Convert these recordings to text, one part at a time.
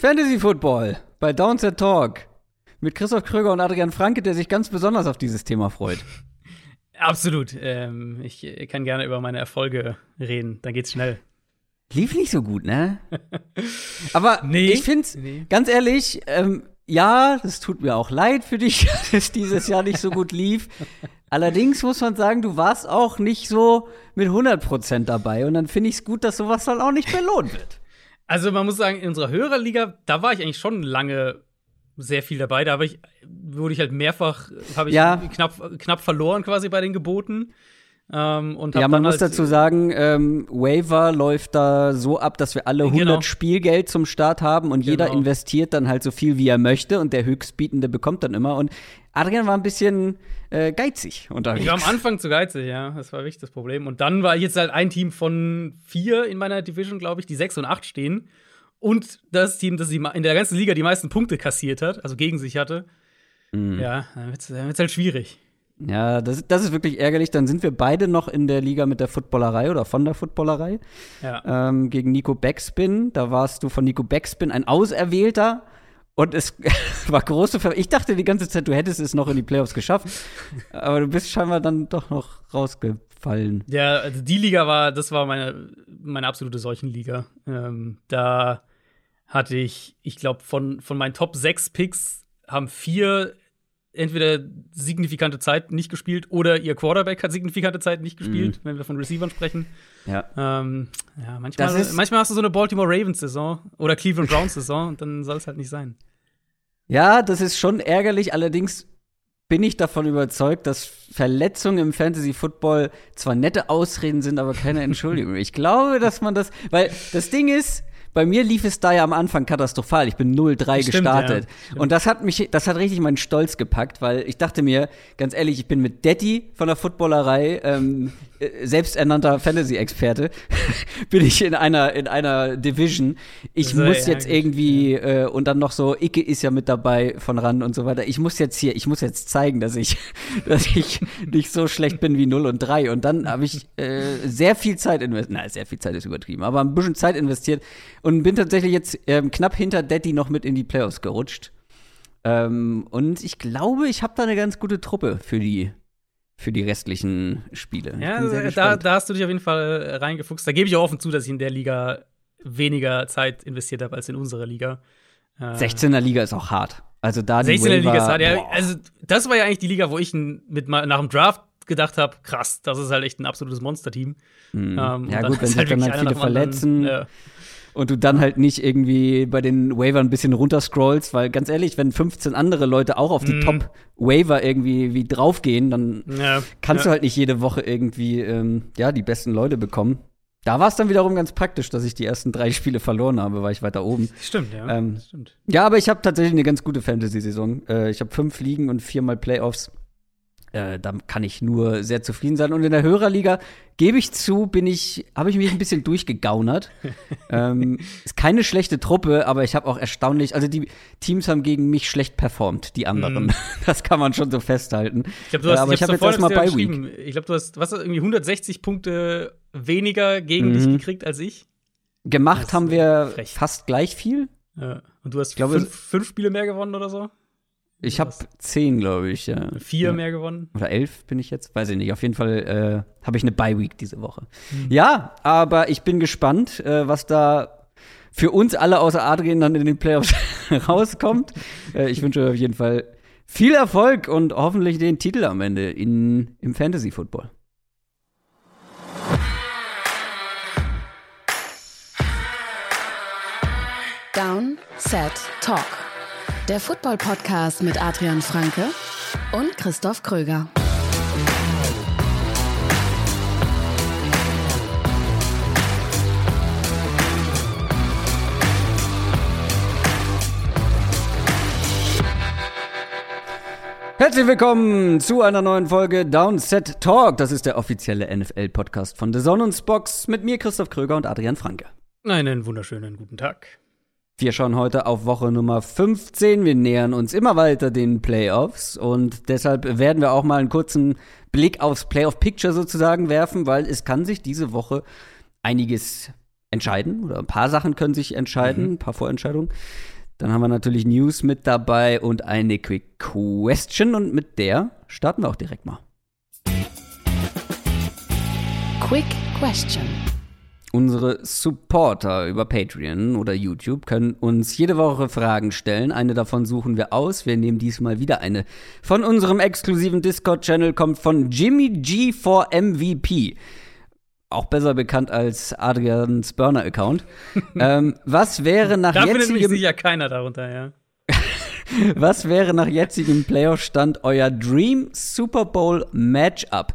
Fantasy Football bei Downset Talk mit Christoph Kröger und Adrian Franke, der sich ganz besonders auf dieses Thema freut. Absolut. Ähm, ich kann gerne über meine Erfolge reden. Dann geht's schnell. Lief nicht so gut, ne? Aber nee, ich find's, nee. ganz ehrlich, ähm, ja, das tut mir auch leid für dich, dass es dieses Jahr nicht so gut lief. Allerdings muss man sagen, du warst auch nicht so mit 100% dabei. Und dann finde ich es gut, dass sowas dann auch nicht belohnt wird. Also man muss sagen, in unserer Hörerliga, da war ich eigentlich schon lange sehr viel dabei. Da ich, wurde ich halt mehrfach, habe ich ja. knapp, knapp verloren quasi bei den Geboten. Ähm, ja, man muss halt dazu sagen, ähm, Waiver läuft da so ab, dass wir alle 100 genau. Spielgeld zum Start haben und genau. jeder investiert dann halt so viel, wie er möchte und der Höchstbietende bekommt dann immer. Und Adrian war ein bisschen äh, geizig unterwegs. Ich war am Anfang zu geizig, ja. Das war wirklich das Problem. Und dann war jetzt halt ein Team von vier in meiner Division, glaube ich, die sechs und acht stehen. Und das Team, das in der ganzen Liga die meisten Punkte kassiert hat, also gegen sich hatte. Mhm. Ja, dann wird es halt schwierig. Ja, das, das ist wirklich ärgerlich. Dann sind wir beide noch in der Liga mit der Footballerei oder von der Footballerei. Ja. Ähm, gegen Nico Backspin. Da warst du von Nico Backspin ein Auserwählter. Und es war große Ver Ich dachte die ganze Zeit, du hättest es noch in die Playoffs geschafft. aber du bist scheinbar dann doch noch rausgefallen. Ja, also die Liga war, das war meine, meine absolute Seuchenliga. Ähm, da hatte ich, ich glaube, von, von meinen Top 6 Picks haben vier entweder signifikante Zeit nicht gespielt oder ihr Quarterback hat signifikante Zeit nicht gespielt, mhm. wenn wir von Receivern sprechen. Ja. Ähm, ja manchmal, manchmal hast du so eine Baltimore Ravens-Saison oder Cleveland Browns-Saison und dann soll es halt nicht sein. Ja, das ist schon ärgerlich, allerdings bin ich davon überzeugt, dass Verletzungen im Fantasy Football zwar nette Ausreden sind, aber keine Entschuldigung. Ich glaube, dass man das, weil das Ding ist, bei mir lief es da ja am Anfang katastrophal. Ich bin 0-3 gestartet. Ja, und das hat mich, das hat richtig meinen Stolz gepackt, weil ich dachte mir, ganz ehrlich, ich bin mit Daddy von der Footballerei, ähm, äh, selbsternannter Fantasy-Experte, bin ich in einer, in einer Division. Ich so, muss jetzt irgendwie, ja. äh, und dann noch so, Icke ist ja mit dabei von ran und so weiter. Ich muss jetzt hier, ich muss jetzt zeigen, dass ich, dass ich nicht so schlecht bin wie 0 und 3. Und dann habe ich äh, sehr viel Zeit investiert, nein, sehr viel Zeit ist übertrieben, aber ein bisschen Zeit investiert und bin tatsächlich jetzt ähm, knapp hinter Daddy noch mit in die Playoffs gerutscht. Ähm, und ich glaube, ich habe da eine ganz gute Truppe für die für die restlichen Spiele. Ja, da, da, hast du dich auf jeden Fall äh, reingefuchst. Da gebe ich auch offen zu, dass ich in der Liga weniger Zeit investiert habe als in unserer Liga. 16er äh, Liga ist auch hart. Also da 16er Liga ist hart. Ja, also das war ja eigentlich die Liga, wo ich mit nach dem Draft gedacht habe, krass, das ist halt echt ein absolutes Monsterteam. Mhm. Ähm, ja gut, wenn sich halt dann halt viele verletzen. Anderen, ja und du dann halt nicht irgendwie bei den Wavern ein bisschen runterscrollst, weil ganz ehrlich, wenn 15 andere Leute auch auf die mm. Top-Waver irgendwie wie draufgehen, dann ja, kannst ja. du halt nicht jede Woche irgendwie ähm, ja, die besten Leute bekommen. Da war es dann wiederum ganz praktisch, dass ich die ersten drei Spiele verloren habe, weil ich weiter oben. Stimmt, ja. Ähm, stimmt. Ja, aber ich habe tatsächlich eine ganz gute Fantasy-Saison. Äh, ich habe fünf Ligen und viermal Playoffs. Äh, da kann ich nur sehr zufrieden sein. Und in der Hörerliga, gebe ich zu, bin ich, habe ich mich ein bisschen durchgegaunert. ähm, ist keine schlechte Truppe, aber ich habe auch erstaunlich, also die Teams haben gegen mich schlecht performt, die anderen. Mm. Das kann man schon so festhalten. Ich glaube, du hast, äh, aber ich, ich habe jetzt erstmal bei Week. Ich glaube, du hast, was irgendwie 160 Punkte weniger gegen mhm. dich gekriegt als ich. Gemacht haben wir frech. fast gleich viel. Ja. Und du hast glaube, fünf, fünf Spiele mehr gewonnen oder so? Ich habe zehn, glaube ich. Ja. Vier ja. mehr gewonnen. Oder elf bin ich jetzt, weiß ich nicht. Auf jeden Fall äh, habe ich eine Bye Week diese Woche. Mhm. Ja, aber ich bin gespannt, äh, was da für uns alle außer Adrian dann in den Playoffs rauskommt. äh, ich wünsche auf jeden Fall viel Erfolg und hoffentlich den Titel am Ende in, im Fantasy Football. Down, Set, Talk der Football-Podcast mit Adrian Franke und Christoph Kröger. Herzlich willkommen zu einer neuen Folge Downset Talk. Das ist der offizielle NFL-Podcast von The Sonnensbox mit mir, Christoph Kröger und Adrian Franke. Einen wunderschönen guten Tag. Wir schauen heute auf Woche Nummer 15. Wir nähern uns immer weiter den Playoffs und deshalb werden wir auch mal einen kurzen Blick aufs Playoff-Picture sozusagen werfen, weil es kann sich diese Woche einiges entscheiden oder ein paar Sachen können sich entscheiden, mhm. ein paar Vorentscheidungen. Dann haben wir natürlich News mit dabei und eine Quick Question und mit der starten wir auch direkt mal. Quick Question. Unsere Supporter über Patreon oder YouTube können uns jede Woche Fragen stellen. Eine davon suchen wir aus. Wir nehmen diesmal wieder eine von unserem exklusiven Discord-Channel, kommt von Jimmy G4MVP. Auch besser bekannt als Adrians Burner-Account. ähm, was wäre nach da jetzigem... Da findet mich sicher keiner darunter, ja. was wäre nach jetzigem Playoff-Stand euer Dream Super Bowl Matchup?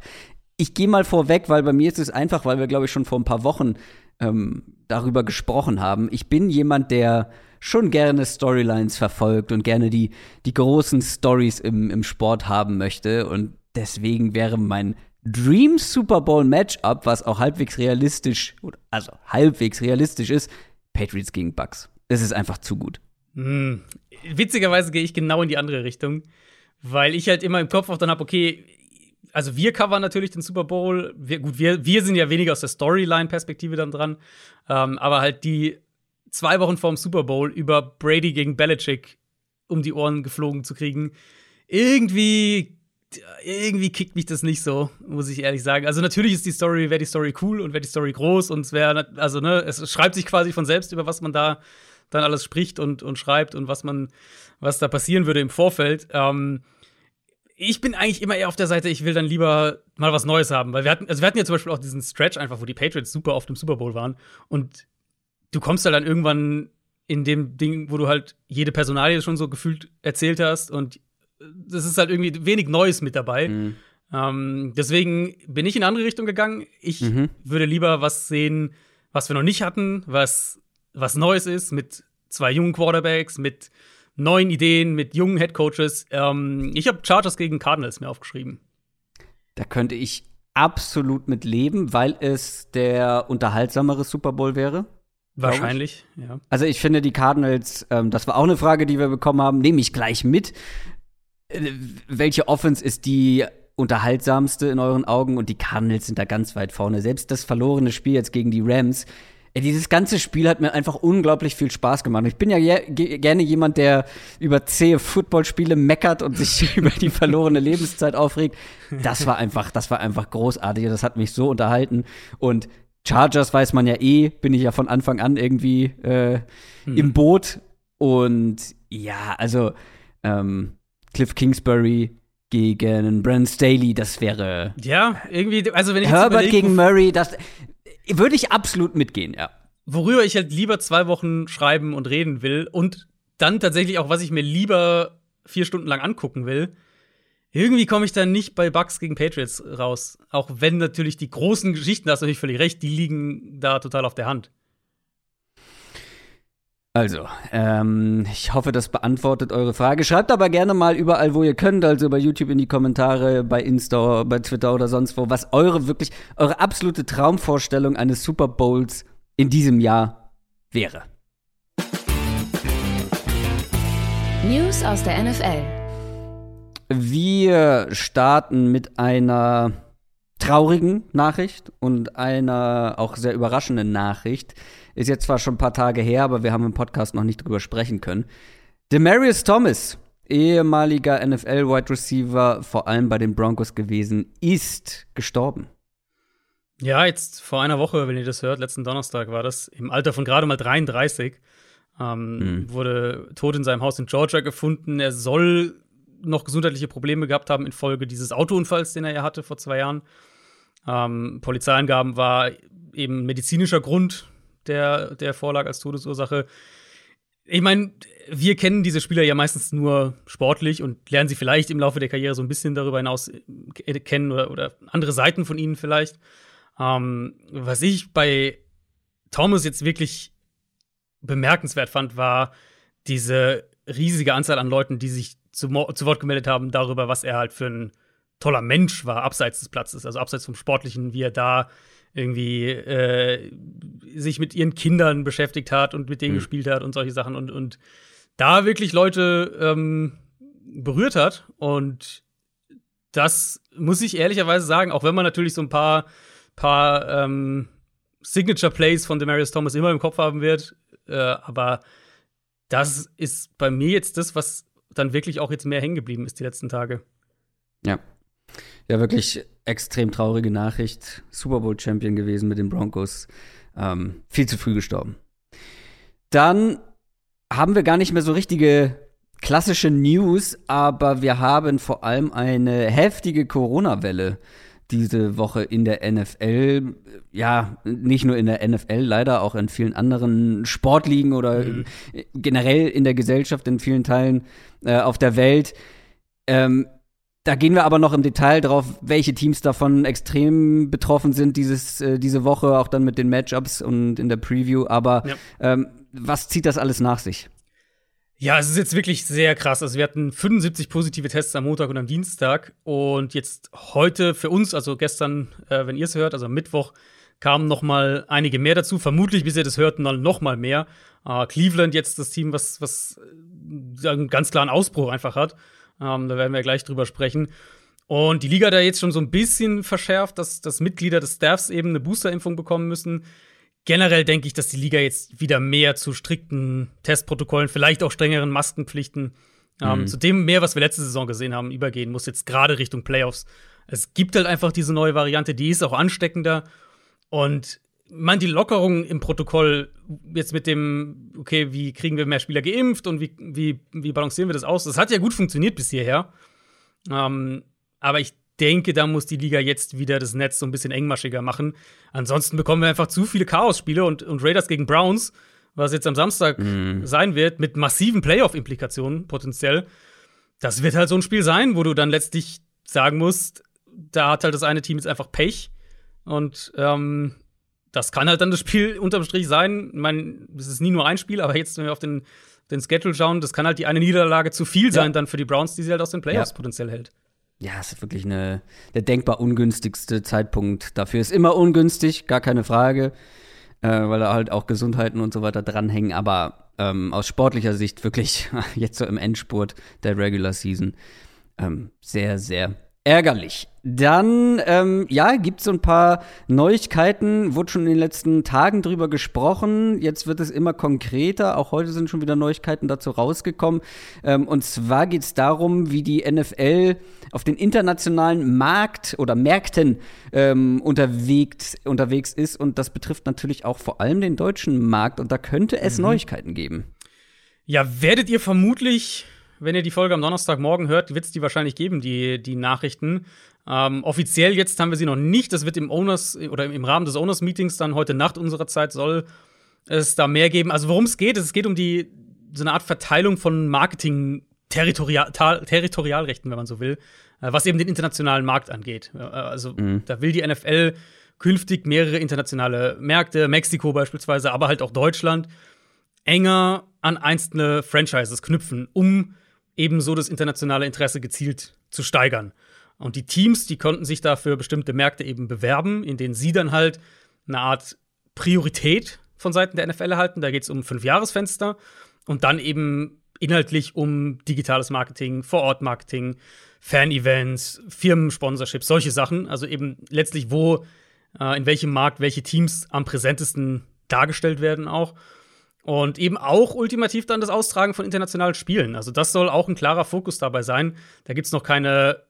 Ich gehe mal vorweg, weil bei mir ist es einfach, weil wir, glaube ich, schon vor ein paar Wochen ähm, darüber gesprochen haben. Ich bin jemand, der schon gerne Storylines verfolgt und gerne die, die großen Stories im, im Sport haben möchte. Und deswegen wäre mein Dream Super Bowl Matchup, was auch halbwegs realistisch, also halbwegs realistisch ist, Patriots gegen Bucks. Es ist einfach zu gut. Hm. Witzigerweise gehe ich genau in die andere Richtung, weil ich halt immer im Kopf auch dann habe, okay, also wir covern natürlich den Super Bowl. Wir, gut, wir, wir sind ja weniger aus der Storyline-Perspektive dann dran. Ähm, aber halt die zwei Wochen vorm Super Bowl über Brady gegen Belichick um die Ohren geflogen zu kriegen, irgendwie irgendwie kickt mich das nicht so, muss ich ehrlich sagen. Also natürlich ist die Story, wäre die Story cool und wäre die Story groß und es wäre, also ne, es schreibt sich quasi von selbst, über was man da dann alles spricht und, und schreibt und was man, was da passieren würde im Vorfeld. Ähm, ich bin eigentlich immer eher auf der Seite, ich will dann lieber mal was Neues haben. Weil wir hatten, also wir hatten ja zum Beispiel auch diesen Stretch einfach, wo die Patriots super oft im Super Bowl waren. Und du kommst halt dann irgendwann in dem Ding, wo du halt jede Personalie schon so gefühlt erzählt hast. Und das ist halt irgendwie wenig Neues mit dabei. Mhm. Ähm, deswegen bin ich in eine andere Richtung gegangen. Ich mhm. würde lieber was sehen, was wir noch nicht hatten, was, was Neues ist, mit zwei jungen Quarterbacks, mit neuen Ideen, mit jungen Headcoaches. Ähm, ich habe Chargers gegen Cardinals mir aufgeschrieben. Da könnte ich absolut mit leben, weil es der unterhaltsamere Super Bowl wäre. Wahrscheinlich, ja. Also ich finde die Cardinals, ähm, das war auch eine Frage, die wir bekommen haben, nehme ich gleich mit. Äh, welche Offense ist die unterhaltsamste in euren Augen? Und die Cardinals sind da ganz weit vorne. Selbst das verlorene Spiel jetzt gegen die Rams ja, dieses ganze Spiel hat mir einfach unglaublich viel Spaß gemacht. Ich bin ja gerne jemand, der über zähe Footballspiele meckert und sich über die verlorene Lebenszeit aufregt. Das war einfach, das war einfach großartig. Das hat mich so unterhalten. Und Chargers weiß man ja eh, bin ich ja von Anfang an irgendwie äh, hm. im Boot. Und ja, also ähm, Cliff Kingsbury gegen Brandon Staley, das wäre. Ja, irgendwie, also wenn ich Herbert gegen Murray, das würde ich absolut mitgehen, ja. Worüber ich halt lieber zwei Wochen schreiben und reden will und dann tatsächlich auch, was ich mir lieber vier Stunden lang angucken will. Irgendwie komme ich dann nicht bei Bucks gegen Patriots raus. Auch wenn natürlich die großen Geschichten, da hast du natürlich völlig recht, die liegen da total auf der Hand. Also, ähm, ich hoffe, das beantwortet eure Frage. Schreibt aber gerne mal überall, wo ihr könnt, also bei YouTube in die Kommentare, bei Insta, bei Twitter oder sonst wo, was eure wirklich, eure absolute Traumvorstellung eines Super Bowls in diesem Jahr wäre. News aus der NFL. Wir starten mit einer traurigen Nachricht und einer auch sehr überraschenden Nachricht. Ist jetzt zwar schon ein paar Tage her, aber wir haben im Podcast noch nicht drüber sprechen können. Demarius Thomas, ehemaliger NFL-Wide Receiver, vor allem bei den Broncos gewesen, ist gestorben. Ja, jetzt vor einer Woche, wenn ihr das hört, letzten Donnerstag war das, im Alter von gerade mal 33, ähm, mhm. wurde tot in seinem Haus in Georgia gefunden. Er soll noch gesundheitliche Probleme gehabt haben infolge dieses Autounfalls, den er ja hatte vor zwei Jahren. Ähm, Polizeiangaben war eben medizinischer Grund der, der Vorlag als Todesursache. Ich meine, wir kennen diese Spieler ja meistens nur sportlich und lernen sie vielleicht im Laufe der Karriere so ein bisschen darüber hinaus äh, kennen oder, oder andere Seiten von ihnen vielleicht. Ähm, was ich bei Thomas jetzt wirklich bemerkenswert fand, war diese riesige Anzahl an Leuten, die sich zu, zu Wort gemeldet haben darüber, was er halt für ein toller Mensch war, abseits des Platzes, also abseits vom Sportlichen, wie er da irgendwie äh, sich mit ihren Kindern beschäftigt hat und mit denen mhm. gespielt hat und solche Sachen und, und da wirklich Leute ähm, berührt hat. Und das muss ich ehrlicherweise sagen, auch wenn man natürlich so ein paar, paar ähm, Signature Plays von Demarius Thomas immer im Kopf haben wird. Äh, aber das ist bei mir jetzt das, was dann wirklich auch jetzt mehr hängen geblieben ist die letzten Tage. Ja. Ja, wirklich extrem traurige Nachricht. Super Bowl Champion gewesen mit den Broncos. Ähm, viel zu früh gestorben. Dann haben wir gar nicht mehr so richtige klassische News, aber wir haben vor allem eine heftige Corona-Welle diese Woche in der NFL. Ja, nicht nur in der NFL, leider auch in vielen anderen Sportligen oder mhm. generell in der Gesellschaft in vielen Teilen äh, auf der Welt. Ähm, da gehen wir aber noch im Detail drauf, welche Teams davon extrem betroffen sind dieses, äh, diese Woche, auch dann mit den Matchups und in der Preview. Aber ja. ähm, was zieht das alles nach sich? Ja, es ist jetzt wirklich sehr krass. Also wir hatten 75 positive Tests am Montag und am Dienstag und jetzt heute für uns, also gestern, äh, wenn ihr es hört, also am Mittwoch, kamen noch mal einige mehr dazu. Vermutlich, bis ihr das hört, dann noch mal mehr. Äh, Cleveland jetzt das Team, was, was äh, einen ganz klaren Ausbruch einfach hat. Ähm, da werden wir gleich drüber sprechen. Und die Liga da jetzt schon so ein bisschen verschärft, dass, dass Mitglieder des Staffs eben eine Boosterimpfung bekommen müssen generell denke ich, dass die Liga jetzt wieder mehr zu strikten Testprotokollen, vielleicht auch strengeren Maskenpflichten, ähm, mhm. zu dem mehr, was wir letzte Saison gesehen haben, übergehen muss, jetzt gerade Richtung Playoffs. Es gibt halt einfach diese neue Variante, die ist auch ansteckender. Und man, die Lockerung im Protokoll jetzt mit dem, okay, wie kriegen wir mehr Spieler geimpft und wie, wie, wie balancieren wir das aus? Das hat ja gut funktioniert bis hierher. Ähm, aber ich denke, da muss die Liga jetzt wieder das Netz so ein bisschen engmaschiger machen. Ansonsten bekommen wir einfach zu viele Chaos-Spiele und, und Raiders gegen Browns, was jetzt am Samstag mm. sein wird, mit massiven Playoff-Implikationen potenziell. Das wird halt so ein Spiel sein, wo du dann letztlich sagen musst, da hat halt das eine Team jetzt einfach Pech. Und ähm, das kann halt dann das Spiel unterm Strich sein. Ich meine, es ist nie nur ein Spiel, aber jetzt, wenn wir auf den, den Schedule schauen, das kann halt die eine Niederlage zu viel sein ja. dann für die Browns, die sie halt aus den Playoffs ja. potenziell hält ja, es ist wirklich eine, der denkbar ungünstigste Zeitpunkt dafür. Ist immer ungünstig, gar keine Frage, äh, weil da halt auch Gesundheiten und so weiter dranhängen. Aber ähm, aus sportlicher Sicht wirklich jetzt so im Endspurt der Regular Season ähm, sehr, sehr ärgerlich. Dann, ähm, ja, gibt es so ein paar Neuigkeiten, wurde schon in den letzten Tagen drüber gesprochen. Jetzt wird es immer konkreter. Auch heute sind schon wieder Neuigkeiten dazu rausgekommen. Ähm, und zwar geht es darum, wie die NFL auf den internationalen Markt oder Märkten ähm, unterwegs, unterwegs ist. Und das betrifft natürlich auch vor allem den deutschen Markt. Und da könnte es mhm. Neuigkeiten geben. Ja, werdet ihr vermutlich wenn ihr die Folge am Donnerstagmorgen hört, wird es die wahrscheinlich geben, die, die Nachrichten. Ähm, offiziell jetzt haben wir sie noch nicht. Das wird im Owners oder im Rahmen des Owners-Meetings dann heute Nacht unserer Zeit soll es da mehr geben. Also worum es geht, es geht um die so eine Art Verteilung von Marketing Territorial, Territorialrechten, wenn man so will, äh, was eben den internationalen Markt angeht. Äh, also mhm. da will die NFL künftig mehrere internationale Märkte, Mexiko beispielsweise, aber halt auch Deutschland, enger an einzelne Franchises knüpfen, um ebenso das internationale Interesse gezielt zu steigern. Und die Teams, die konnten sich dafür bestimmte Märkte eben bewerben, in denen sie dann halt eine Art Priorität von Seiten der NFL erhalten. Da geht es um Fünf-Jahresfenster und dann eben inhaltlich um digitales Marketing, Vor-Ort-Marketing, Fan-Events, Firmensponsorships, solche Sachen. Also eben letztlich, wo, äh, in welchem Markt welche Teams am präsentesten dargestellt werden auch. Und eben auch ultimativ dann das Austragen von internationalen Spielen. Also das soll auch ein klarer Fokus dabei sein. Da gibt es noch keine,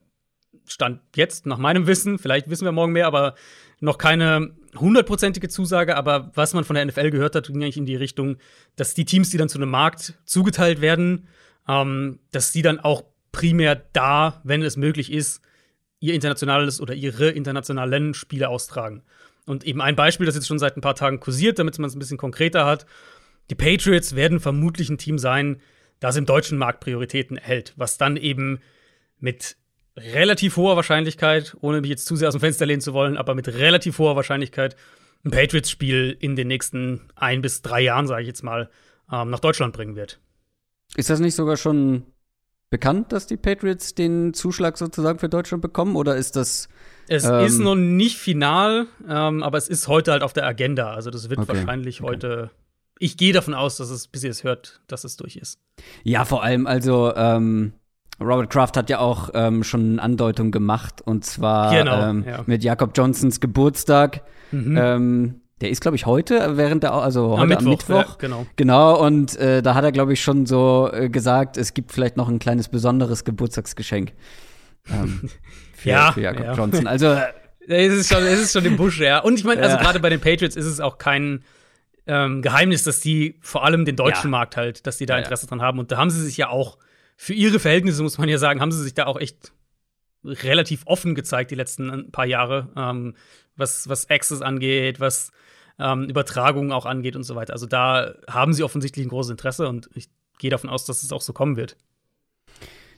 Stand jetzt, nach meinem Wissen, vielleicht wissen wir morgen mehr, aber noch keine hundertprozentige Zusage. Aber was man von der NFL gehört hat, ging eigentlich in die Richtung, dass die Teams, die dann zu einem Markt zugeteilt werden, ähm, dass die dann auch primär da, wenn es möglich ist, ihr internationales oder ihre internationalen Spiele austragen. Und eben ein Beispiel, das jetzt schon seit ein paar Tagen kursiert, damit man es ein bisschen konkreter hat. Die Patriots werden vermutlich ein Team sein, das im deutschen Markt Prioritäten erhält, was dann eben mit relativ hoher Wahrscheinlichkeit, ohne mich jetzt zu sehr aus dem Fenster lehnen zu wollen, aber mit relativ hoher Wahrscheinlichkeit ein Patriots-Spiel in den nächsten ein bis drei Jahren, sage ich jetzt mal, ähm, nach Deutschland bringen wird. Ist das nicht sogar schon bekannt, dass die Patriots den Zuschlag sozusagen für Deutschland bekommen? Oder ist das. Es ähm ist noch nicht final, ähm, aber es ist heute halt auf der Agenda. Also, das wird okay. wahrscheinlich okay. heute ich gehe davon aus, dass es, bis ihr es hört, dass es durch ist. Ja, vor allem, also ähm, Robert Kraft hat ja auch ähm, schon eine Andeutung gemacht und zwar genau, ähm, ja. mit Jakob Johnsons Geburtstag. Mhm. Ähm, der ist, glaube ich, heute, während der, also heute am Mittwoch, Mittwoch. ja, genau. Genau, und äh, da hat er, glaube ich, schon so äh, gesagt, es gibt vielleicht noch ein kleines besonderes Geburtstagsgeschenk. Ähm, für, Ja, für Jakob ja. Johnson. Also, äh, Es ist schon, es ist schon im Busch, ja. Und ich meine, also gerade bei den Patriots ist es auch kein ähm, Geheimnis, dass die vor allem den deutschen Ja. Markt halt, dass die da Ja, ja. Interesse dran haben. Und da haben sie sich ja auch, für ihre Verhältnisse, muss man ja sagen, haben sie sich da auch echt relativ offen gezeigt die letzten ein paar Jahre, ähm, was, was Access angeht, was ähm, Übertragungen auch angeht und so weiter. Also da haben sie offensichtlich ein großes Interesse und ich gehe davon aus, dass es auch so kommen wird.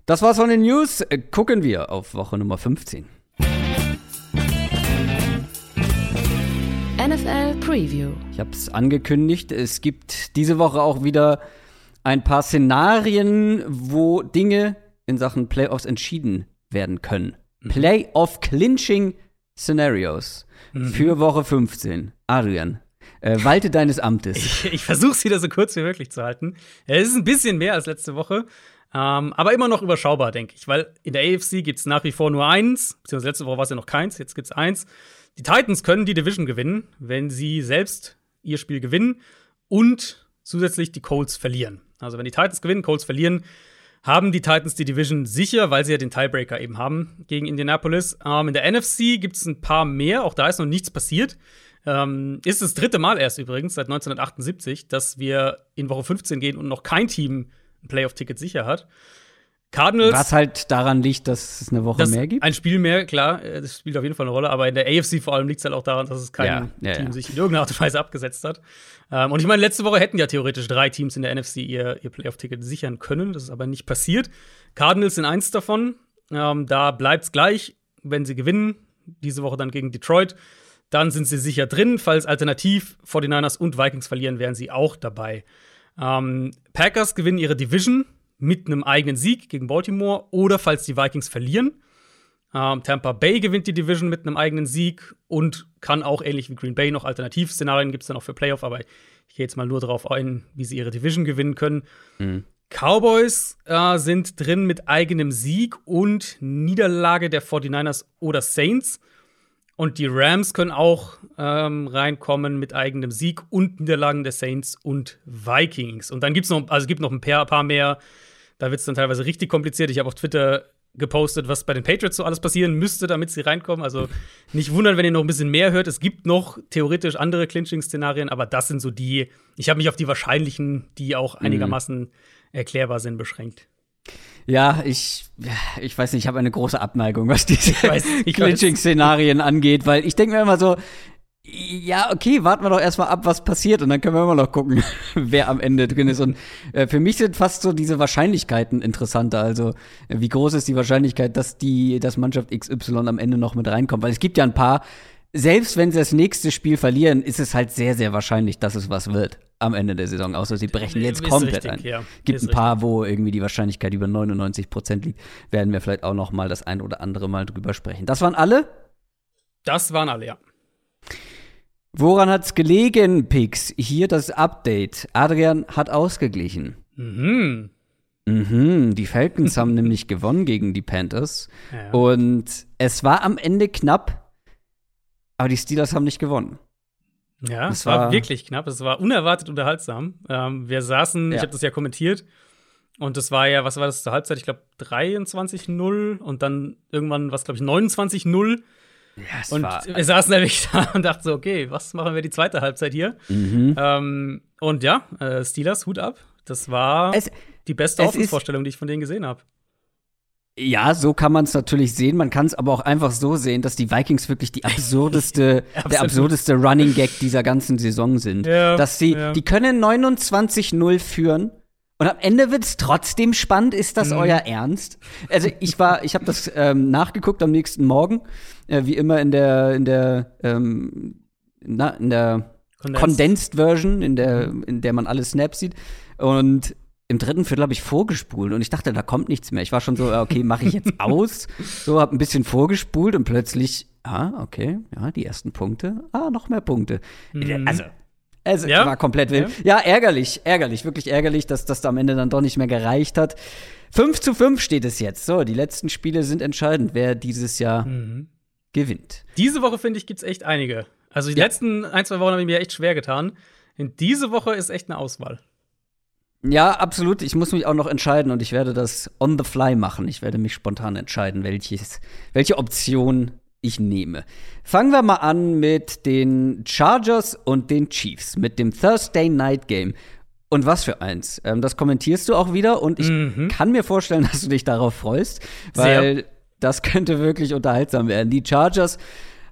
das war's von den News. Äh, gucken wir auf Woche Nummer 15. NFL Preview. Ich habe es angekündigt. Es gibt diese Woche auch wieder ein paar Szenarien, wo Dinge in Sachen Playoffs entschieden werden können. Playoff-Clinching Scenarios für Woche 15. Adrian, äh, walte deines Amtes. Ich, ich versuche es wieder so kurz wie möglich zu halten. Ja, Es ist ein bisschen mehr als letzte Woche, ähm, aber immer noch überschaubar, denke ich, weil in der AFC gibt es nach wie vor nur eins, beziehungsweise letzte Woche war es ja noch keins, jetzt gibt es eins. Die Titans können die Division gewinnen, wenn sie selbst ihr Spiel gewinnen und zusätzlich die Colts verlieren. Also wenn die Titans gewinnen, Colts verlieren, haben die Titans die Division sicher, weil sie ja den Tiebreaker eben haben gegen Indianapolis. Ähm, in der NFC gibt es ein paar mehr, auch da ist noch nichts passiert. Ähm, ist das dritte Mal erst übrigens seit 1978, dass wir in Woche 15 gehen und noch kein Team ein Playoff-Ticket sicher hat. Cardinals. Was halt daran liegt, dass es eine Woche Das mehr gibt. Ein Spiel mehr, klar, äh, das spielt auf jeden Fall eine Rolle, aber in der AFC vor allem liegt es halt auch daran, dass es kein Ja, ja, Team ja. sich in irgendeiner Art und Weise abgesetzt hat. Ähm, und ich meine, letzte Woche hätten ja theoretisch drei Teams in der NFC ihr, ihr Playoff-Ticket sichern können. Das ist aber nicht passiert. Cardinals sind eins davon. Ähm, da bleibt es gleich, wenn sie gewinnen. Diese Woche dann gegen Detroit. Dann sind sie sicher drin. Falls alternativ 49ers und Vikings verlieren, wären sie auch dabei. Ähm, Packers gewinnen ihre Division mit einem eigenen Sieg gegen Baltimore oder falls die Vikings verlieren. Ähm, Tampa Bay gewinnt die Division mit einem eigenen Sieg und kann auch ähnlich wie Green Bay noch Alternativszenarien gibt es dann auch für Playoff, aber ich gehe jetzt mal nur darauf ein, wie sie ihre Division gewinnen können. Cowboys äh, sind drin mit eigenem Sieg und Niederlage der 49ers oder Saints. Und die Rams können auch ähm, reinkommen mit eigenem Sieg und Niederlagen der Saints und Vikings. Und dann gibt es noch, also gibt noch ein paar, paar mehr. Da wird es dann teilweise richtig kompliziert. Ich habe auf Twitter gepostet, was bei den Patriots so alles passieren müsste, damit sie reinkommen. Also nicht wundern, wenn ihr noch ein bisschen mehr hört. Es gibt noch theoretisch andere Clinching-Szenarien, aber das sind so die. Ich habe mich auf die wahrscheinlichen, die auch einigermaßen erklärbar sind, beschränkt. Ja, ich, ich weiß nicht, ich habe eine große Abneigung, was diese. Clinching-Szenarien angeht, weil ich denke mir immer so, ja, okay, warten wir doch erstmal ab, was passiert und dann können wir immer noch gucken, wer am Ende drin ist. Und äh, für mich sind fast so diese Wahrscheinlichkeiten interessanter. Also, äh, wie groß ist die Wahrscheinlichkeit, dass die, dass Mannschaft XY am Ende noch mit reinkommt? Weil es gibt ja ein paar, selbst wenn sie das nächste Spiel verlieren, ist es halt sehr, sehr wahrscheinlich, dass es was wird am Ende der Saison. Außer sie brechen jetzt Ist komplett richtig, ein. ja. Gibt Ist ein paar, wo irgendwie die Wahrscheinlichkeit über 99 Prozent liegt. Werden wir vielleicht auch noch mal das ein oder andere Mal drüber sprechen. Das waren alle. Das waren alle, ja. Woran hat's gelegen, Pix? Hier das Update. Adrian hat ausgeglichen. Mhm. Mhm, die Falcons haben nämlich gewonnen gegen die Panthers. Ja. Und es war am Ende knapp, aber die Steelers haben nicht gewonnen. Ja, Es war, war- wirklich knapp. Es war unerwartet unterhaltsam. Ähm, wir saßen, Ja. ich habe das ja kommentiert. Und das war ja, was war das zur Halbzeit? Ich glaube 23-0 und dann irgendwann, was glaube ich, 29-0. Ja, es Und wir saßen nämlich da und dachten so, okay, was machen wir die zweite Halbzeit hier? mhm. Ähm, und ja, äh, Steelers, Hut ab. Das war es, die beste Offensvorstellung, die ich von denen gesehen habe. Ja, so kann man es natürlich sehen. Man kann es aber auch einfach so sehen, dass die Vikings wirklich die absurdeste, der absurdeste Running Gag dieser ganzen Saison sind. Ja, dass sie, ja. die können 29-0 führen. Und am Ende wird es trotzdem spannend. Ist das Mhm. euer Ernst? Also ich war, ich habe das ähm, nachgeguckt am nächsten Morgen, äh, wie immer in der in der ähm, na, in der Condensed. Condensed Version, in der, in der man alle Snaps sieht. Und im dritten Viertel habe ich vorgespult und ich dachte, da kommt nichts mehr. Ich war schon so, ja, okay, mache ich jetzt aus. So, habe ein bisschen vorgespult und plötzlich, ah, okay, ja, die ersten Punkte, ah, noch mehr Punkte. Mhm. Also, es Ja. war komplett wild. Ja. ärgerlich, ärgerlich, wirklich ärgerlich, dass das am Ende dann doch nicht mehr gereicht hat. 5 zu 5 steht es jetzt. So, die letzten Spiele sind entscheidend, wer dieses Jahr Mhm. gewinnt. Diese Woche, finde ich, gibt es echt einige. Also die Ja. letzten ein, zwei Wochen habe ich mir echt schwer getan. In diese Woche ist echt eine Auswahl. Ja, absolut. Ich muss mich auch noch entscheiden und ich werde das on the fly machen. Ich werde mich spontan entscheiden, welches, welche Option ich nehme. Fangen wir mal an mit den Chargers und den Chiefs, mit dem Thursday Night Game. Und was für eins. Ähm, das kommentierst du auch wieder und ich Mhm. kann mir vorstellen, dass du dich darauf freust, weil das könnte wirklich unterhaltsam werden. Die Chargers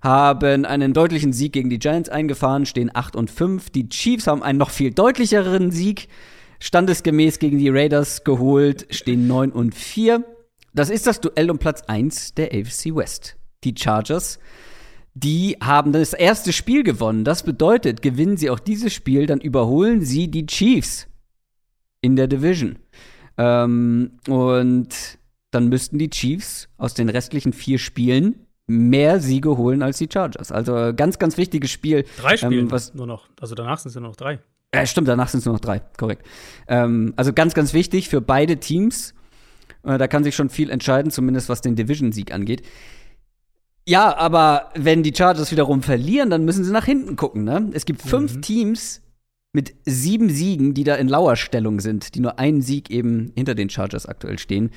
haben einen deutlichen Sieg gegen die Giants eingefahren, stehen 8 und 5. Die Chiefs haben einen noch viel deutlicheren Sieg standesgemäß gegen die Raiders geholt, stehen 9 und 4. Das ist das Duell um Platz 1 der AFC West. Die Chargers, die haben das erste Spiel gewonnen. Das bedeutet, gewinnen sie auch dieses Spiel, dann überholen sie die Chiefs in der Division. Ähm, und dann müssten die Chiefs aus den restlichen vier Spielen mehr Siege holen als die Chargers. Also ganz, ganz wichtiges Spiel. Drei Spiele Ähm, was, nur noch. Also danach sind es ja nur noch drei. Äh, stimmt, danach sind es nur noch drei, korrekt. Ähm, also ganz, ganz wichtig für beide Teams. Äh, da kann sich schon viel entscheiden, zumindest was den Division-Sieg angeht. Ja, aber wenn die Chargers wiederum verlieren, dann müssen sie nach hinten gucken. Ne? Es gibt fünf Mhm. Teams mit sieben Siegen, die da in Lauerstellung sind, die nur einen Sieg eben hinter den Chargers aktuell stehen.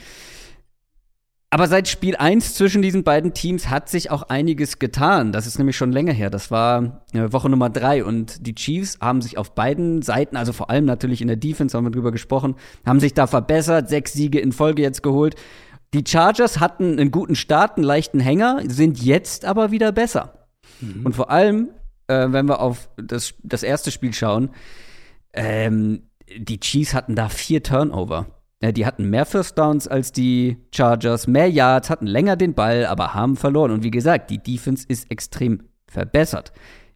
Aber seit Spiel 1 zwischen diesen beiden Teams hat sich auch einiges getan. Das ist nämlich schon länger her. Das war äh, Woche Nummer 3 und die Chiefs haben sich auf beiden Seiten, also vor allem natürlich in der Defense, haben wir drüber gesprochen, haben sich da verbessert, sechs Siege in Folge jetzt geholt. Die Chargers hatten einen guten Start, einen leichten Hänger, sind jetzt aber wieder besser. Und vor allem, äh, wenn wir auf das, das erste Spiel schauen, ähm, die Chiefs hatten da vier Turnover. Ja, die hatten mehr First Downs als die Chargers, mehr Yards, hatten länger den Ball, aber haben verloren. Und wie gesagt, die Defense ist extrem verbessert.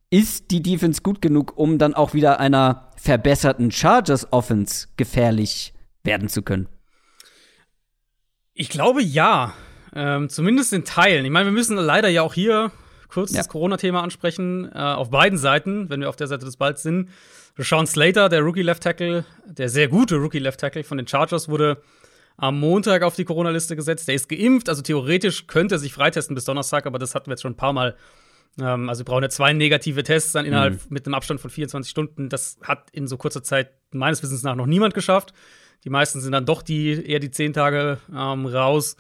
Ist die Defense gut genug, um dann auch wieder einer verbesserten Chargers Offense gefährlich werden zu können? Ich glaube ja. Ähm, zumindest in Teilen. Ich meine, wir müssen leider ja auch hier kurz Ja. das Corona-Thema ansprechen. Äh, auf beiden Seiten, wenn wir auf der Seite des Balls sind. Sean Slater, der Rookie-Left Tackle, der sehr gute Rookie-Left Tackle von den Chargers, wurde am Montag auf die Corona-Liste gesetzt. Der ist geimpft, also theoretisch könnte er sich freitesten bis Donnerstag, aber das hatten wir jetzt schon ein paar Mal. Ähm, also, wir brauchen ja zwei negative Tests dann innerhalb mit einem Abstand von 24 Stunden. Das hat in so kurzer Zeit meines Wissens nach noch niemand geschafft. Die meisten sind dann doch die eher die zehn Tage ähm, raus.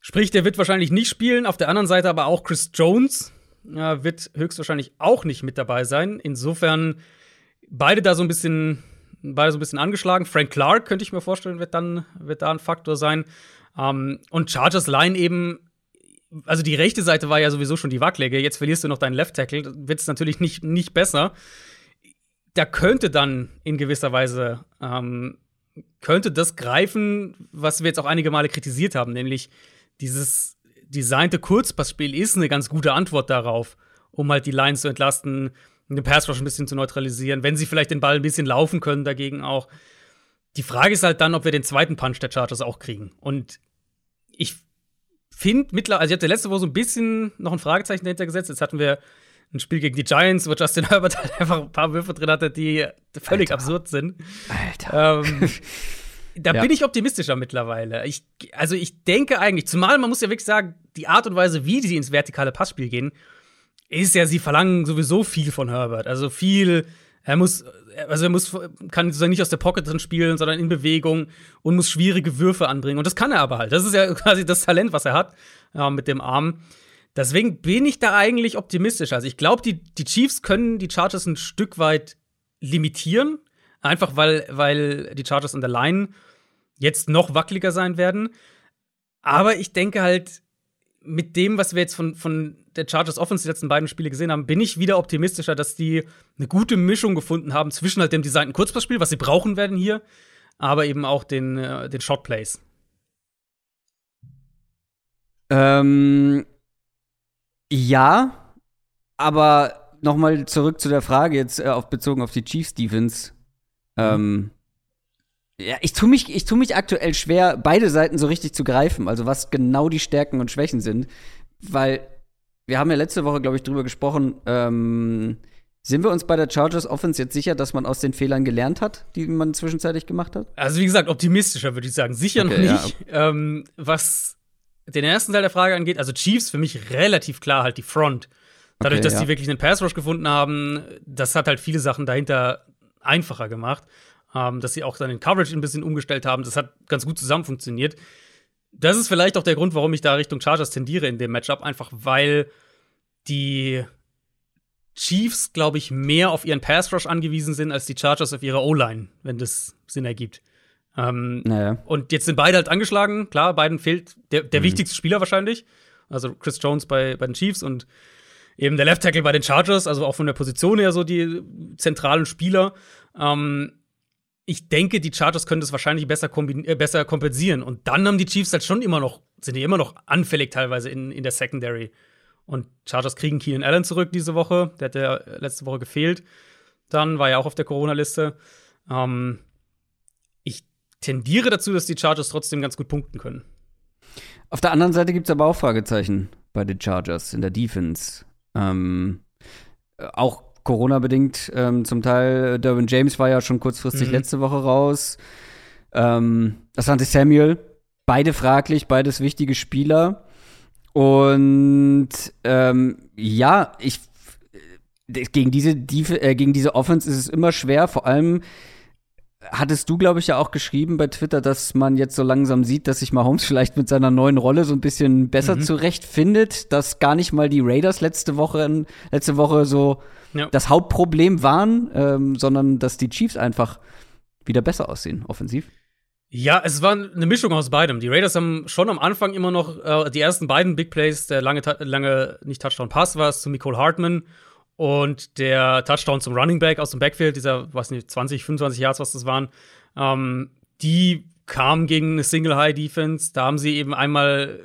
Sprich, der wird wahrscheinlich nicht spielen. Auf der anderen Seite aber auch Chris Jones äh, wird höchstwahrscheinlich auch nicht mit dabei sein. Insofern beide da so ein bisschen, beide so ein bisschen angeschlagen. Frank Clark könnte ich mir vorstellen, wird dann wird da ein Faktor sein. Ähm, und Chargers Line eben, also die rechte Seite war ja sowieso schon die Wackelige. Jetzt verlierst du noch deinen Left Tackle, wird es natürlich nicht nicht besser. Da könnte dann in gewisser Weise ähm, könnte das greifen, was wir jetzt auch einige Male kritisiert haben, nämlich dieses designte Kurzpassspiel ist eine ganz gute Antwort darauf, um halt die Lines zu entlasten, den Pass Rush ein bisschen zu neutralisieren, wenn sie vielleicht den Ball ein bisschen laufen können dagegen auch. Die Frage ist halt dann, ob wir den zweiten Punch der Chargers auch kriegen. Und ich finde mittlerweile, also ich hatte letzte Woche so ein bisschen noch ein Fragezeichen dahinter gesetzt. Jetzt hatten wir ein Spiel gegen die Giants, wo Justin Herbert halt einfach ein paar Würfe drin hatte, die völlig Alter. absurd sind. Alter. Ähm, da Ja. bin ich optimistischer mittlerweile. Ich, also ich denke eigentlich, zumal man muss ja wirklich sagen, die Art und Weise, wie sie ins vertikale Passspiel gehen, ist ja, sie verlangen sowieso viel von Herbert. Also viel, er muss, also er muss, kann sozusagen nicht aus der Pocket drin spielen, sondern in Bewegung und muss schwierige Würfe anbringen. Und das kann er aber halt. Das ist ja quasi das Talent, was er hat ja, mit dem Arm. Deswegen bin ich da eigentlich optimistisch. Also ich glaube, die, die Chiefs können die Chargers ein Stück weit limitieren. Einfach weil, weil die Chargers an der Line jetzt noch wackeliger sein werden. Aber ich denke halt, mit dem, was wir jetzt von, von der Chargers Offense die letzten beiden Spiele gesehen haben, bin ich wieder optimistischer, dass die eine gute Mischung gefunden haben zwischen halt dem designten Kurzpassspiel, was sie brauchen werden hier, aber eben auch den, äh, den Shotplays. Ähm, ja, aber noch mal zurück zu der Frage jetzt äh, auf, bezogen auf die Chiefs Defense. Ähm, ja, ich tue mich, ich tu mich aktuell schwer, beide Seiten so richtig zu greifen, also was genau die Stärken und Schwächen sind, weil wir haben ja letzte Woche, glaube ich, drüber gesprochen. Ähm, sind wir uns bei der Chargers Offense jetzt sicher, dass man aus den Fehlern gelernt hat, die man zwischenzeitlich gemacht hat? Also, wie gesagt, optimistischer würde ich sagen. Sicher Okay, noch ja. nicht. Ähm, was den ersten Teil der Frage angeht, also Chiefs für mich relativ klar halt die Front. Dadurch, Okay, dass ja. die wirklich einen Pass Rush gefunden haben, das hat halt viele Sachen dahinter einfacher gemacht. Ähm, dass sie auch dann den Coverage ein bisschen umgestellt haben, das hat ganz gut zusammen funktioniert. Das ist vielleicht auch der Grund, warum ich da Richtung Chargers tendiere in dem Matchup, einfach weil die Chiefs, glaube ich, mehr auf ihren Pass Rush angewiesen sind als die Chargers auf ihre O-Line, wenn das Sinn ergibt. Ähm, Naja. und jetzt sind beide halt angeschlagen. Klar, beiden fehlt der, der wichtigste Spieler wahrscheinlich. Also Chris Jones bei, bei den Chiefs und eben der Left Tackle bei den Chargers, also auch von der Position her so die zentralen Spieler. Ähm, ich denke, die Chargers können das wahrscheinlich besser, äh, besser kompensieren. Und dann haben die Chiefs halt schon immer noch, sind die immer noch anfällig teilweise in, in der Secondary. Und Chargers kriegen Keenan Allen zurück diese Woche. Der hat ja letzte Woche gefehlt. Dann war er auch auf der Corona-Liste. Ähm, ich tendiere dazu, dass die Chargers trotzdem ganz gut punkten können. Auf der anderen Seite gibt es aber auch Fragezeichen bei den Chargers in der Defense. Ähm, äh, auch Corona-bedingt ähm, zum Teil. Derwin James war ja schon kurzfristig Mhm. letzte Woche raus. Ähm, Asante Samuel, beide fraglich, beides wichtige Spieler. Und ähm, ja, ich äh, gegen diese Def äh, gegen diese Offense ist es immer schwer, vor allem hattest du, glaube ich, ja auch geschrieben bei Twitter, dass man jetzt so langsam sieht, dass sich Mahomes vielleicht mit seiner neuen Rolle so ein bisschen besser Mhm. zurechtfindet, dass gar nicht mal die Raiders letzte Woche, letzte Woche so Ja. das Hauptproblem waren, ähm, sondern dass die Chiefs einfach wieder besser aussehen, offensiv. Ja, es war eine Mischung aus beidem. Die Raiders haben schon am Anfang immer noch äh, die ersten beiden Big Plays, der lange, lange nicht Touchdown-Pass war es zu Nicole Hartman und der Touchdown zum Running Back aus dem Backfield, dieser, weiß nicht, 20, 25 Yards, was das waren, ähm, die kamen gegen eine Single-High-Defense. Da haben sie eben einmal,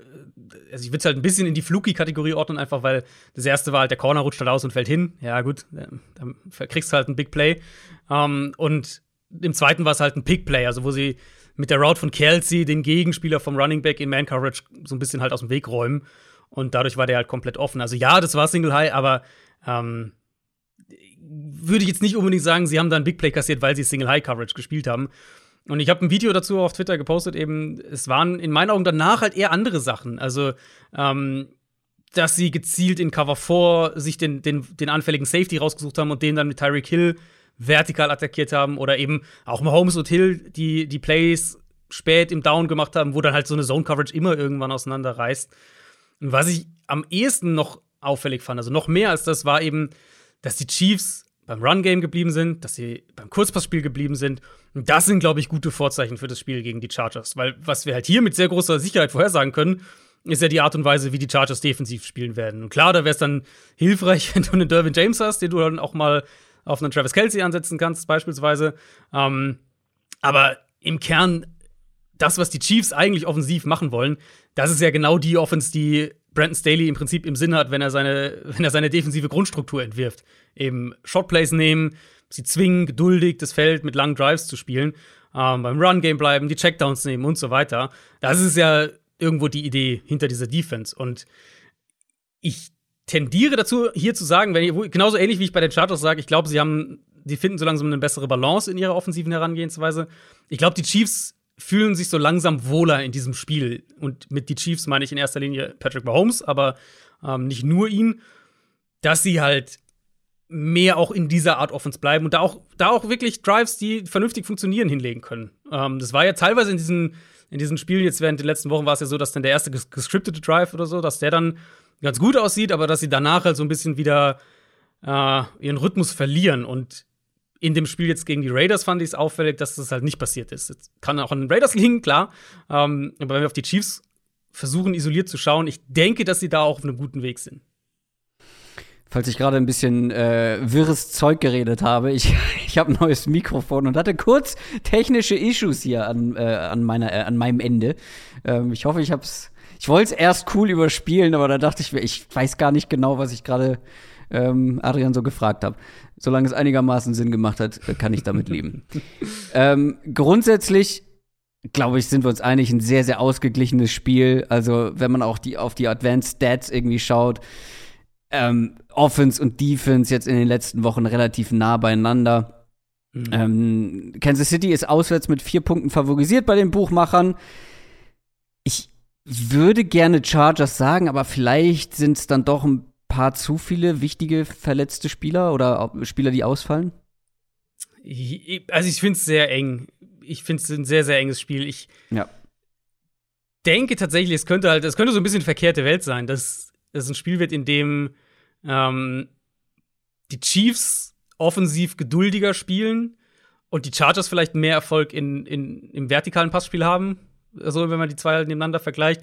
also ich würde es halt ein bisschen in die Fluky-Kategorie ordnen, einfach weil das erste war halt, der Corner rutscht halt aus und fällt hin. Ja, gut, äh, dann kriegst du halt ein Big Play. Ähm, und im zweiten war es halt ein Pick-Play, also wo sie mit der Route von Kelsey den Gegenspieler vom Running Back in Man-Coverage so ein bisschen halt aus dem Weg räumen. Und dadurch war der halt komplett offen. Also ja, das war Single High, aber ähm, würde ich jetzt nicht unbedingt sagen, sie haben da ein Big Play kassiert, weil sie Single High Coverage gespielt haben. Und ich habe ein Video dazu auf Twitter gepostet, eben, es waren in meinen Augen danach halt eher andere Sachen. Also, ähm, dass sie gezielt in Cover 4 sich den, den, den anfälligen Safety rausgesucht haben und den dann mit Tyreek Hill vertikal attackiert haben oder eben auch Mahomes und Hill die, die Plays spät im Down gemacht haben, wo dann halt so eine Zone Coverage immer irgendwann auseinanderreißt. Und was ich am ehesten noch auffällig fand, also noch mehr als das, war eben, dass die Chiefs beim Run-Game geblieben sind, dass sie beim Kurzpassspiel geblieben sind. Und das sind, glaube ich, gute Vorzeichen für das Spiel gegen die Chargers. Weil was wir halt hier mit sehr großer Sicherheit vorhersagen können, ist ja die Art und Weise, wie die Chargers defensiv spielen werden. Und klar, da wäre es dann hilfreich, wenn du einen Dervin James hast, den du dann auch mal auf einen Travis Kelsey ansetzen kannst, beispielsweise. Ähm, aber im Kern, das, was die Chiefs eigentlich offensiv machen wollen, das ist ja genau die Offense, die Brandon Staley im Prinzip im Sinn hat, wenn er seine, wenn er seine defensive Grundstruktur entwirft. Eben Shotplays nehmen, sie zwingen, geduldig das Feld mit langen Drives zu spielen, ähm, beim Run-Game bleiben, die Checkdowns nehmen und so weiter. Das ist ja irgendwo die Idee hinter dieser Defense. Und ich tendiere dazu, hier zu sagen, wenn ich, genauso ähnlich wie ich bei den Chargers sage, ich glaube, sie haben, die finden so langsam eine bessere Balance in ihrer offensiven Herangehensweise. Ich glaube, die Chiefs fühlen sich so langsam wohler in diesem Spiel. Und mit die Chiefs meine ich in erster Linie Patrick Mahomes, aber ähm, nicht nur ihn, dass sie halt mehr auch in dieser Art Offense bleiben und da auch, da auch wirklich Drives, die vernünftig funktionieren, hinlegen können. Ähm, das war ja teilweise in diesen, in diesen Spielen jetzt während den letzten Wochen war es ja so, dass dann der erste ges gescriptete Drive oder so, dass der dann ganz gut aussieht, aber dass sie danach halt so ein bisschen wieder äh, ihren Rhythmus verlieren. Und in dem Spiel jetzt gegen die Raiders fand ich es auffällig, dass das halt nicht passiert ist. Jetzt kann auch an den Raiders liegen, klar. Ähm, aber wenn wir auf die Chiefs versuchen, isoliert zu schauen, ich denke, dass sie da auch auf einem guten Weg sind. Falls ich gerade ein bisschen äh, wirres Zeug geredet habe, ich, ich habe ein neues Mikrofon und hatte kurz technische Issues hier an, äh, an, meiner, äh, an meinem Ende. Ähm, ich hoffe, ich habe es. Ich wollte es erst cool überspielen, aber da dachte ich mir, ich weiß gar nicht genau, was ich gerade ähm, Adrian so gefragt habe. Solange es einigermaßen Sinn gemacht hat, kann ich damit leben. ähm, grundsätzlich glaube ich, sind wir uns einig, ein sehr, sehr ausgeglichenes Spiel. Also, wenn man auch die, auf die Advanced Stats irgendwie schaut, ähm, Offense und Defense jetzt in den letzten Wochen relativ nah beieinander. Mhm. Ähm, Kansas City ist auswärts mit vier Punkten favorisiert bei den Buchmachern. Ich würde gerne Chargers sagen, aber vielleicht sind es dann doch ein paar zu viele wichtige verletzte Spieler oder Spieler, die ausfallen? Also ich finde es sehr eng. Ich finde es ein sehr, sehr enges Spiel. Ich ja. denke tatsächlich, es könnte halt, es könnte so ein bisschen verkehrte Welt sein, dass es ein Spiel wird, in dem ähm, die Chiefs offensiv geduldiger spielen und die Chargers vielleicht mehr Erfolg in, in, im vertikalen Passspiel haben. Also, wenn man die zwei halt nebeneinander vergleicht.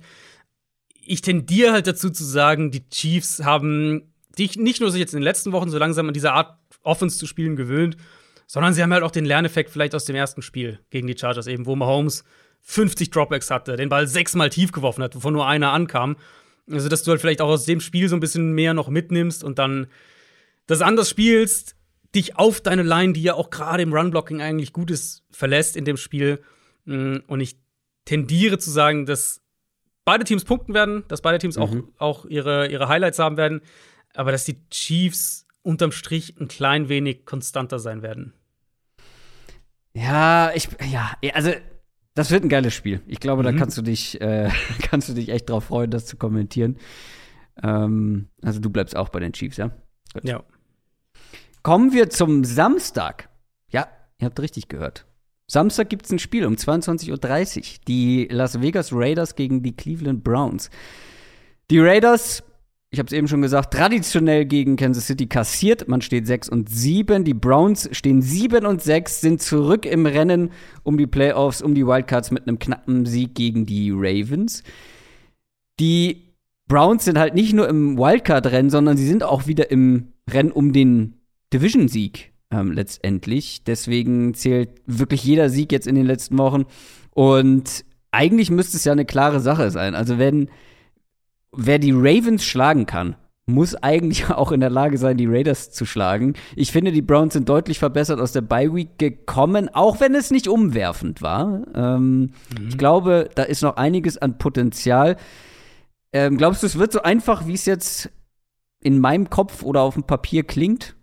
Ich tendiere halt dazu zu sagen, die Chiefs haben sich nicht nur sich jetzt in den letzten Wochen so langsam an diese Art Offense zu spielen gewöhnt, sondern sie haben halt auch den Lerneffekt vielleicht aus dem ersten Spiel gegen die Chargers eben, wo Mahomes 50 Dropbacks hatte, den Ball sechsmal tief geworfen hat, wovon nur einer ankam. Also, dass du halt vielleicht auch aus dem Spiel so ein bisschen mehr noch mitnimmst und dann das anders spielst, dich auf deine Line, die ja auch gerade im Run-Blocking eigentlich gut ist, verlässt in dem Spiel. Mm, und ich tendiere zu sagen, dass beide Teams punkten werden, dass beide Teams mhm. auch, auch ihre, ihre Highlights haben werden, aber dass die Chiefs unterm Strich ein klein wenig konstanter sein werden. Ja, ich, ja, also das wird ein geiles Spiel. Ich glaube, mhm. da kannst du dich, äh, kannst du dich echt drauf freuen, das zu kommentieren. Ähm, also du bleibst auch bei den Chiefs, ja? Gut. Ja. Kommen wir zum Samstag. Ja, ihr habt richtig gehört. Samstag gibt es ein Spiel um 22.30 Uhr. Die Las Vegas Raiders gegen die Cleveland Browns. Die Raiders, ich habe es eben schon gesagt, traditionell gegen Kansas City kassiert. Man steht 6 und 7. Die Browns stehen 7 und 6, sind zurück im Rennen um die Playoffs, um die Wildcards mit einem knappen Sieg gegen die Ravens. Die Browns sind halt nicht nur im Wildcard-Rennen, sondern sie sind auch wieder im Rennen um den Division-Sieg ähm, letztendlich. Deswegen zählt wirklich jeder Sieg jetzt in den letzten Wochen. Und eigentlich müsste es ja eine klare Sache sein. Also wenn wer die Ravens schlagen kann, muss eigentlich auch in der Lage sein, die Raiders zu schlagen. Ich finde, die Browns sind deutlich verbessert aus der Bye Week gekommen, auch wenn es nicht umwerfend war. Ähm, mhm. Ich glaube, da ist noch einiges an Potenzial. Ähm, glaubst du, es wird so einfach, wie es jetzt in meinem Kopf oder auf dem Papier klingt?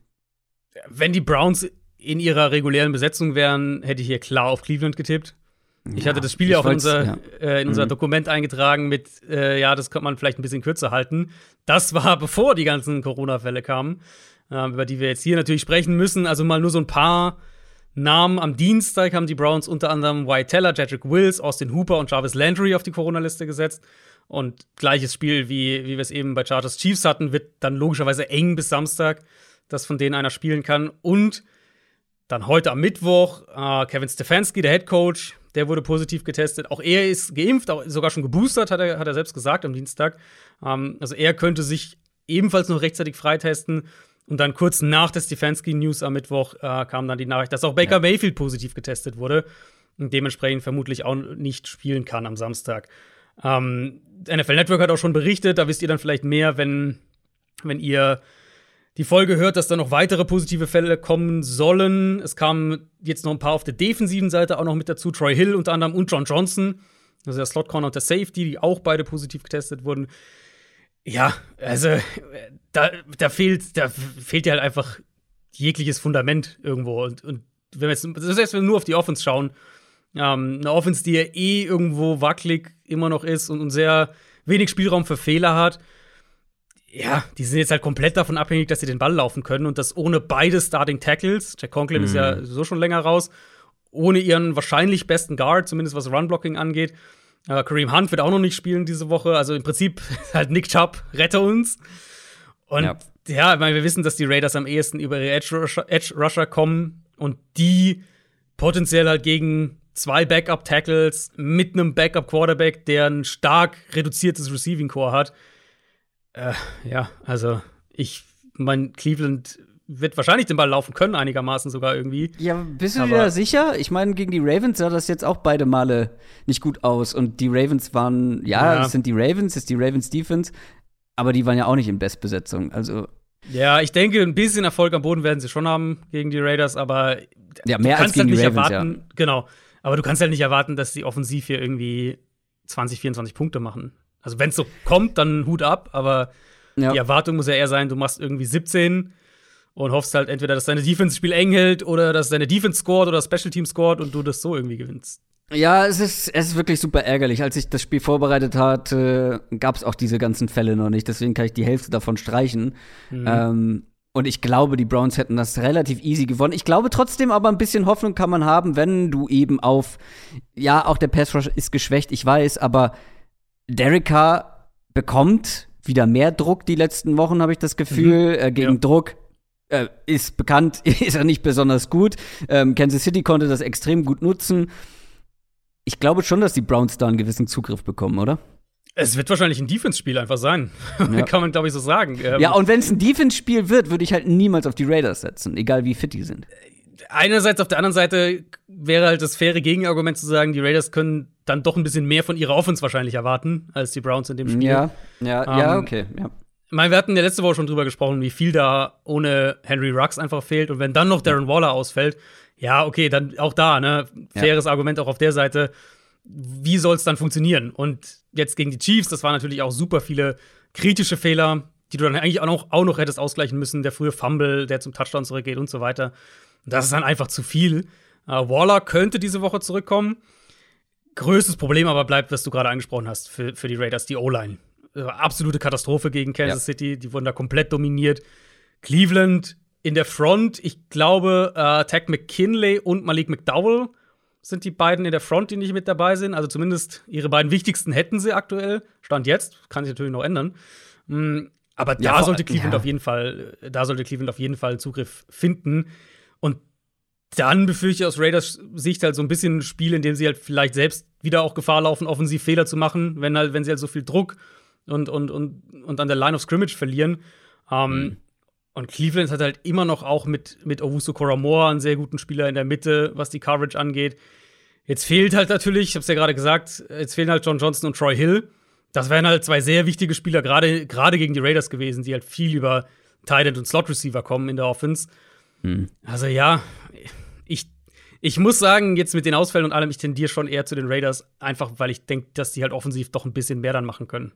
Wenn die Browns in ihrer regulären Besetzung wären, hätte ich hier klar auf Cleveland getippt. Ich ja, hatte das Spiel ja auch in unser, ja. äh, in unser mhm. Dokument eingetragen mit, äh, ja, das könnte man vielleicht ein bisschen kürzer halten. Das war bevor die ganzen Corona-Fälle kamen, äh, über die wir jetzt hier natürlich sprechen müssen. Also mal nur so ein paar Namen. Am Dienstag haben die Browns unter anderem Wyatt Teller, Jedrick Wills, Austin Hooper und Jarvis Landry auf die Corona-Liste gesetzt. Und gleiches Spiel, wie, wie wir es eben bei Chargers Chiefs hatten, wird dann logischerweise eng bis Samstag dass von denen einer spielen kann. Und dann heute am Mittwoch äh, Kevin Stefanski, der Head Coach, der wurde positiv getestet. Auch er ist geimpft, auch sogar schon geboostert, hat er, hat er selbst gesagt am Dienstag. Ähm, also er könnte sich ebenfalls noch rechtzeitig freitesten. Und dann kurz nach der Stefanski-News am Mittwoch äh, kam dann die Nachricht, dass auch Baker ja. Mayfield positiv getestet wurde und dementsprechend vermutlich auch nicht spielen kann am Samstag. Ähm, NFL Network hat auch schon berichtet, da wisst ihr dann vielleicht mehr, wenn, wenn ihr die Folge hört, dass da noch weitere positive Fälle kommen sollen. Es kamen jetzt noch ein paar auf der defensiven Seite auch noch mit dazu. Troy Hill unter anderem und John Johnson, also der Slot Corner und der Safety, die auch beide positiv getestet wurden. Ja, also da, da fehlt, da fehlt ja halt einfach jegliches Fundament irgendwo. Und, und wenn wir jetzt, heißt, wenn wir nur auf die Offense schauen, ähm, eine Offense, die ja eh irgendwo wackelig immer noch ist und, und sehr wenig Spielraum für Fehler hat ja, die sind jetzt halt komplett davon abhängig, dass sie den Ball laufen können und das ohne beide Starting Tackles. Jack Conklin mhm. ist ja mhm. so schon länger raus. Ohne ihren wahrscheinlich besten Guard, zumindest was Run-Blocking angeht. Äh, Kareem Hunt wird auch noch nicht spielen diese Woche. Also im Prinzip halt Nick Chubb, rette uns. Und ja, ja ich meine, wir wissen, dass die Raiders am ehesten über ihre Edge Rusher, Edge Rusher kommen und die potenziell halt gegen zwei Backup-Tackles mit einem Backup-Quarterback, der ein stark reduziertes Receiving-Core hat äh, ja, also ich mein Cleveland wird wahrscheinlich den Ball laufen können, einigermaßen sogar irgendwie. Ja, bist du Aber dir sicher? Ich meine, gegen die Ravens sah das jetzt auch beide Male nicht gut aus. Und die Ravens waren, ja, ja. es sind die Ravens, es ist die Ravens Defense, aber die waren ja auch nicht in Bestbesetzung. Also. Ja, ich denke, ein bisschen Erfolg am Boden werden sie schon haben gegen die Raiders, aber ja, mehr als gegen halt die Ravens, erwarten, ja. genau. Aber du kannst halt nicht erwarten, dass die offensiv hier irgendwie 20, 24 Punkte machen. Also wenn es so kommt, dann Hut ab, aber ja. die Erwartung muss ja eher sein, du machst irgendwie 17 und hoffst halt entweder, dass deine Defense das Spiel eng hält oder dass deine Defense scored oder Special Team scored und du das so irgendwie gewinnst. Ja, es ist, es ist wirklich super ärgerlich. Als ich das Spiel vorbereitet hatte, gab es auch diese ganzen Fälle noch nicht. Deswegen kann ich die Hälfte davon streichen. Mhm. Ähm, und ich glaube, die Browns hätten das relativ easy gewonnen. Ich glaube trotzdem aber ein bisschen Hoffnung kann man haben, wenn du eben auf, ja, auch der Pass Rush ist geschwächt, ich weiß, aber Derek Carr bekommt wieder mehr Druck die letzten Wochen, habe ich das Gefühl. Mhm. Äh, gegen ja. Druck äh, ist bekannt, ist er nicht besonders gut. Ähm, Kansas City konnte das extrem gut nutzen ich glaube schon, dass die Browns da einen gewissen Zugriff bekommen, oder? Es wird wahrscheinlich ein Defense-Spiel einfach sein. Ja. Kann man, glaube ich, so sagen. Ähm, ja, und wenn es ein Defense-Spiel wird, würde ich halt niemals auf die Raiders setzen, egal wie fit die sind. Einerseits, auf der anderen Seite wäre halt das faire Gegenargument zu sagen, die Raiders können dann doch ein bisschen mehr von ihrer Offense wahrscheinlich erwarten, als die Browns in dem Spiel. Ja, ja, ähm, ja, okay, ja. Mein, wir hatten ja letzte Woche schon drüber gesprochen, wie viel da ohne Henry Rux einfach fehlt. Und wenn dann noch Darren Waller ausfällt, ja, okay, dann auch da, ne? Faires ja. Argument auch auf der Seite. Wie soll es dann funktionieren? Und jetzt gegen die Chiefs, das waren natürlich auch super viele kritische Fehler, die du dann eigentlich auch noch, auch noch hättest ausgleichen müssen. Der frühe Fumble, der zum Touchdown zurückgeht und so weiter. Das ist dann einfach zu viel. Uh, Waller könnte diese Woche zurückkommen. Größtes Problem aber bleibt, was du gerade angesprochen hast für, für die Raiders, die O-Line. Äh, absolute Katastrophe gegen Kansas ja. City. Die wurden da komplett dominiert. Cleveland in der Front, ich glaube, äh, Tag McKinley und Malik McDowell sind die beiden in der Front, die nicht mit dabei sind. Also zumindest ihre beiden wichtigsten hätten sie aktuell. Stand jetzt, kann sich natürlich noch ändern. Mhm, aber da ja, sollte Cleveland ja. auf jeden Fall, da sollte Cleveland auf jeden Fall Zugriff finden. Dann befürchte ich aus Raiders Sicht halt so ein bisschen ein Spiel, in dem sie halt vielleicht selbst wieder auch Gefahr laufen, offensiv Fehler zu machen, wenn halt, wenn sie halt so viel Druck und, und, und, und an der Line of Scrimmage verlieren. Ähm, mhm. Und Cleveland hat halt immer noch auch mit, mit Owusu Koramoa einen sehr guten Spieler in der Mitte, was die Coverage angeht. Jetzt fehlt halt natürlich, ich hab's ja gerade gesagt, jetzt fehlen halt John Johnson und Troy Hill. Das wären halt zwei sehr wichtige Spieler, gerade gegen die Raiders gewesen, die halt viel über Tight und Slot Receiver kommen in der Offense. Hm. Also ja, ich, ich muss sagen, jetzt mit den Ausfällen und allem, ich tendiere schon eher zu den Raiders, einfach weil ich denke, dass die halt offensiv doch ein bisschen mehr dann machen können.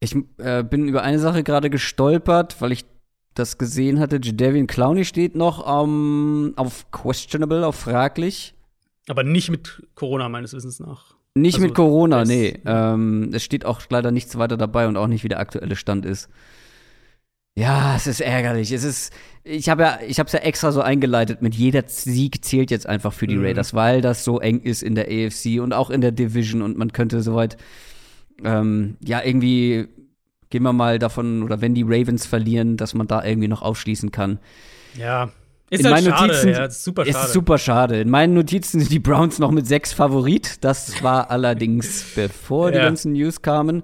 Ich äh, bin über eine Sache gerade gestolpert, weil ich das gesehen hatte. Jadavian Clowney steht noch um, auf questionable, auf fraglich. Aber nicht mit Corona, meines Wissens nach. Nicht also, mit Corona, nee. Ähm, es steht auch leider nichts weiter dabei und auch nicht, wie der aktuelle Stand ist. Ja, es ist ärgerlich. Es ist, ich habe ja, ich habe es ja extra so eingeleitet. Mit jeder Sieg zählt jetzt einfach für die mhm. Raiders, weil das so eng ist in der AFC und auch in der Division und man könnte soweit, ähm, ja irgendwie gehen wir mal davon, oder wenn die Ravens verlieren, dass man da irgendwie noch aufschließen kann. Ja. Ist in halt meinen schade, Notizen, ja, ist super schade. Ist super schade. In meinen Notizen sind die Browns noch mit sechs Favorit. Das war allerdings bevor ja. die ganzen News kamen.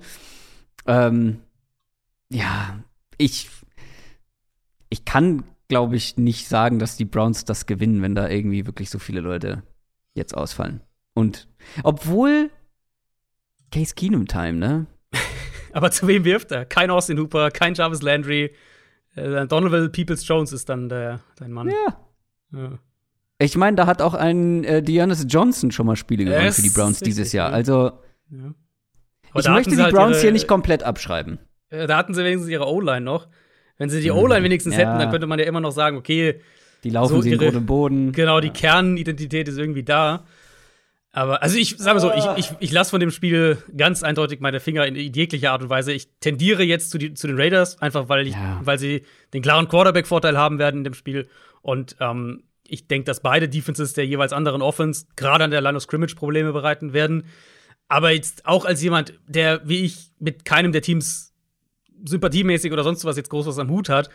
Ähm, ja, ich, ich kann, glaube ich, nicht sagen, dass die Browns das gewinnen, wenn da irgendwie wirklich so viele Leute jetzt ausfallen. Und obwohl Case Keenum Time, ne? Aber zu wem wirft er? Kein Austin Hooper, kein Jarvis Landry. Äh, Donovan Peoples Jones ist dann der, dein Mann. Ja. ja. Ich meine, da hat auch ein äh, Dearness Johnson schon mal Spiele gewonnen für die Browns dieses Jahr. Also, ja. ich möchte die halt Browns ihre, hier nicht komplett abschreiben. Äh, da hatten sie wenigstens ihre O-Line noch. Wenn sie die. O-Line wenigstens ja. hätten, dann könnte man ja immer noch sagen, okay, die laufen so sie ihre, in Boden. Genau, die Kernidentität ist irgendwie da. Aber, also ich sage mal so, ich, ich, ich lasse von dem Spiel ganz eindeutig meine Finger in jeglicher Art und Weise. Ich tendiere jetzt zu, die, zu den Raiders, einfach weil, ich, ja. weil sie den klaren Quarterback-Vorteil haben werden in dem Spiel. Und ähm, ich denke, dass beide Defenses der jeweils anderen Offense gerade an der Line of Scrimmage Probleme bereiten werden. Aber jetzt auch als jemand, der wie ich mit keinem der Teams sympathiemäßig oder sonst was jetzt groß was am Hut hat,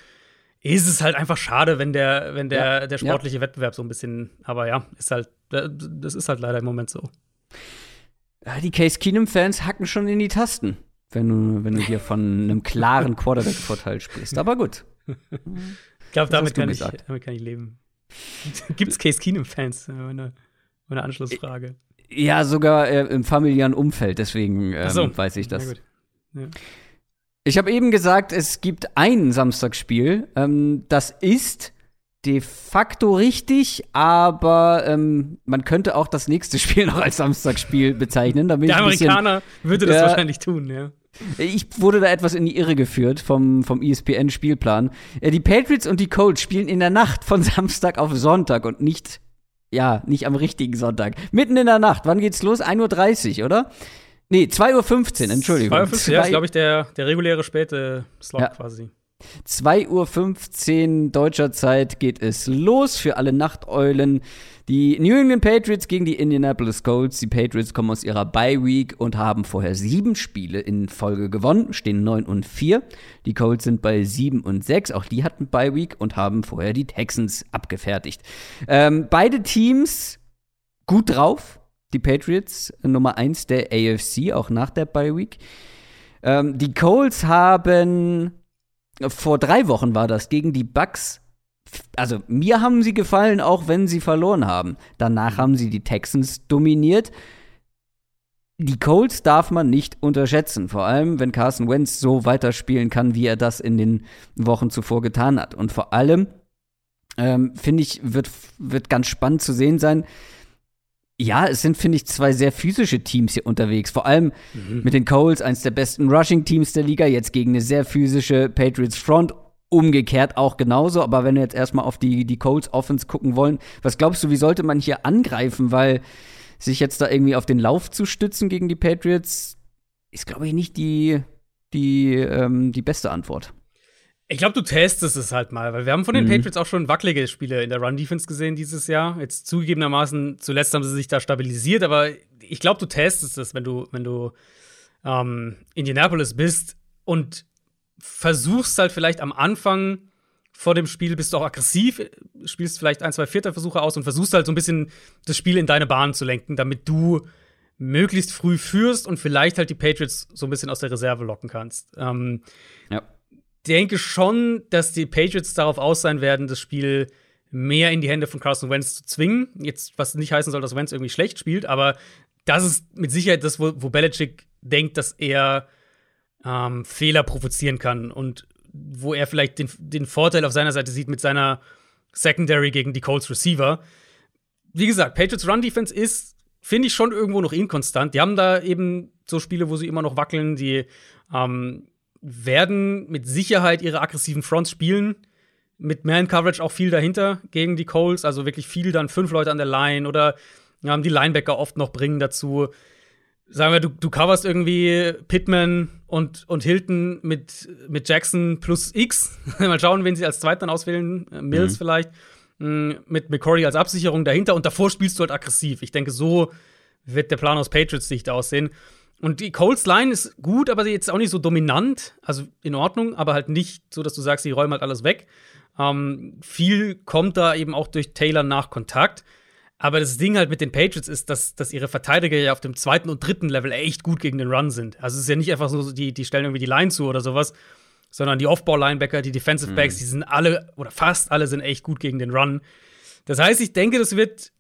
ist es halt einfach schade, wenn der, wenn der, ja, der sportliche ja. Wettbewerb so ein bisschen, aber ja, ist halt, das ist halt leider im Moment so. Die Case Keenum-Fans hacken schon in die Tasten, wenn du, wenn du hier von einem klaren Quarterback-Vorteil sprichst. Aber gut. Ich glaube, damit, kann ich, damit kann ich leben. Gibt es Case Keenum-Fans? Meine, meine Anschlussfrage. Ja, sogar äh, im familiären Umfeld, deswegen ähm, so. weiß ich das. Ja. Ich habe eben gesagt, es gibt ein Samstagsspiel. Ähm, das ist de facto richtig, aber ähm, man könnte auch das nächste Spiel noch als Samstagsspiel bezeichnen. Der Amerikaner bisschen, würde das äh, wahrscheinlich tun, ja. Ich wurde da etwas in die Irre geführt vom, vom ESPN-Spielplan. Äh, die Patriots und die Colts spielen in der Nacht von Samstag auf Sonntag und nicht ja, nicht am richtigen Sonntag. Mitten in der Nacht. Wann geht's los? 1.30 Uhr, oder? Nee, 2.15 Uhr, Entschuldigung. 2.15 Uhr, ja, ist, glaube ich, der, der reguläre späte Slot ja. quasi. 2.15 Uhr deutscher Zeit geht es los für alle Nachteulen. Die New England Patriots gegen die Indianapolis Colts. Die Patriots kommen aus ihrer Bye Week und haben vorher sieben Spiele in Folge gewonnen, stehen 9 und 4. Die Colts sind bei 7 und 6. Auch die hatten Bye Week und haben vorher die Texans abgefertigt. Ähm, beide Teams gut drauf. Die Patriots Nummer 1 der AFC, auch nach der Bye Week. Ähm, die Colts haben vor drei Wochen war das gegen die Bucks also mir haben sie gefallen, auch wenn sie verloren haben. Danach haben sie die Texans dominiert. Die Colts darf man nicht unterschätzen, vor allem wenn Carson Wentz so weiterspielen kann, wie er das in den Wochen zuvor getan hat. Und vor allem, ähm, finde ich, wird, wird ganz spannend zu sehen sein. Ja, es sind, finde ich, zwei sehr physische Teams hier unterwegs. Vor allem mhm. mit den Colts, eins der besten Rushing-Teams der Liga, jetzt gegen eine sehr physische Patriots Front Umgekehrt auch genauso, aber wenn wir jetzt erstmal auf die, die Colts Offense gucken wollen, was glaubst du, wie sollte man hier angreifen? Weil sich jetzt da irgendwie auf den Lauf zu stützen gegen die Patriots, ist, glaube ich, nicht die, die, ähm, die beste Antwort. Ich glaube, du testest es halt mal, weil wir haben von den mhm. Patriots auch schon wackelige Spiele in der Run-Defense gesehen dieses Jahr. Jetzt zugegebenermaßen, zuletzt haben sie sich da stabilisiert, aber ich glaube, du testest es, wenn du, wenn du ähm, Indianapolis bist und versuchst halt vielleicht am Anfang vor dem Spiel, bist du auch aggressiv, spielst vielleicht ein, zwei Vierterversuche aus und versuchst halt so ein bisschen das Spiel in deine Bahn zu lenken, damit du möglichst früh führst und vielleicht halt die Patriots so ein bisschen aus der Reserve locken kannst. Ähm. Denke schon, dass die Patriots darauf aus sein werden, das Spiel mehr in die Hände von Carson Wentz zu zwingen. Jetzt, was nicht heißen soll, dass Wentz irgendwie schlecht spielt, aber das ist mit Sicherheit das, wo, wo Belichick denkt, dass er ähm, Fehler provozieren kann und wo er vielleicht den, den Vorteil auf seiner Seite sieht mit seiner Secondary gegen die Colts Receiver. Wie gesagt, Patriots Run Defense ist, finde ich, schon irgendwo noch inkonstant. Die haben da eben so Spiele, wo sie immer noch wackeln. Die ähm, werden mit Sicherheit ihre aggressiven Fronts spielen. Mit Man-Coverage auch viel dahinter gegen die Colts. Also wirklich viel dann fünf Leute an der Line oder ähm, die Linebacker oft noch bringen dazu sagen wir, du, du coverst irgendwie Pittman und, und Hilton mit, mit Jackson plus X. Mal schauen, wen sie als Zweit dann auswählen. Äh, Mills mhm. vielleicht. Mm, mit McCory als Absicherung dahinter. Und davor spielst du halt aggressiv. Ich denke, so wird der Plan aus Patriots-Sicht aussehen. Und die Colts Line ist gut, aber sie jetzt auch nicht so dominant. Also in Ordnung, aber halt nicht so, dass du sagst, sie räumen halt alles weg. Ähm, viel kommt da eben auch durch Taylor nach Kontakt. Aber das Ding halt mit den Patriots ist, dass, dass ihre Verteidiger ja auf dem zweiten und dritten Level echt gut gegen den Run sind. Also es ist ja nicht einfach so, die, die stellen irgendwie die Line zu oder sowas, sondern die Off-Ball-Linebacker, die Defensive Backs, mhm. die sind alle oder fast alle sind echt gut gegen den Run. Das heißt, ich denke, das wird,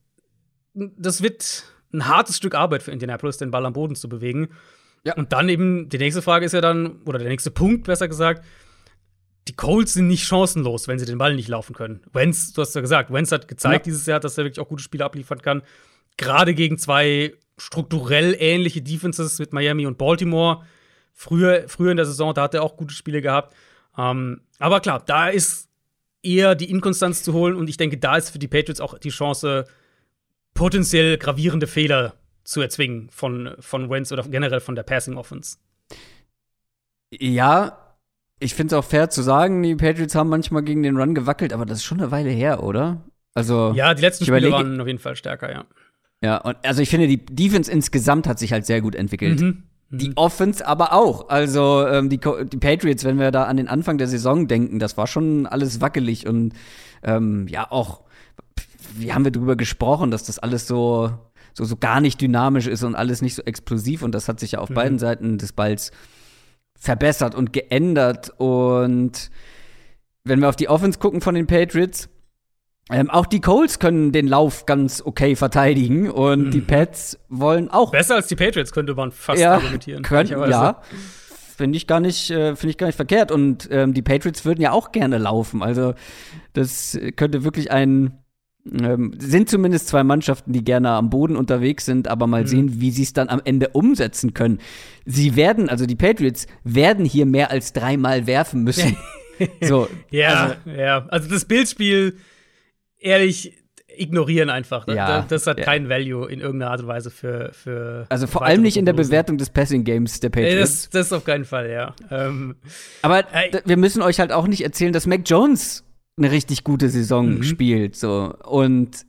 das wird ein hartes Stück Arbeit für Indianapolis, den Ball am Boden zu bewegen. Ja. Und dann eben, die nächste Frage ist ja dann, oder der nächste Punkt, besser gesagt, die Colts sind nicht chancenlos, wenn sie den Ball nicht laufen können. Wenz, du hast ja gesagt, Wenz hat gezeigt ja. dieses Jahr, dass er wirklich auch gute Spiele abliefern kann. Gerade gegen zwei strukturell ähnliche Defenses mit Miami und Baltimore. Früher, früher in der Saison, da hat er auch gute Spiele gehabt. Ähm, aber klar, da ist eher die Inkonstanz zu holen und ich denke, da ist für die Patriots auch die Chance, potenziell gravierende Fehler zu erzwingen von, von Wentz oder generell von der Passing Offense. Ja, ich finde es auch fair zu sagen, die Patriots haben manchmal gegen den Run gewackelt, aber das ist schon eine Weile her, oder? Also ja, die letzten Spiele waren auf jeden Fall stärker, ja. Ja, und also ich finde, die Defense insgesamt hat sich halt sehr gut entwickelt. Mhm. Mhm. Die Offense aber auch. Also ähm, die, die, Patriots, wenn wir da an den Anfang der Saison denken, das war schon alles wackelig und ähm, ja auch, wie haben wir drüber gesprochen, dass das alles so, so, so gar nicht dynamisch ist und alles nicht so explosiv und das hat sich ja auf mhm. beiden Seiten des Balls verbessert und geändert. Und wenn wir auf die Offense gucken von den Patriots, ähm, auch die Colts können den Lauf ganz okay verteidigen und mhm. die Pets wollen auch. Besser als die Patriots könnte man fast ja, argumentieren. Können, ja. Finde ich gar nicht, äh, finde ich gar nicht verkehrt. Und ähm, die Patriots würden ja auch gerne laufen. Also das könnte wirklich ein ähm, sind zumindest zwei Mannschaften, die gerne am Boden unterwegs sind, aber mal mhm. sehen, wie sie es dann am Ende umsetzen können. Sie werden, also die Patriots werden hier mehr als dreimal werfen müssen. so, ja, also, ja. Also das Bildspiel, ehrlich, ignorieren einfach. Ja, das hat ja. keinen Value in irgendeiner Art und Weise für. für Also vor allem nicht in der. Bewertung des Passing Games der Äh, Patriots. Das, das auf keinen Fall, ja. Ähm, Aber d- wir müssen euch halt auch nicht erzählen, dass Mac Jones eine richtig gute Saison Mhm. spielt. So. Und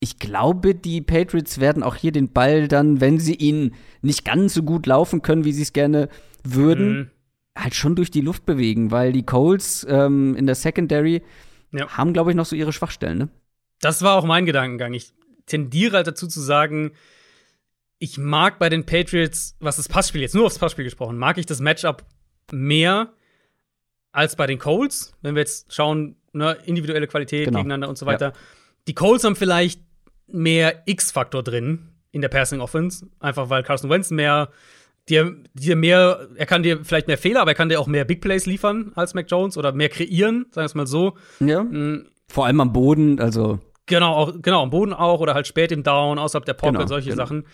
ich glaube, die Patriots werden auch hier den Ball dann, wenn sie ihn nicht ganz so gut laufen können, wie sie es gerne würden, mh, halt schon durch die Luft bewegen, weil die Colts ähm, in der Secondary Ja. haben, glaube ich, noch so ihre Schwachstellen. Ne? Das war auch mein Gedankengang. Ich tendiere halt dazu zu sagen, ich mag bei den Patriots, was das Passspiel jetzt nur aufs Passspiel gesprochen, mag ich das Matchup mehr als bei den Colts, wenn wir jetzt schauen, ne, individuelle Qualität Genau. gegeneinander und so weiter. Die Colts haben vielleicht mehr X-Faktor drin in der Passing Offense, einfach weil Carson Wentz mehr dir, dir mehr, er kann dir vielleicht mehr Fehler, aber er kann dir auch mehr Big Plays liefern als Mac Jones oder mehr kreieren, sagen wir es mal so. Ja. Mm, Vor allem am Boden, also Genau, auch, genau, am Boden auch oder halt spät im Down, außerhalb der Pocket, Genau, solche genau. Sachen.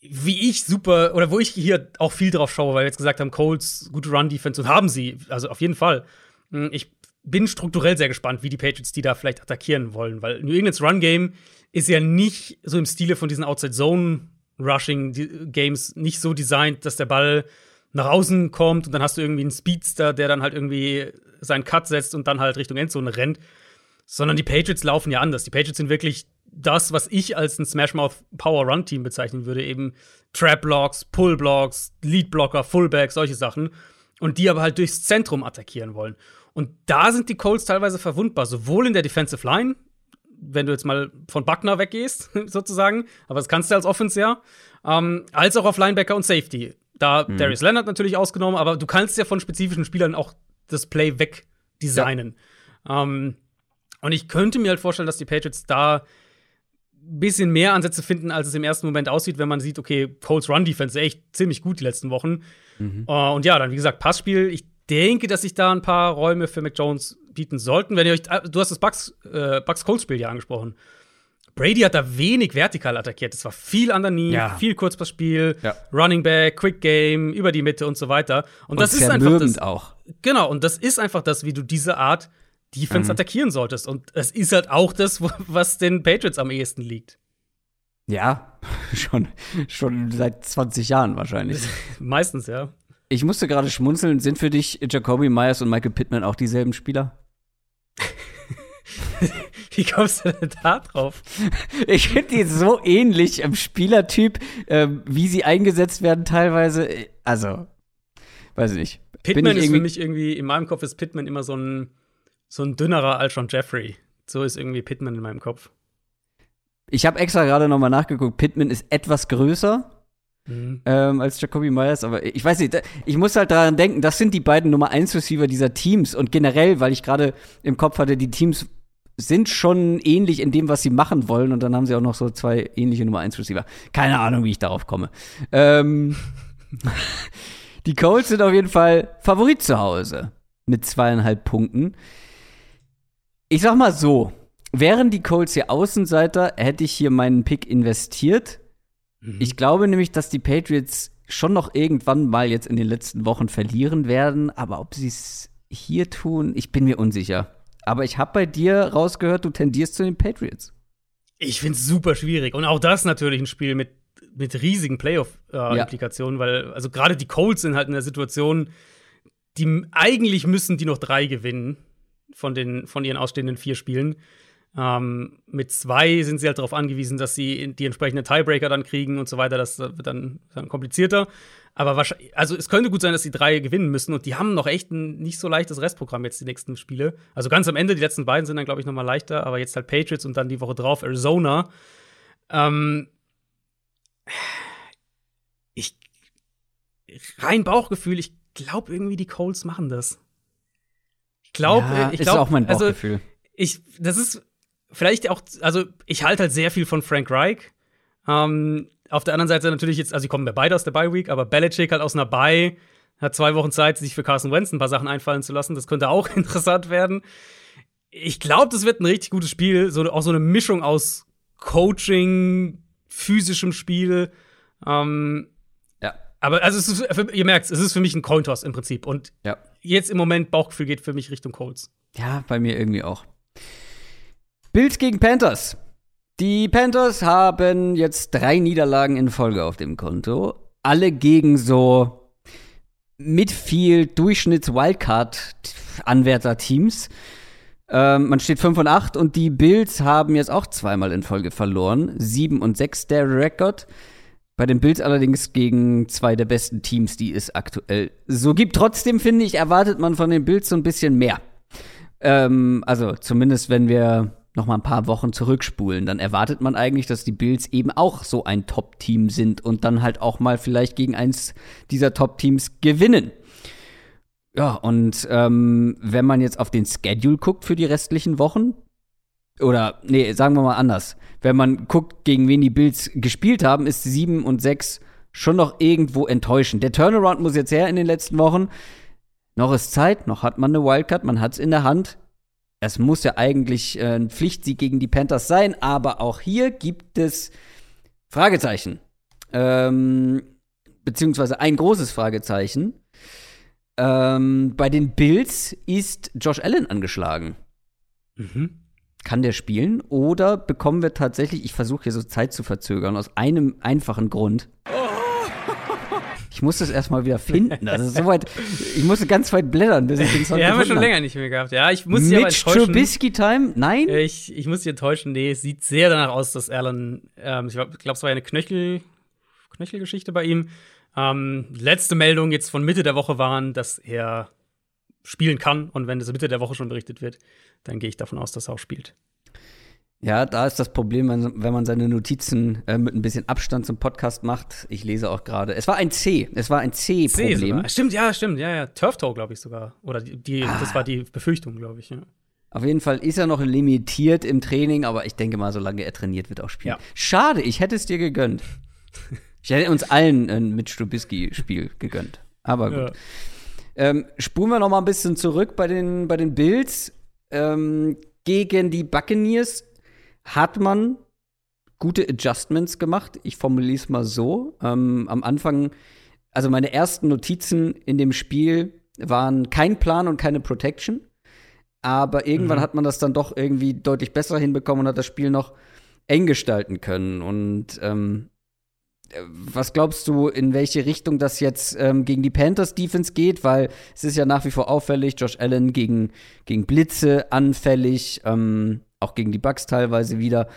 Wie ich super, oder wo ich hier auch viel drauf schaue, weil wir jetzt gesagt haben, Colts, gute Run-Defense und haben sie, also auf jeden Fall. Hm, Ich bin strukturell sehr gespannt, wie die Patriots die da vielleicht attackieren wollen, weil New Englands Run-Game ist ja nicht so im Stile von diesen Outside-Zone-Rushing-Games nicht so designt, dass der Ball nach außen kommt und dann hast du irgendwie einen Speedster, der dann halt irgendwie seinen Cut setzt und dann halt Richtung Endzone rennt, sondern die Patriots laufen ja anders. Die Patriots sind wirklich das, was ich als ein Smashmouth Power Run Team bezeichnen würde, eben Trap Blocks, Pull Blocks, Lead Blocker, Fullback, solche Sachen und die aber halt durchs Zentrum attackieren wollen. Und da sind die Colts teilweise verwundbar, sowohl in der Defensive Line, wenn du jetzt mal von Buckner weggehst, sozusagen, aber das kannst du als Offense ja, ähm, als auch auf Linebacker und Safety. Da Darius Leonard natürlich ausgenommen, aber du kannst ja von spezifischen Spielern auch das Play wegdesignen. Ähm, und ich könnte mir halt vorstellen, dass die Patriots da ein bisschen mehr Ansätze finden, als es im ersten Moment aussieht, wenn man sieht, okay, Colts Run Defense ist echt ziemlich gut die letzten Wochen. Äh, und ja, dann wie gesagt, Passspiel. Ich denke, dass sich da ein paar Räume für Mac Jones bieten sollten. Wenn ihr euch, du hast das Bucks, äh, Bucks Colts Spiel ja angesprochen. Brady hat da wenig vertikal attackiert. Es war viel underneath, Ja. viel Kurzpassspiel, Ja. Running Back, Quick Game, über die Mitte und so weiter. Und, das und ist einfach das, auch. Genau, und das ist einfach das, wie du diese Art Defense attackieren solltest. Und es ist halt auch das, was den Patriots am ehesten liegt. Ja, schon, schon seit 20 Jahren wahrscheinlich. Meistens, ja. Ich musste gerade schmunzeln. Sind für dich Jacoby Myers und Michael Pittman auch dieselben Spieler? Wie kommst du denn da drauf? Ich finde die so ähnlich im Spielertyp, ähm, wie sie eingesetzt werden teilweise. Also, weiß ich nicht. Pittman ich ist für mich irgendwie, in meinem Kopf ist Pittman immer so ein, so ein dünnerer Alshon Jeffrey. So ist irgendwie Pittman in meinem Kopf. Ich habe extra gerade noch mal nachgeguckt. Pittman ist etwas größer Mhm. ähm, als Jacoby Myers, aber ich weiß nicht. Ich muss halt daran denken, das sind die beiden Nummer 1 Receiver dieser Teams und generell, weil ich gerade im Kopf hatte, die Teams sind schon ähnlich in dem, was sie machen wollen und dann haben sie auch noch so zwei ähnliche Nummer 1 Receiver. Keine Ahnung, wie ich darauf komme. Ähm, die Colts sind auf jeden Fall Favorit zu Hause mit zweieinhalb Punkten. Ich sag mal so, wären die Colts hier Außenseiter, hätte ich hier meinen Pick investiert. Mhm. Ich glaube nämlich, dass die Patriots schon noch irgendwann mal jetzt in den letzten Wochen verlieren werden, aber ob sie es hier tun, ich bin mir unsicher. Aber ich habe bei dir rausgehört, du tendierst zu den Patriots. Ich finde es super schwierig. Und auch das natürlich ein Spiel mit, mit riesigen Playoff-Implikationen, weil, also gerade die Colts sind halt in der Situation, die eigentlich müssen die noch drei gewinnen von, den, von ihren ausstehenden vier Spielen. Ähm, mit zwei sind sie halt darauf angewiesen, dass sie die entsprechenden Tiebreaker dann kriegen und so weiter. Das wird dann, dann komplizierter. Aber wahrscheinlich, also es könnte gut sein, dass sie drei gewinnen müssen und die haben noch echt ein nicht so leichtes Restprogramm jetzt die nächsten Spiele. Also ganz am Ende, die letzten beiden sind dann, glaube ich, noch mal leichter, aber jetzt halt Patriots und dann die Woche drauf Arizona. Ähm, ich rein Bauchgefühl, ich glaube irgendwie die Colts machen das. Ich glaube, ja, ich ist glaube auch mein also ich, das ist vielleicht auch, also ich halte halt sehr viel von Frank Reich. Ähm, auf der anderen Seite natürlich jetzt, also die kommen ja beide aus der Bye Week, aber Belichick halt aus einer Bye hat zwei Wochen Zeit, sich für Carson Wentz ein paar Sachen einfallen zu lassen. Das könnte auch interessant werden. Ich glaube, das wird ein richtig gutes Spiel, so auch so eine Mischung aus Coaching, physischem Spiel. Ähm, ja, aber also es ist, ihr merkt, es ist für mich ein Cointoss im Prinzip. Und ja. jetzt im Moment Bauchgefühl geht für mich Richtung Colts. Ja, bei mir irgendwie auch. Bills gegen Panthers. Die Panthers haben jetzt drei Niederlagen in Folge auf dem Konto. Alle gegen so Midfield, Durchschnitts-Wildcard-Anwärter-Teams. Ähm, man steht 5 und 8 und die Bills haben jetzt auch zweimal in Folge verloren. 7 und 6 der Rekord. Bei den Bills allerdings gegen zwei der besten Teams, die es aktuell so gibt. Trotzdem finde ich, erwartet man von den Bills so ein bisschen mehr. Ähm, also zumindest wenn wir noch mal ein paar Wochen zurückspulen, dann erwartet man eigentlich, dass die Bills eben auch so ein Top-Team sind und dann halt auch mal vielleicht gegen eins dieser Top-Teams gewinnen. Ja, und ähm, wenn man jetzt auf den Schedule guckt für die restlichen Wochen, oder nee, sagen wir mal anders, wenn man guckt, gegen wen die Bills gespielt haben, ist 7 und 6 schon noch irgendwo enttäuschend. Der Turnaround muss jetzt her in den letzten Wochen. Noch ist Zeit, noch hat man eine Wildcard, man hat es in der Hand. Es muss ja eigentlich äh, ein Pflichtsieg gegen die Panthers sein, aber auch hier gibt es Fragezeichen. Ähm, beziehungsweise ein großes Fragezeichen. Ähm, bei den Bills ist Josh Allen angeschlagen. Mhm. Kann der spielen? Oder bekommen wir tatsächlich, ich versuche hier so Zeit zu verzögern, aus einem einfachen Grund. Ich muss das erstmal wieder finden. Also so weit, ich musste ganz weit blättern, bis ich den Song Ja, haben wir schon länger nicht mehr gehabt. Ja, ich muss sie aber enttäuschen. Trubisky Time? Nein? Ich, ich muss sie enttäuschen. Nee, es sieht sehr danach aus, dass Allen, ähm, ich glaube, es war eine Knöchel, Knöchelgeschichte bei ihm. Ähm, letzte Meldung jetzt von Mitte der Woche waren, dass er spielen kann. Und wenn es Mitte der Woche schon berichtet wird, dann gehe ich davon aus, dass er auch spielt. Ja, da ist das Problem, wenn man seine Notizen äh, mit ein bisschen Abstand zum Podcast macht. Ich lese auch gerade. Es war ein C. Es war ein C-Problem. Stimmt, ja, stimmt. Ja, ja. Turf Toe, glaube ich sogar. Oder die, die ah. das war die Befürchtung, glaube ich. Ja. Auf jeden Fall ist er noch limitiert im Training, aber ich denke mal, solange er trainiert wird, auch spielen. Ja. Schade, ich hätte es dir gegönnt. ich hätte uns allen ein Mitch Trubisky-Spiel gegönnt. Aber gut. Ja. Ähm, spulen wir noch mal ein bisschen zurück bei den, bei den Bills. Ähm, gegen die Buccaneers hat man gute Adjustments gemacht. Ich formuliere es mal so. Ähm, am Anfang, also meine ersten Notizen in dem Spiel waren kein Plan und keine Protection. Aber irgendwann mhm. hat man das dann doch irgendwie deutlich besser hinbekommen und hat das Spiel noch eng gestalten können. Und ähm, was glaubst du, in welche Richtung das jetzt ähm, gegen die Panthers Defense geht? Weil es ist ja nach wie vor auffällig, Josh Allen gegen, gegen Blitze anfällig, ähm, auch gegen die Bucks teilweise wieder.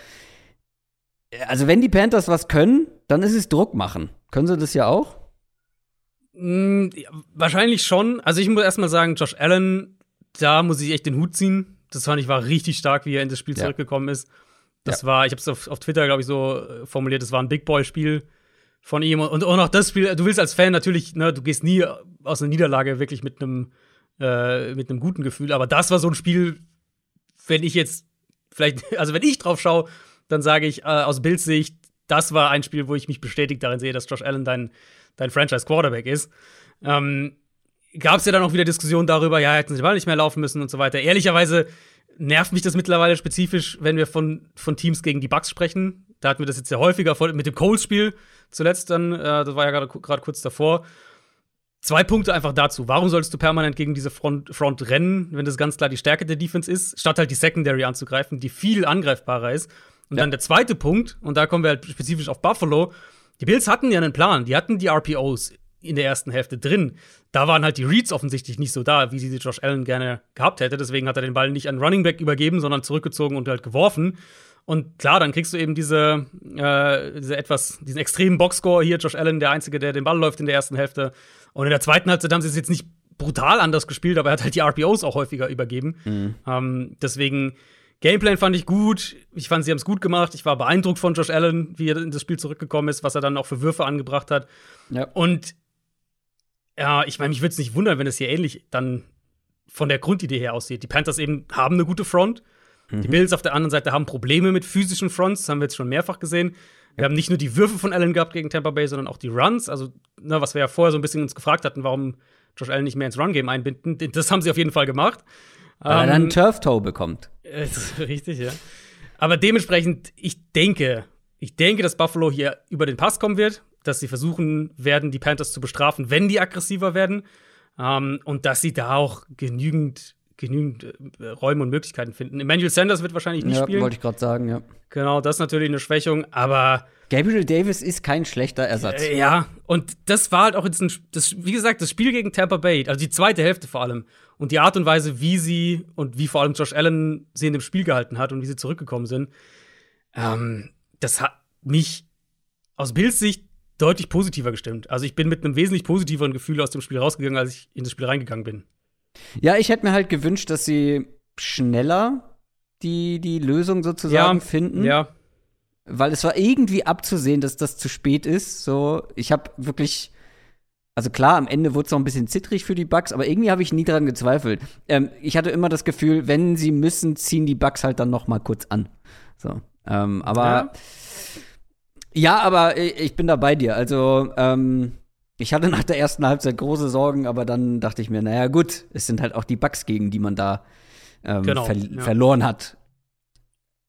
Also wenn die Panthers was können, dann ist es Druck machen. Können sie das ja auch? Ja, wahrscheinlich schon. Also ich muss erstmal sagen, Josh Allen, da muss ich echt den Hut ziehen. Das fand ich war richtig stark, wie er in das Spiel ja. zurückgekommen ist. Das ja. war, ich habe es auf, auf Twitter, glaube ich, so äh, formuliert, das war ein Big Boy-Spiel von ihm. Und auch noch das Spiel, du willst als Fan natürlich, ne, du gehst nie aus einer Niederlage wirklich mit einem äh, mit einem guten Gefühl. Aber das war so ein Spiel, wenn ich jetzt vielleicht, also wenn ich drauf schaue, dann sage ich äh, aus Bills Sicht, das war ein Spiel, wo ich mich bestätigt darin sehe, dass Josh Allen dein, dein Franchise-Quarterback ist. Ähm, Gab es ja dann auch wieder Diskussionen darüber, ja, hätten sie den Ball nicht mehr laufen müssen und so weiter. Ehrlicherweise nervt mich das mittlerweile spezifisch, wenn wir von, von Teams gegen die Bucks sprechen. Da hatten wir das jetzt sehr häufiger mit dem Colts-Spiel zuletzt dann, äh, das war ja gerade kurz davor. Zwei Punkte einfach dazu. Warum sollst du permanent gegen diese Front, Front rennen, wenn das ganz klar die Stärke der Defense ist, statt halt die Secondary anzugreifen, die viel angreifbarer ist? Und ja. dann der zweite Punkt, und da kommen wir halt spezifisch auf Buffalo. Die Bills hatten ja einen Plan, die hatten die RPOs in der ersten Hälfte drin. Da waren halt die Reads offensichtlich nicht so da, wie sie Josh Allen gerne gehabt hätte. Deswegen hat er den Ball nicht an Running Back übergeben, sondern zurückgezogen und halt geworfen. Und klar, dann kriegst du eben diese, äh, diese etwas, diesen extremen Boxscore hier, Josh Allen, der Einzige, der den Ball läuft in der ersten Hälfte. Und in der zweiten Halbzeit haben sie es jetzt nicht brutal anders gespielt, aber er hat halt die RPOs auch häufiger übergeben. Mhm. Ähm, deswegen, Gameplay fand ich gut. Ich fand, sie haben es gut gemacht. Ich war beeindruckt von Josh Allen, wie er in das Spiel zurückgekommen ist, was er dann auch für Würfe angebracht hat. Ja. Und ja, ich meine, mich würde es nicht wundern, wenn es hier ähnlich dann von der Grundidee her aussieht. Die Panthers eben haben eine gute Front. Mhm. Die Bills auf der anderen Seite haben Probleme mit physischen Fronts, das haben wir jetzt schon mehrfach gesehen. Wir haben nicht nur die Würfe von Allen gehabt gegen Tampa Bay, sondern auch die Runs. Also, ne, was wir ja vorher so ein bisschen uns gefragt hatten, warum Josh Allen nicht mehr ins Run-Game einbinden. Das haben sie auf jeden Fall gemacht. Weil ähm, er dann einen ähm, Turf-Toe bekommt. richtig, ja. Aber dementsprechend, ich denke, ich denke, dass Buffalo hier über den Pass kommen wird, dass sie versuchen werden, die Panthers zu bestrafen, wenn die aggressiver werden. Ähm, und dass sie da auch genügend genügend äh, Räume und Möglichkeiten finden. Emmanuel Sanders wird wahrscheinlich nicht ja, spielen. wollte ich gerade sagen, ja. Genau, das ist natürlich eine Schwächung, aber Gabriel Davis ist kein schlechter Ersatz. Äh, ja, und das war halt auch jetzt ein, das, wie gesagt, das Spiel gegen Tampa Bay, also die zweite Hälfte vor allem. Und die Art und Weise, wie sie und wie vor allem Josh Allen sie in dem Spiel gehalten hat und wie sie zurückgekommen sind, ähm, das hat mich aus Bills Sicht deutlich positiver gestimmt. Also ich bin mit einem wesentlich positiveren Gefühl aus dem Spiel rausgegangen, als ich in das Spiel reingegangen bin. Ja, ich hätte mir halt gewünscht, dass sie schneller die, die Lösung sozusagen ja, finden. Ja. Weil es war irgendwie abzusehen, dass das zu spät ist. So, ich habe wirklich. Also klar, am Ende wurde es noch ein bisschen zittrig für die Bugs, aber irgendwie habe ich nie daran gezweifelt. Ähm, ich hatte immer das Gefühl, wenn sie müssen, ziehen die Bugs halt dann noch mal kurz an. So, ähm, aber Ja. ja, aber ich ich bin da bei dir. Also ähm, ich hatte nach der ersten Halbzeit große Sorgen, aber dann dachte ich mir, naja gut, es sind halt auch die Bugs, gegen die man da ähm, Genau, ver ja. verloren hat.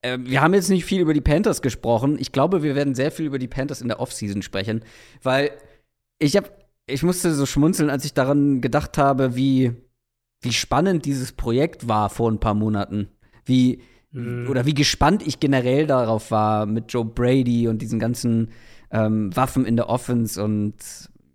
Ähm, wir haben jetzt nicht viel über die Panthers gesprochen. Ich glaube, wir werden sehr viel über die Panthers in der Offseason sprechen, weil ich habe, ich musste so schmunzeln, als ich daran gedacht habe, wie wie spannend dieses Projekt war vor ein paar Monaten. Wie Mhm. oder wie gespannt ich generell darauf war mit Joe Brady und diesen ganzen ähm, Waffen in der Offense und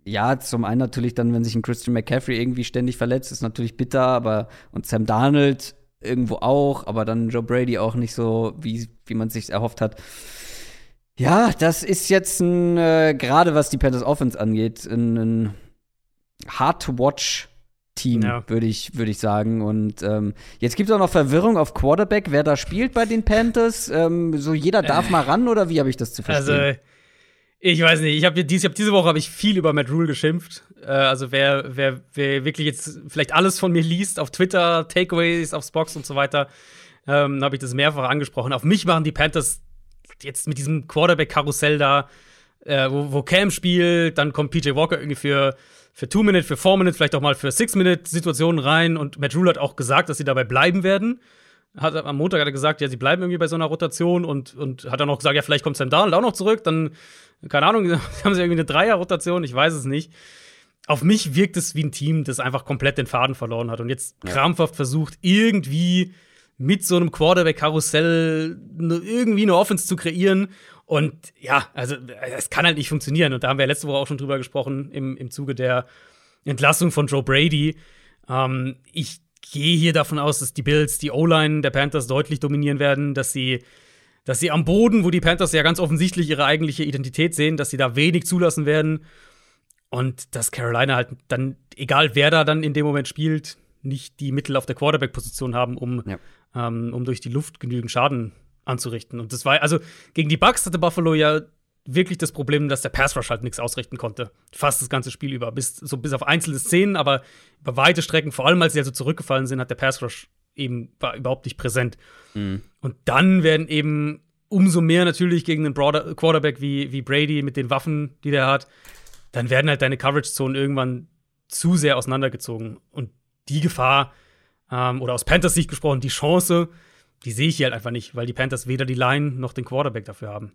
ja, zum einen natürlich dann, wenn sich ein Christian McCaffrey irgendwie ständig verletzt, ist natürlich bitter, aber und Sam Darnold irgendwo auch, aber dann Joe Brady auch nicht so, wie, wie man sich erhofft hat. Ja, das ist jetzt ein, äh, gerade was die Panthers Offense angeht, ein, ein hard-to-watch Team, Ja. würde ich, würd ich sagen. Und ähm, jetzt gibt es auch noch Verwirrung auf Quarterback, wer da spielt bei den Panthers. Ähm, so jeder darf mal ran, oder wie habe ich das zu verstehen? Also, ich weiß nicht. Ich habe dies, ich hab diese Woche habe ich viel über Matt Rule geschimpft. Äh, also wer, wer, wer wirklich jetzt vielleicht alles von mir liest auf Twitter, Takeaways aufs Box und so weiter, ähm, habe ich das mehrfach angesprochen. Auf mich machen die Panthers jetzt mit diesem Quarterback-Karussell da, äh, wo, wo Cam spielt, dann kommt PJ Walker irgendwie für für Two Minute, für Four Minute, vielleicht auch mal für Six Minute Situationen rein. Und Matt Rule hat auch gesagt, dass sie dabei bleiben werden. Hat, am Montag hat er gesagt, ja, sie bleiben irgendwie bei so einer Rotation und, und hat dann auch gesagt, ja, vielleicht kommt Sam Darnold auch noch zurück. Dann, keine Ahnung, haben sie irgendwie eine Dreier-Rotation, ich weiß es nicht. Auf mich wirkt es wie ein Team, das einfach komplett den Faden verloren hat und jetzt Ja. krampfhaft versucht, irgendwie mit so einem Quarterback-Karussell ne- irgendwie eine Offense zu kreieren. Und ja, also es kann halt nicht funktionieren. Und da haben wir letzte Woche auch schon drüber gesprochen im, im Zuge der Entlassung von Joe Brady. Ähm, ich gehe hier davon aus, dass die Bills die O-Line der Panthers deutlich dominieren werden, dass sie, dass sie am Boden, wo die Panthers ja ganz offensichtlich ihre eigentliche Identität sehen, dass sie da wenig zulassen werden. Und dass Carolina halt dann, egal wer da dann in dem Moment spielt, nicht die Mittel auf der Quarterback-Position haben, um, Ja. ähm, um durch die Luft genügend Schaden anzurichten. Und das war, also gegen die Bucks hatte Buffalo ja wirklich das Problem, dass der Pass Rush halt nichts ausrichten konnte. Fast das ganze Spiel über. Bis, so bis auf einzelne Szenen, aber über weite Strecken, vor allem als sie also zurückgefallen sind, hat der Pass Rush eben war überhaupt nicht präsent. Mhm. Und dann werden eben umso mehr natürlich gegen einen Broader Quarterback wie, wie Brady mit den Waffen, die der hat, dann werden halt deine Coverage-Zonen irgendwann zu sehr auseinandergezogen. Und die Gefahr, ähm, oder aus Panthers Sicht gesprochen, die Chance, die sehe ich hier halt einfach nicht, weil die Panthers weder die Line noch den Quarterback dafür haben.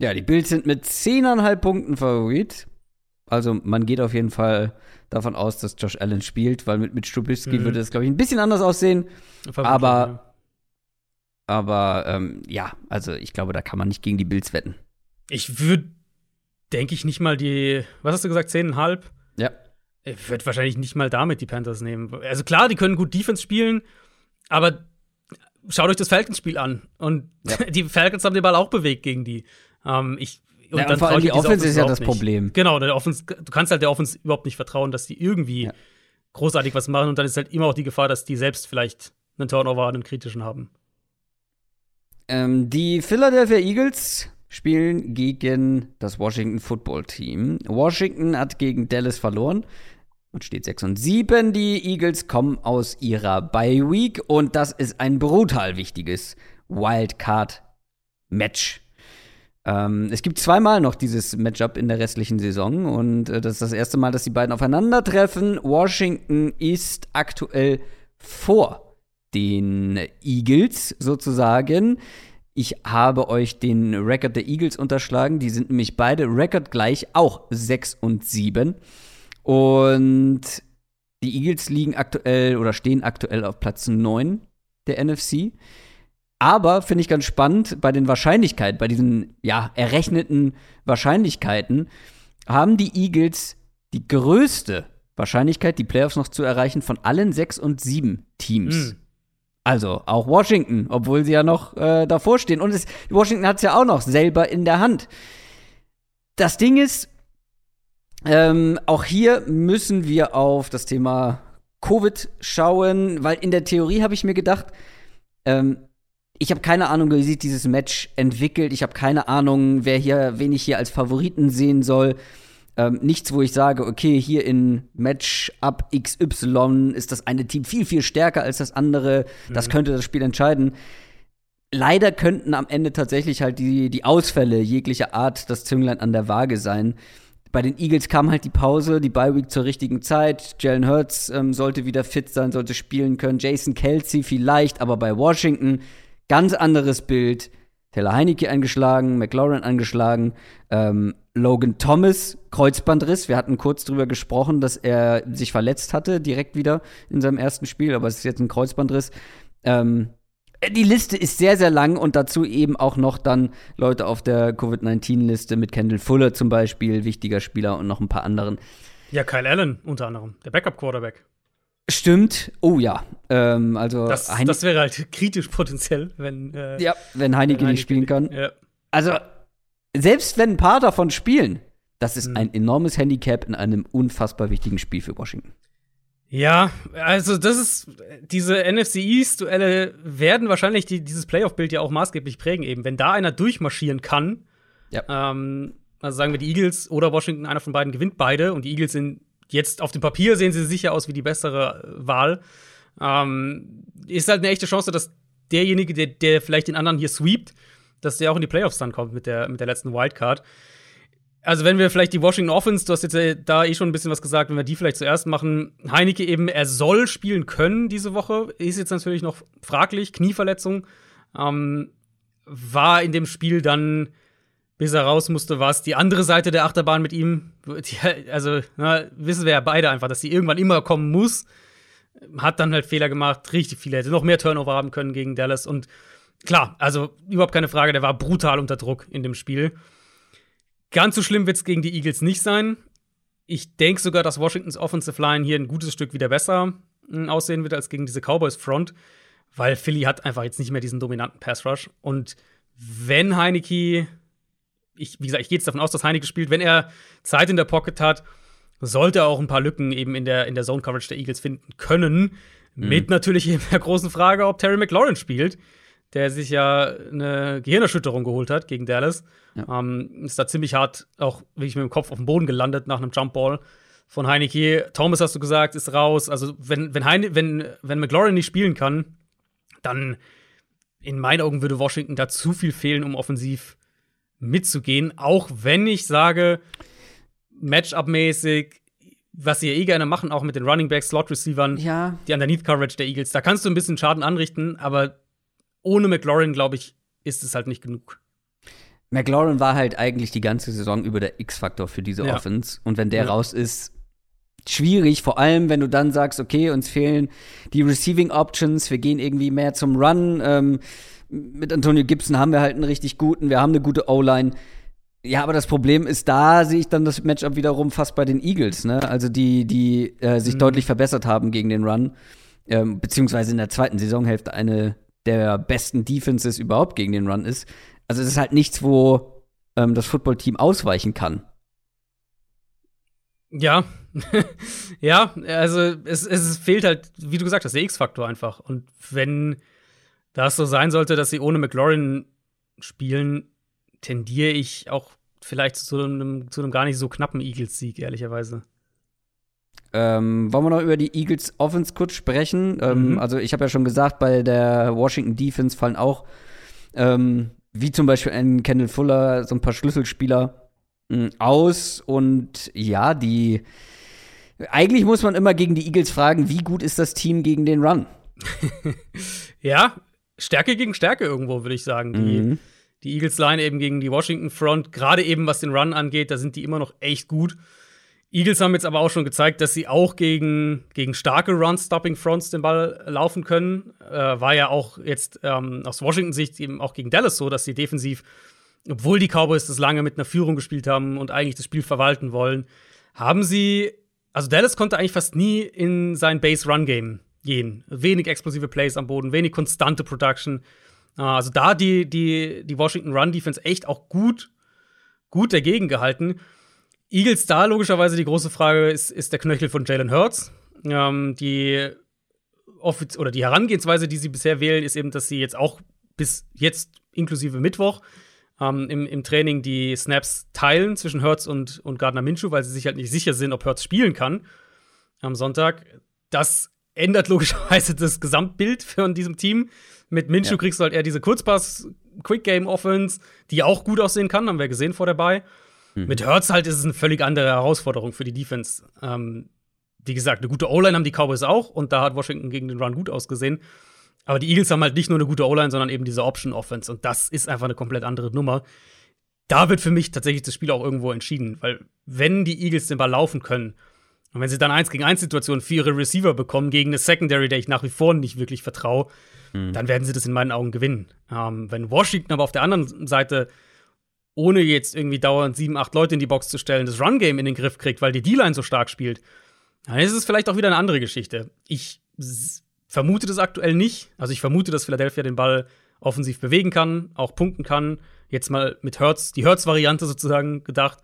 Ja, die Bills sind mit 10,5 Punkten Favorit. Also man geht auf jeden Fall davon aus, dass Josh Allen spielt, weil mit, mit Strubisky Mhm. würde es, glaube ich, ein bisschen anders aussehen. Aber- ja. Aber ähm, ja, also ich glaube, da kann man nicht gegen die Bills wetten. ich würde, denke ich, nicht mal die, was hast du gesagt, 10,5? Ja. Ich würde wahrscheinlich nicht mal damit die Panthers nehmen. Also klar, die können gut Defense spielen, aber schaut euch das Falcons-Spiel an. Und Ja. die Falcons haben den Ball auch bewegt gegen die. Ähm, ich, und Ja, und vor allem die Offense ist ja das nicht. Problem. Genau, der Offense, du kannst halt der Offense überhaupt nicht vertrauen, dass die irgendwie Ja. großartig was machen. Und dann ist halt immer auch die Gefahr, dass die selbst vielleicht einen Turnover, einen kritischen haben. Ähm, die Philadelphia Eagles spielen gegen das Washington Football Team. Washington hat gegen Dallas verloren und steht 6 und 7. Die Eagles kommen aus ihrer Bye Week und das ist ein brutal wichtiges Wildcard-Match. Ähm, es gibt zweimal noch dieses Matchup in der restlichen Saison und äh, das ist das erste Mal, dass die beiden aufeinandertreffen. Washington ist aktuell vor den Eagles sozusagen. Ich habe euch den Rekord der Eagles unterschlagen. Die sind nämlich beide rekordgleich, auch 6 und 7. Und Die Eagles liegen aktuell oder stehen aktuell auf Platz 9 der NFC. Aber finde ich ganz spannend, bei den Wahrscheinlichkeiten, bei diesen ja, errechneten Wahrscheinlichkeiten, haben die Eagles die größte Wahrscheinlichkeit, die Playoffs noch zu erreichen, von allen sechs und sieben Teams. Mhm. Also auch Washington, obwohl sie ja noch äh, davor stehen. Und es, Washington hat es ja auch noch selber in der Hand. Das Ding ist, ähm, auch hier müssen wir auf das Thema Covid schauen, weil in der Theorie habe ich mir gedacht, ähm, ich habe keine Ahnung, wie sich dieses Match entwickelt. Ich habe keine Ahnung, wer hier, wen ich hier als Favoriten sehen soll. Ähm, nichts, wo ich sage, okay, hier in Match-Up XY ist das eine Team viel, viel stärker als das andere. Das mhm. könnte das Spiel entscheiden. Leider könnten am Ende tatsächlich halt die, die Ausfälle jeglicher Art das Zünglein an der Waage sein. Bei den Eagles kam halt die Pause, die Bye-Week zur richtigen Zeit. Jalen Hurts ähm, sollte wieder fit sein, sollte spielen können. Jason Kelsey vielleicht, aber bei Washington Ganz anderes Bild. Taylor Heinecke angeschlagen, McLaurin angeschlagen, ähm, Logan Thomas, Kreuzbandriss. Wir hatten kurz drüber gesprochen, dass er sich verletzt hatte, direkt wieder in seinem ersten Spiel, aber es ist jetzt ein Kreuzbandriss. Ähm, die Liste ist sehr, sehr lang und dazu eben auch noch dann Leute auf der Covid-19-Liste mit Kendall Fuller zum Beispiel, wichtiger Spieler und noch ein paar anderen. Ja, Kyle Allen unter anderem, der Backup-Quarterback. Stimmt. Oh ja. Ähm, also das, das, wäre halt kritisch potenziell, wenn äh, ja, wenn Heineke nicht spielen kann. Ja. Also selbst wenn ein paar davon spielen, das ist mhm. ein enormes Handicap in einem unfassbar wichtigen Spiel für Washington. Ja, also das ist diese NFC East Duelle werden wahrscheinlich die, dieses Playoff-Bild ja auch maßgeblich prägen eben. Wenn da einer durchmarschieren kann, ja. ähm, also sagen wir die Eagles oder Washington, einer von beiden gewinnt beide und die Eagles sind Jetzt auf dem Papier sehen sie sicher aus wie die bessere äh, Wahl. Ähm, ist halt eine echte Chance, dass derjenige, der, der vielleicht den anderen hier sweept, dass der auch in die Playoffs dann kommt mit der, mit der letzten Wildcard. Also, wenn wir vielleicht die Washington Offense, du hast jetzt äh, da eh schon ein bisschen was gesagt, wenn wir die vielleicht zuerst machen. Heineke eben, er soll spielen können diese Woche, ist jetzt natürlich noch fraglich, Knieverletzung. Ähm, war in dem Spiel dann bis er raus musste, war es die andere Seite der Achterbahn mit ihm. also, na, wissen wir ja beide einfach, dass sie irgendwann immer kommen muss. Hat dann halt Fehler gemacht, richtig viele, hätte noch mehr Turnover haben können gegen Dallas. Und klar, also überhaupt keine Frage, der war brutal unter Druck in dem Spiel. Ganz so schlimm wird es gegen die Eagles nicht sein. Ich denke sogar, dass Washingtons Offensive Line hier ein gutes Stück wieder besser hm, aussehen wird als gegen diese Cowboys Front, weil Philly hat einfach jetzt nicht mehr diesen dominanten Pass Rush. Und wenn Heineke ich, wie gesagt, ich gehe jetzt davon aus, dass Heineke spielt. Wenn er Zeit in der Pocket hat, sollte er auch ein paar Lücken eben in der, in der Zone-Coverage der Eagles finden können. Mhm. Mit natürlich eben der großen Frage, ob Terry McLaurin spielt, der sich ja eine Gehirnerschütterung geholt hat gegen Dallas. Ja. Ähm, ist da ziemlich hart auch wirklich mit dem Kopf auf dem Boden gelandet nach einem Jumpball von Heineke. Thomas, hast du gesagt, ist raus. Also, wenn, wenn, Heine, wenn, wenn McLaurin nicht spielen kann, dann in meinen Augen würde Washington da zu viel fehlen, um offensiv mitzugehen, auch wenn ich sage, Matchup-mäßig, was sie ja eh gerne machen, auch mit den Running Backs, Slot-Receivern, ja. die Underneath-Coverage der Eagles, da kannst du ein bisschen Schaden anrichten, aber ohne McLaurin, glaube ich, ist es halt nicht genug. McLaurin war halt eigentlich die ganze Saison über der X-Faktor für diese ja. Offense. Und wenn der ja. raus ist, schwierig, vor allem wenn du dann sagst, okay, uns fehlen die Receiving Options, wir gehen irgendwie mehr zum Run. Ähm, mit Antonio Gibson haben wir halt einen richtig guten, wir haben eine gute O-Line. Ja, aber das Problem ist, da sehe ich dann das Matchup wiederum fast bei den Eagles, ne? Also die, die äh, sich mhm. deutlich verbessert haben gegen den Run, ähm, beziehungsweise in der zweiten Saisonhälfte eine der besten Defenses überhaupt gegen den Run ist. Also es ist halt nichts, wo ähm, das Footballteam ausweichen kann. Ja, ja, also es, es fehlt halt, wie du gesagt hast, der X-Faktor einfach. Und wenn da es so sein sollte, dass sie ohne McLaurin spielen, tendiere ich auch vielleicht zu einem, zu einem gar nicht so knappen Eagles-Sieg, ehrlicherweise. Ähm, wollen wir noch über die Eagles Offense kurz sprechen? Ähm, mhm. Also, ich habe ja schon gesagt, bei der Washington Defense fallen auch, ähm, wie zum Beispiel ein Kendall Fuller, so ein paar Schlüsselspieler mh, hm, aus. Und ja, die. Eigentlich muss man immer gegen die Eagles fragen, wie gut ist das Team gegen den Run? ja, Stärke gegen Stärke irgendwo, würde ich sagen. Die, mhm. die Eagles Line eben gegen die Washington Front, gerade eben was den Run angeht, da sind die immer noch echt gut. Eagles haben jetzt aber auch schon gezeigt, dass sie auch gegen, gegen starke Run-Stopping-Fronts den Ball laufen können. Äh, war ja auch jetzt ähm, aus Washington-Sicht eben auch gegen Dallas so, dass sie defensiv, obwohl die Cowboys das lange mit einer Führung gespielt haben und eigentlich das Spiel verwalten wollen, haben sie, also Dallas konnte eigentlich fast nie in sein Base-Run-Game gehen. Wenig explosive Plays am Boden, wenig konstante Production. Äh, also da die, die, die Washington Run-Defense echt auch gut, gut dagegen gehalten. Eagles da logischerweise die große Frage ist, ist der Knöchel von Jalen Hurts. Ähm, die Offiz oder die Herangehensweise, die sie bisher wählen, ist eben, dass sie jetzt auch bis jetzt inklusive Mittwoch ähm, im, im Training die Snaps teilen zwischen Hurts und, und Gardner Minshew, weil sie sich halt nicht sicher sind, ob Hurts spielen kann am Sonntag. Das ändert logischerweise das Gesamtbild von diesem Team. Mit Minshew ja. kriegst du halt eher diese Kurzpass-Quick-Game-Offense, die auch gut aussehen kann, haben wir gesehen vor dabei. Mhm. Mit Hurts halt ist es eine völlig andere Herausforderung für die Defense. Ähm, wie gesagt, eine gute O-Line haben die Cowboys auch und da hat Washington gegen den Run gut ausgesehen. Aber die Eagles haben halt nicht nur eine gute O-Line, sondern eben diese Option-Offense und das ist einfach eine komplett andere Nummer. Da wird für mich tatsächlich das Spiel auch irgendwo entschieden, weil wenn die Eagles den Ball laufen können und wenn sie dann eins gegen eins Situationen für ihre Receiver bekommen gegen eine Secondary, der ich nach wie vor nicht wirklich vertraue, mhm. dann werden sie das in meinen Augen gewinnen. Ähm, wenn Washington aber auf der anderen Seite ohne jetzt irgendwie dauernd sieben, acht Leute in die Box zu stellen, das Run-Game in den Griff kriegt, weil die D-Line so stark spielt, dann ist es vielleicht auch wieder eine andere Geschichte. Ich vermute das aktuell nicht. Also ich vermute, dass Philadelphia den Ball offensiv bewegen kann, auch punkten kann. Jetzt mal mit Hertz, die Hertz-Variante sozusagen gedacht.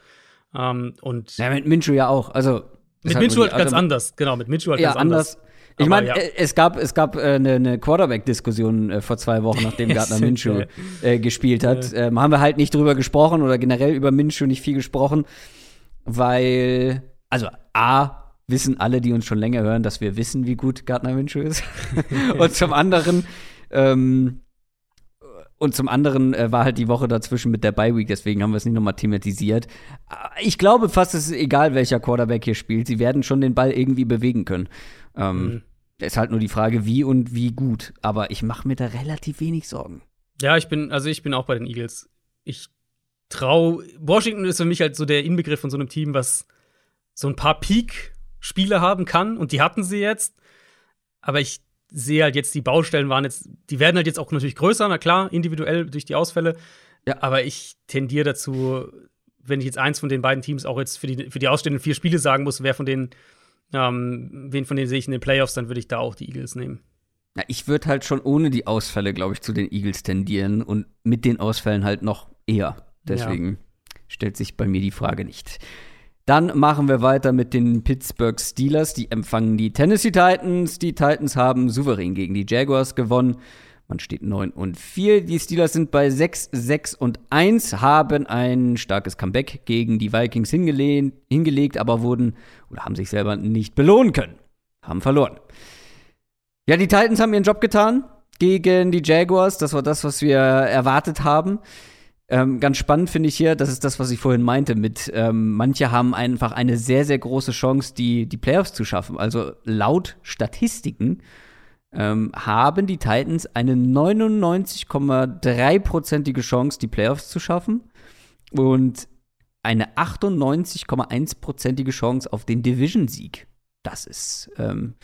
Ähm, und ja, mit Minshew ja auch. Also mit Minshew halt ganz anders, genau, mit Minshew halt ja, ganz anders. anders. Ich meine, ja. Äh, es gab, es gab äh, eine, eine Quarterback-Diskussion äh, vor zwei Wochen, nachdem Gardner Minshew äh, gespielt hat. Ähm, haben wir halt nicht drüber gesprochen oder generell über Minshew nicht viel gesprochen, weil, also A, wissen alle, die uns schon länger hören, dass wir wissen, wie gut Gardner Minshew ist. und zum anderen, ähm, und zum anderen äh, war halt die Woche dazwischen mit der Bye Week, deswegen haben wir es nicht nochmal thematisiert. Ich glaube fast, es ist egal, welcher Quarterback hier spielt. Sie werden schon den Ball irgendwie bewegen können. Ähm, mhm. Ist halt nur die Frage, wie und wie gut. Aber ich mache mir da relativ wenig Sorgen. Ja, ich bin, also ich bin auch bei den Eagles. Ich trau. Washington ist für mich halt so der Inbegriff von so einem Team, was so ein paar Peak-Spiele haben kann. Und die hatten sie jetzt. Aber ich sehe halt jetzt, die Baustellen waren jetzt, die werden halt jetzt auch natürlich größer, na klar, individuell durch die Ausfälle. Ja. Aber ich tendiere dazu, wenn ich jetzt eins von den beiden Teams auch jetzt für die, für die ausstehenden vier Spiele sagen muss, wer von denen ähm, wen von denen sehe ich in den Playoffs, dann würde ich da auch die Eagles nehmen. Ja, ich würde halt schon ohne die Ausfälle, glaube ich, zu den Eagles tendieren und mit den Ausfällen halt noch eher. Deswegen ja. stellt sich bei mir die Frage nicht. Dann machen wir weiter mit den Pittsburgh Steelers. Die empfangen die Tennessee Titans. Die Titans haben souverän gegen die Jaguars gewonnen. Man steht 9 und 4. Die Steelers sind bei 6, 6 und 1, haben ein starkes Comeback gegen die Vikings hingelegt, aber wurden oder haben sich selber nicht belohnen können. Haben verloren. Ja, die Titans haben ihren Job getan gegen die Jaguars. Das war das, was wir erwartet haben. Ähm, ganz spannend finde ich hier, das ist das, was ich vorhin meinte, mit ähm, manche haben einfach eine sehr, sehr große Chance, die, die Playoffs zu schaffen. Also laut Statistiken ähm, haben die Titans eine 99,3-prozentige Chance, die Playoffs zu schaffen und eine 98,1-prozentige Chance auf den Division-Sieg. Das ist, ähm,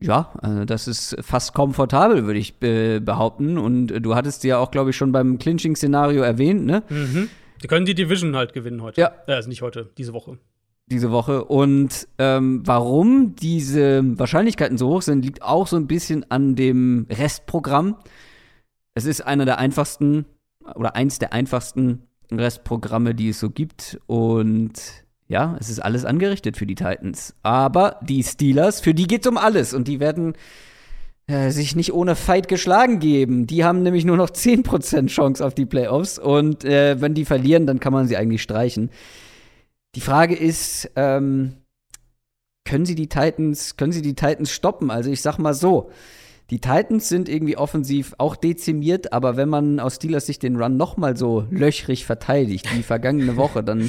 ja, also das ist fast komfortabel, würde ich be behaupten. Und du hattest ja auch, glaube ich, schon beim Clinching-Szenario erwähnt, ne? Mhm. Die können die Division halt gewinnen heute. Ja. Äh, also nicht heute, diese Woche diese Woche. Und ähm, warum diese Wahrscheinlichkeiten so hoch sind, liegt auch so ein bisschen an dem Restprogramm. Es ist einer der einfachsten oder eins der einfachsten Restprogramme, die es so gibt. Und ja, es ist alles angerichtet für die Titans. Aber die Steelers, für die geht es um alles. Und die werden äh, sich nicht ohne Fight geschlagen geben. Die haben nämlich nur noch 10% Chance auf die Playoffs. Und äh, wenn die verlieren, dann kann man sie eigentlich streichen. Die Frage ist, ähm, können sie die Titans, können sie die Titans stoppen? Also ich sag mal so, die Titans sind irgendwie offensiv auch dezimiert, aber wenn man aus Steelers Sicht den Run noch mal so löchrig verteidigt wie vergangene Woche, dann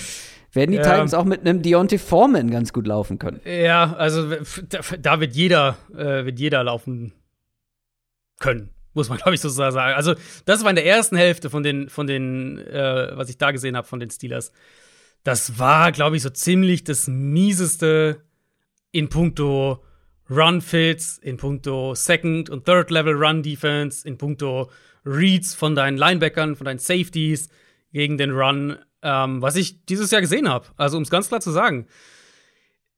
werden die ja. Titans auch mit einem Deontay Foreman ganz gut laufen können. Ja, also da wird jeder, äh, wird jeder laufen können, muss man glaube ich so sagen. Also das war in der ersten Hälfte von den, von den, äh, was ich da gesehen habe von den Steelers das war, glaube ich, so ziemlich das mieseste in puncto Run-Fits, in puncto Second- und Third-Level-Run-Defense, in puncto Reads von deinen Linebackern, von deinen Safeties gegen den Run, ähm, was ich dieses Jahr gesehen habe. Also, um es ganz klar zu sagen.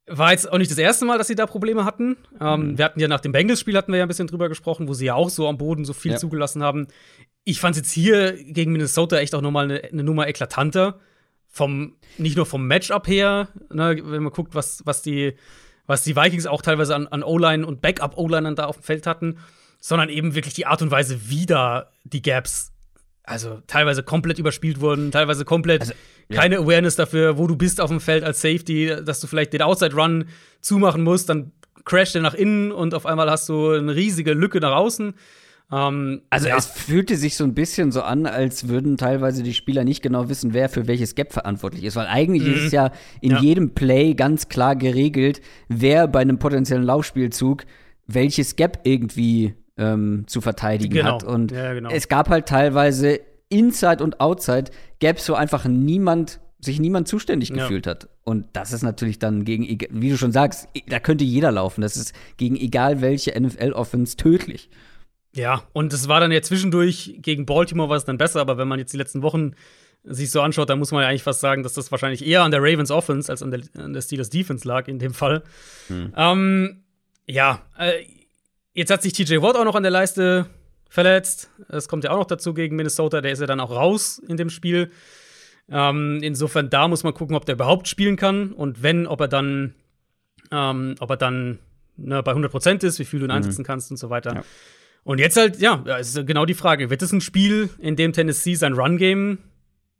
War jetzt auch nicht das erste Mal, dass sie da Probleme hatten. Ähm, mhm. Wir hatten ja nach dem Bengals-Spiel hatten wir ja ein bisschen drüber gesprochen, wo sie ja auch so am Boden so viel ja. zugelassen haben. Ich fand es jetzt hier gegen Minnesota echt auch nochmal eine, eine Nummer eklatanter. Vom, nicht nur vom Matchup her, ne, wenn man guckt, was, was, die, was die Vikings auch teilweise an, an O-Line und Backup-O-Linern da auf dem Feld hatten, sondern eben wirklich die Art und Weise, wie da die Gaps also teilweise komplett überspielt wurden, teilweise komplett also, ja. keine Awareness dafür, wo du bist auf dem Feld als Safety, dass du vielleicht den Outside Run zumachen musst, dann crasht er nach innen und auf einmal hast du eine riesige Lücke nach außen. Ähm, also ja. es fühlte sich so ein bisschen so an, als würden teilweise die Spieler nicht genau wissen, wer für welches Gap verantwortlich ist, weil eigentlich mhm. ist es ja in ja. jedem Play ganz klar geregelt, wer bei einem potenziellen Laufspielzug welches Gap irgendwie ähm, zu verteidigen genau. hat. Und ja, genau. es gab halt teilweise Inside und Outside Gaps, wo einfach niemand sich niemand zuständig ja. gefühlt hat. Und das ist natürlich dann gegen, wie du schon sagst, da könnte jeder laufen. Das ist gegen egal welche NFL-Offense tödlich. Ja, und es war dann ja zwischendurch gegen Baltimore war es dann besser, aber wenn man jetzt die letzten Wochen sich so anschaut, dann muss man ja eigentlich fast sagen, dass das wahrscheinlich eher an der Ravens Offense als an der, an der Steelers Defense lag in dem Fall. Hm. Ähm, ja, äh, Jetzt hat sich TJ Watt auch noch an der Leiste verletzt. Das kommt ja auch noch dazu gegen Minnesota. Der ist ja dann auch raus in dem Spiel. Ähm, insofern, da muss man gucken, ob der überhaupt spielen kann. Und wenn, ob er dann, ähm, ob er dann ne, bei 100% ist, wie viel du ihn mhm. einsetzen kannst und so weiter. Ja. Und jetzt halt, ja, ist genau die Frage: Wird es ein Spiel, in dem Tennessee sein Run-Game,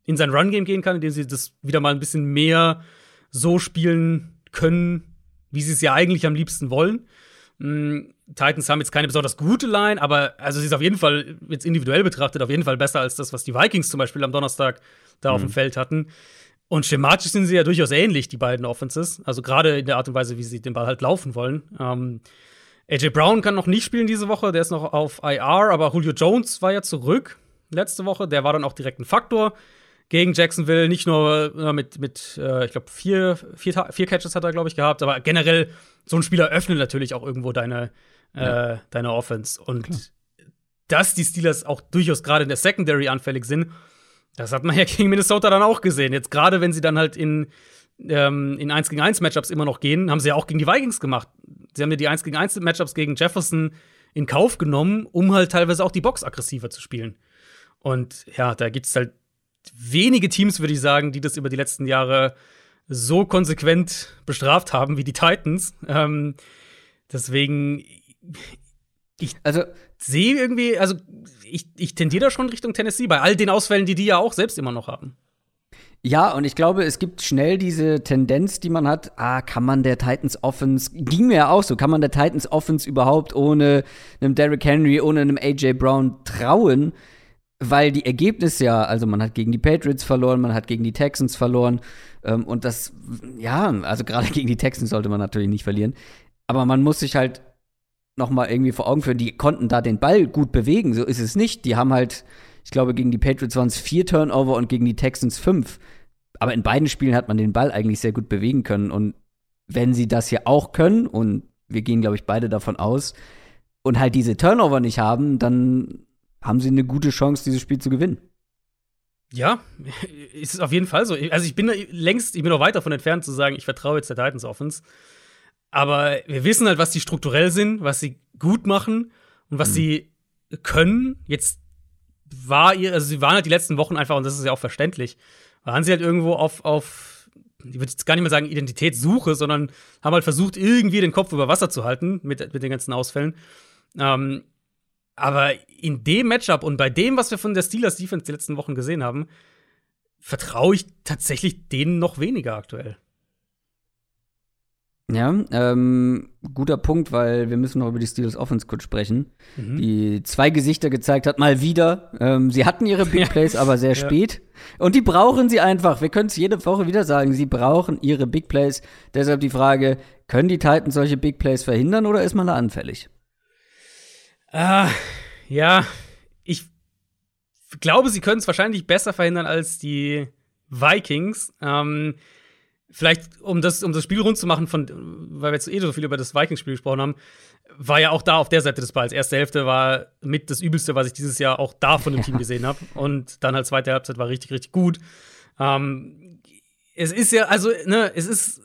in sein Run-Game gehen kann, in dem sie das wieder mal ein bisschen mehr so spielen können, wie sie es ja eigentlich am liebsten wollen? Hm, Titans haben jetzt keine besonders gute Line, aber also sie ist auf jeden Fall, jetzt individuell betrachtet, auf jeden Fall besser als das, was die Vikings zum Beispiel am Donnerstag da mhm. auf dem mhm. Feld hatten. Und schematisch sind sie ja durchaus ähnlich, die beiden Offenses. Also gerade in der Art und Weise, wie sie den Ball halt laufen wollen. Ähm, AJ Brown kann noch nicht spielen diese Woche, der ist noch auf IR, aber Julio Jones war ja zurück letzte Woche. Der war dann auch direkt ein Faktor gegen Jacksonville. Nicht nur äh, mit, mit äh, ich glaube, vier, vier, vier Catches hat er, glaube ich, gehabt, aber generell so ein Spieler öffnet natürlich auch irgendwo deine, ja. äh, deine Offense. Und Klar. dass die Steelers auch durchaus gerade in der Secondary anfällig sind, das hat man ja gegen Minnesota dann auch gesehen. Jetzt gerade, wenn sie dann halt in, ähm, in 1 gegen 1 Matchups immer noch gehen, haben sie ja auch gegen die Vikings gemacht. Sie haben ja die 1 gegen 1 Matchups gegen Jefferson in Kauf genommen, um halt teilweise auch die Box aggressiver zu spielen. Und ja, da gibt es halt wenige Teams, würde ich sagen, die das über die letzten Jahre so konsequent bestraft haben wie die Titans. Ähm, deswegen, ich also, sehe irgendwie, also ich, ich tendiere da schon Richtung Tennessee, bei all den Ausfällen, die die ja auch selbst immer noch haben. Ja, und ich glaube, es gibt schnell diese Tendenz, die man hat, ah, kann man der Titans Offense, ging mir ja auch so, kann man der Titans Offense überhaupt ohne einem Derrick Henry, ohne einem AJ Brown trauen? Weil die Ergebnisse ja, also man hat gegen die Patriots verloren, man hat gegen die Texans verloren, ähm, und das, ja, also gerade gegen die Texans sollte man natürlich nicht verlieren. Aber man muss sich halt noch mal irgendwie vor Augen führen, die konnten da den Ball gut bewegen. So ist es nicht. Die haben halt, ich glaube, gegen die Patriots waren es vier Turnover und gegen die Texans fünf. Aber in beiden Spielen hat man den Ball eigentlich sehr gut bewegen können. Und wenn sie das hier auch können, und wir gehen, glaube ich, beide davon aus, und halt diese Turnover nicht haben, dann haben sie eine gute Chance, dieses Spiel zu gewinnen. Ja, ist es auf jeden Fall so. Also ich bin längst, ich bin noch weit davon entfernt zu sagen, ich vertraue jetzt der Titans Offense. Aber wir wissen halt, was die strukturell sind, was sie gut machen und was mhm. sie können. Jetzt war ihr, also sie waren halt die letzten Wochen einfach, und das ist ja auch verständlich, waren sie halt irgendwo auf, auf ich würde jetzt gar nicht mehr sagen Identitätssuche, sondern haben halt versucht, irgendwie den Kopf über Wasser zu halten mit, mit den ganzen Ausfällen. Ähm, aber in dem Matchup und bei dem, was wir von der Steelers Defense die letzten Wochen gesehen haben, vertraue ich tatsächlich denen noch weniger aktuell. Ja, ähm, guter Punkt, weil wir müssen noch über die Steelers Offense kurz sprechen, mhm. die zwei Gesichter gezeigt hat, mal wieder. Ähm, sie hatten ihre Big Plays, aber sehr spät. Und die brauchen sie einfach. Wir können es jede Woche wieder sagen, sie brauchen ihre Big Plays. Deshalb die Frage, können die Titans solche Big Plays verhindern oder ist man da anfällig? Ah, ja, ich glaube, sie können es wahrscheinlich besser verhindern als die Vikings. Ähm, vielleicht, um das, um das Spiel rund zu machen, von, weil wir jetzt eh so viel über das Vikings-Spiel gesprochen haben, war ja auch da auf der Seite des Balls. Erste Hälfte war mit das Übelste, was ich dieses Jahr auch da von dem Team gesehen habe. Und dann halt zweite Halbzeit war richtig, richtig gut. Ähm, es ist ja, also, ne, es ist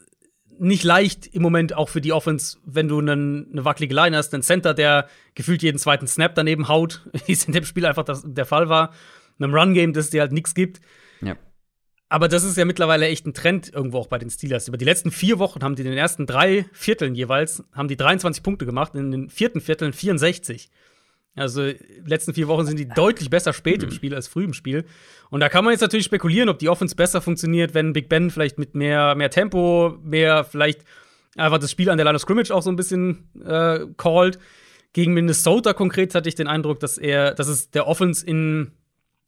nicht leicht im Moment auch für die Offense, wenn du einen, eine wackelige Line hast, einen Center, der gefühlt jeden zweiten Snap daneben haut, wie es in dem Spiel einfach das, der Fall war. Einem Run-Game, das dir halt nichts gibt. Ja. Aber das ist ja mittlerweile echt ein Trend irgendwo auch bei den Steelers. Über die letzten vier Wochen haben die in den ersten drei Vierteln jeweils, haben die 23 Punkte gemacht, in den vierten Vierteln 64. Also die letzten vier Wochen sind die deutlich besser spät im Spiel als früh im Spiel. Und da kann man jetzt natürlich spekulieren, ob die Offense besser funktioniert, wenn Big Ben vielleicht mit mehr, mehr Tempo, mehr vielleicht einfach das Spiel an der Line of Scrimmage auch so ein bisschen äh, called. Gegen Minnesota konkret hatte ich den Eindruck, dass er, dass es der Offense in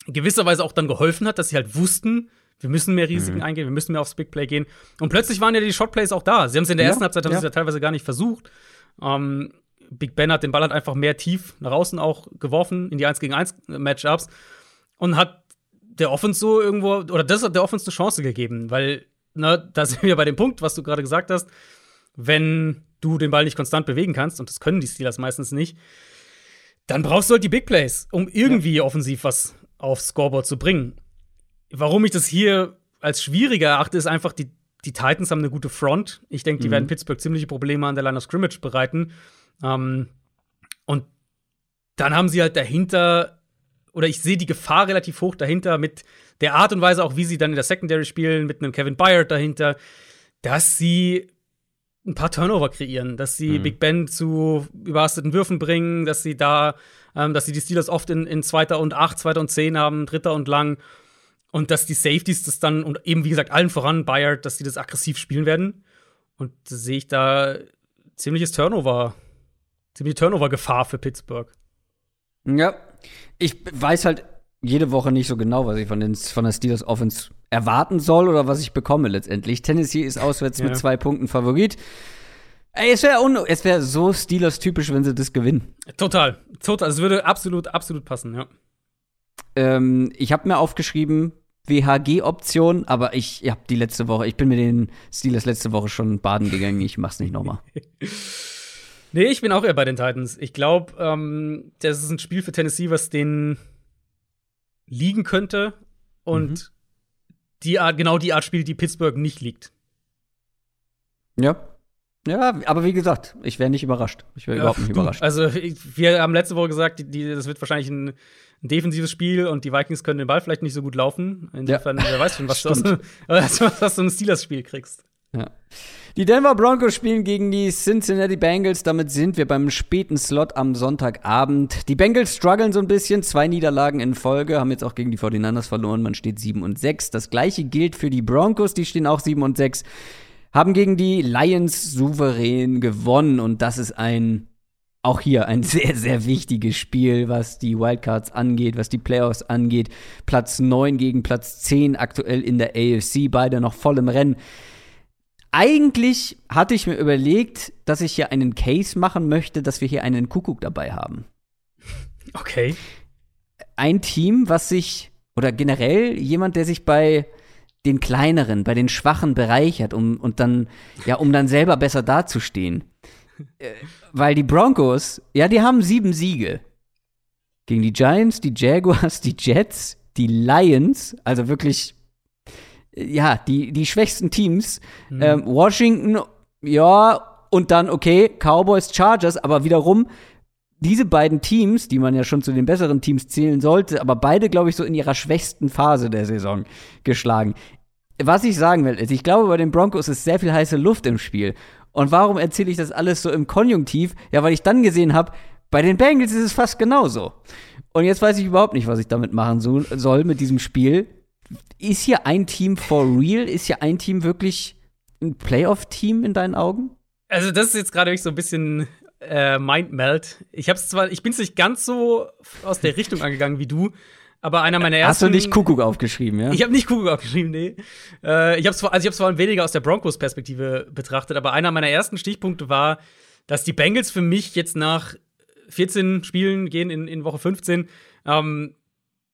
gewisser Weise auch dann geholfen hat, dass sie halt wussten, wir müssen mehr Risiken mhm. eingehen, wir müssen mehr aufs Big Play gehen. Und plötzlich waren ja die Shotplays auch da. Sie haben es in der ja, ersten Halbzeit haben ja. ja teilweise gar nicht versucht. Ähm, Big Ben hat den Ball halt einfach mehr tief nach außen auch geworfen in die 1 gegen 1 Matchups und hat der Offense so irgendwo oder das hat der Offense eine Chance gegeben, weil ne, da sind wir bei dem Punkt, was du gerade gesagt hast, wenn du den Ball nicht konstant bewegen kannst und das können die Steelers meistens nicht, dann brauchst du halt die Big Plays, um irgendwie ja. offensiv was aufs Scoreboard zu bringen. Warum ich das hier als schwieriger erachte, ist einfach, die, die Titans haben eine gute Front. Ich denke, die mhm. werden Pittsburgh ziemliche Probleme an der Line of Scrimmage bereiten. Ähm, und dann haben sie halt dahinter, oder ich sehe die Gefahr relativ hoch dahinter mit der Art und Weise, auch wie sie dann in der Secondary spielen, mit einem Kevin Byard dahinter, dass sie ein paar Turnover kreieren, dass sie mhm. Big Ben zu überhasteten Würfen bringen, dass sie da, ähm, dass sie die Steelers oft in, in zweiter und acht, zweiter und zehn haben, dritter und lang. Und dass die Safeties das dann, und eben wie gesagt, allen voran Bayard, dass die das aggressiv spielen werden. Und da sehe ich da ziemliches Turnover, ziemliche Turnover-Gefahr für Pittsburgh. Ja, ich weiß halt jede Woche nicht so genau, was ich von, den, von der Steelers Offense erwarten soll oder was ich bekomme letztendlich. Tennessee ist auswärts ja. mit zwei Punkten Favorit. Ey, es wäre wär so Steelers-typisch, wenn sie das gewinnen. Total, total. Es würde absolut, absolut passen, ja. Ähm, ich habe mir aufgeschrieben, WHG-Option, aber ich habe die letzte Woche, ich bin mit den Steelers letzte Woche schon baden gegangen, ich mach's nicht nochmal. nee, ich bin auch eher bei den Titans. Ich glaube, ähm, das ist ein Spiel für Tennessee, was denen liegen könnte und mhm. die Art, genau die Art Spiel, die Pittsburgh nicht liegt. Ja. Ja, aber wie gesagt, ich wäre nicht überrascht. Ich wäre überhaupt nicht überrascht. Also, wir haben letzte Woche gesagt, die, die, das wird wahrscheinlich ein ein defensives Spiel und die Vikings können den Ball vielleicht nicht so gut laufen. Insofern, ja. wer weiß schon, was du aus, was, du ein Steelers-Spiel kriegst. Ja. Die Denver Broncos spielen gegen die Cincinnati Bengals. Damit sind wir beim späten Slot am Sonntagabend. Die Bengals strugglen so ein bisschen. Zwei Niederlagen in Folge. Haben jetzt auch gegen die 49ers verloren. Man steht 7 und 6. Das gleiche gilt für die Broncos. Die stehen auch 7 und 6. Haben gegen die Lions souverän gewonnen. Und das ist ein auch hier ein sehr, sehr wichtiges Spiel, was die Wildcards angeht, was die Playoffs angeht. Platz 9 gegen Platz 10 aktuell in der AFC, beide noch voll im Rennen. Eigentlich hatte ich mir überlegt, dass ich hier einen Case machen möchte, dass wir hier einen Kuckuck dabei haben. Okay. Ein Team, was sich, oder generell jemand, der sich bei den kleineren, bei den Schwachen bereichert, um und dann, ja, um dann selber besser dazustehen. Äh, weil die Broncos, ja, die haben sieben Siege. Gegen die Giants, die Jaguars, die Jets, die Lions, also wirklich, ja, die, die schwächsten Teams. Mhm. Ähm, Washington, ja, und dann, okay, Cowboys, Chargers, aber wiederum, diese beiden Teams, die man ja schon zu den besseren Teams zählen sollte, aber beide, glaube ich, so in ihrer schwächsten Phase der Saison geschlagen. Was ich sagen will, ist, ich glaube, bei den Broncos ist sehr viel heiße Luft im Spiel. Und warum erzähle ich das alles so im Konjunktiv? Ja, weil ich dann gesehen habe, bei den Bengals ist es fast genauso. Und jetzt weiß ich überhaupt nicht, was ich damit machen so, soll mit diesem Spiel. Ist hier ein Team for real? Ist hier ein Team wirklich ein Playoff-Team in deinen Augen? Also, das ist jetzt gerade so ein bisschen äh, Mindmeld. Ich hab's zwar, ich bin es nicht ganz so aus der Richtung angegangen wie du, aber einer meiner ersten. Hast du nicht Kuckuck aufgeschrieben, ja? Ich habe nicht Kuckuck aufgeschrieben, nee. Äh, ich habe zwar, also ich habe zwar weniger aus der Broncos-Perspektive betrachtet, aber einer meiner ersten Stichpunkte war, dass die Bengals für mich jetzt nach 14 Spielen gehen in, in Woche 15, ähm,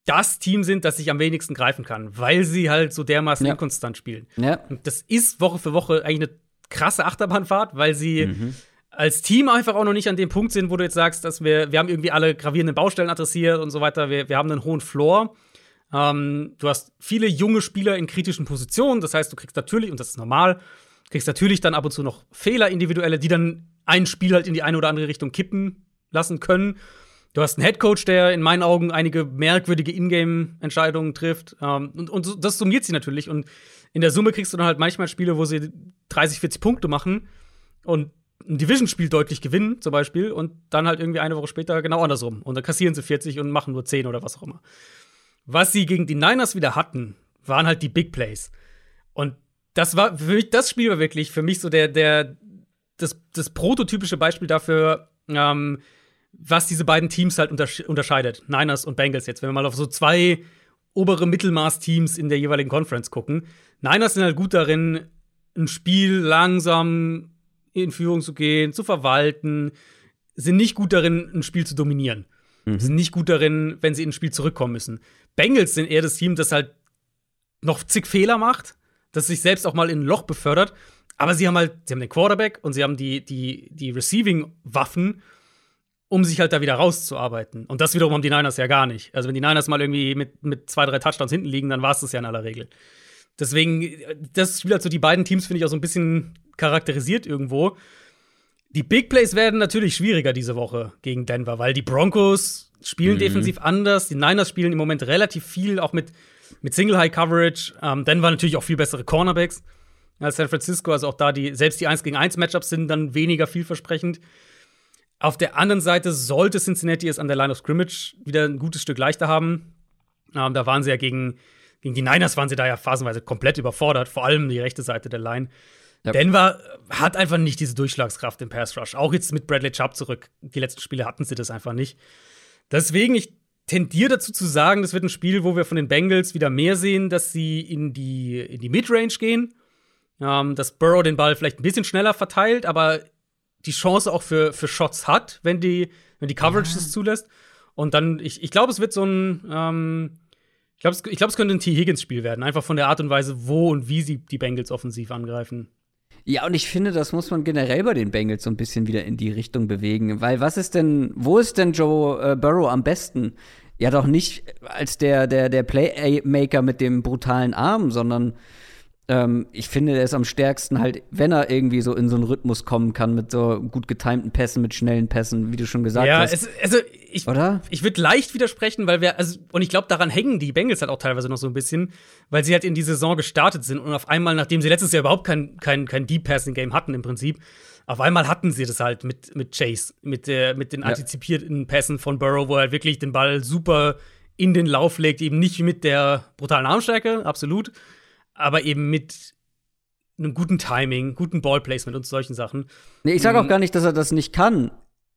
das Team sind, das sich am wenigsten greifen kann, weil sie halt so dermaßen ja. inkonstant spielen. Ja. Und das ist Woche für Woche eigentlich eine krasse Achterbahnfahrt, weil sie mhm. als Team einfach auch noch nicht an dem Punkt sind, wo du jetzt sagst, dass wir, wir haben irgendwie alle gravierenden Baustellen adressiert und so weiter. Wir, wir haben einen hohen Floor. Ähm, du hast viele junge Spieler in kritischen Positionen. Das heißt, du kriegst natürlich, und das ist normal, kriegst natürlich dann ab und zu noch Fehler individuelle, die dann ein Spiel halt in die eine oder andere Richtung kippen lassen können. Du hast einen Headcoach, der in meinen Augen einige merkwürdige Ingame-Entscheidungen trifft. Ähm, und, und das summiert sie natürlich. Und in der Summe kriegst du dann halt manchmal Spiele, wo sie 30, 40 Punkte machen und ein Division-Spiel deutlich gewinnen, zum Beispiel, und dann halt irgendwie eine Woche später genau andersrum. Und dann kassieren sie 40 und machen nur 10 oder was auch immer. Was sie gegen die Niners wieder hatten, waren halt die Big Plays. Und das war für mich, das Spiel war wirklich für mich so der, der, das, das prototypische Beispiel dafür, ähm, was diese beiden Teams halt unterscheidet. Niners und Bengals jetzt, wenn wir mal auf so zwei obere Mittelmaß-Teams in der jeweiligen Conference gucken. Niners sind halt gut darin, ein Spiel langsam in Führung zu gehen, zu verwalten, sind nicht gut darin, ein Spiel zu dominieren. Mhm. Sind nicht gut darin, wenn sie in ein Spiel zurückkommen müssen. Bengals sind eher das Team, das halt noch zig Fehler macht, das sich selbst auch mal in ein Loch befördert. Aber sie haben halt, sie haben den Quarterback und sie haben die, die, die Receiving-Waffen, um sich halt da wieder rauszuarbeiten. Und das wiederum haben die Niners ja gar nicht. Also wenn die Niners mal irgendwie mit, mit zwei, drei Touchdowns hinten liegen, dann war es das ja in aller Regel. Deswegen, das Spiel hat so die beiden Teams, finde ich, auch so ein bisschen charakterisiert irgendwo. Die Big Plays werden natürlich schwieriger diese Woche gegen Denver, weil die Broncos spielen mhm. defensiv anders. Die Niners spielen im Moment relativ viel, auch mit, mit Single High Coverage. Ähm, Denver natürlich auch viel bessere Cornerbacks als San Francisco. Also auch da die, selbst die 1 gegen 1 Matchups sind dann weniger vielversprechend. Auf der anderen Seite sollte Cincinnati es an der Line of Scrimmage wieder ein gutes Stück leichter haben. Ähm, da waren sie ja gegen, gegen die Niners waren sie da ja phasenweise komplett überfordert, vor allem die rechte Seite der Line. Ja. Denver hat einfach nicht diese Durchschlagskraft im Pass Rush. Auch jetzt mit Bradley Chubb zurück. Die letzten Spiele hatten sie das einfach nicht. Deswegen, ich tendiere dazu zu sagen, das wird ein Spiel, wo wir von den Bengals wieder mehr sehen, dass sie in die, in die Midrange gehen. Ähm, dass Burrow den Ball vielleicht ein bisschen schneller verteilt, aber die Chance auch für, für Shots hat, wenn die, wenn die Coverage ja. es zulässt. Und dann, ich, ich glaube, es wird so ein, ähm, ich glaube, es, glaub, es könnte ein T. Higgins-Spiel werden, einfach von der Art und Weise, wo und wie sie die Bengals offensiv angreifen. Ja, und ich finde, das muss man generell bei den Bengals so ein bisschen wieder in die Richtung bewegen. Weil was ist denn, wo ist denn Joe äh, Burrow am besten? Ja, doch nicht als der, der, der Playmaker mit dem brutalen Arm, sondern ähm, ich finde, er ist am stärksten halt, wenn er irgendwie so in so einen Rhythmus kommen kann mit so gut getimten Pässen, mit schnellen Pässen, wie du schon gesagt ja, hast. Ja, also ich, Oder? ich würde leicht widersprechen, weil wir, also, und ich glaube, daran hängen die Bengals halt auch teilweise noch so ein bisschen, weil sie halt in die Saison gestartet sind und auf einmal, nachdem sie letztes Jahr überhaupt kein, kein, kein Deep Passing Game hatten im Prinzip, auf einmal hatten sie das halt mit, mit Chase, mit, der, mit den ja. antizipierten Pässen von Burrow, wo er wirklich den Ball super in den Lauf legt, eben nicht mit der brutalen Armstärke, absolut, aber eben mit einem guten Timing, guten Ballplacement und solchen Sachen. Nee, ich sage auch mhm. gar nicht, dass er das nicht kann.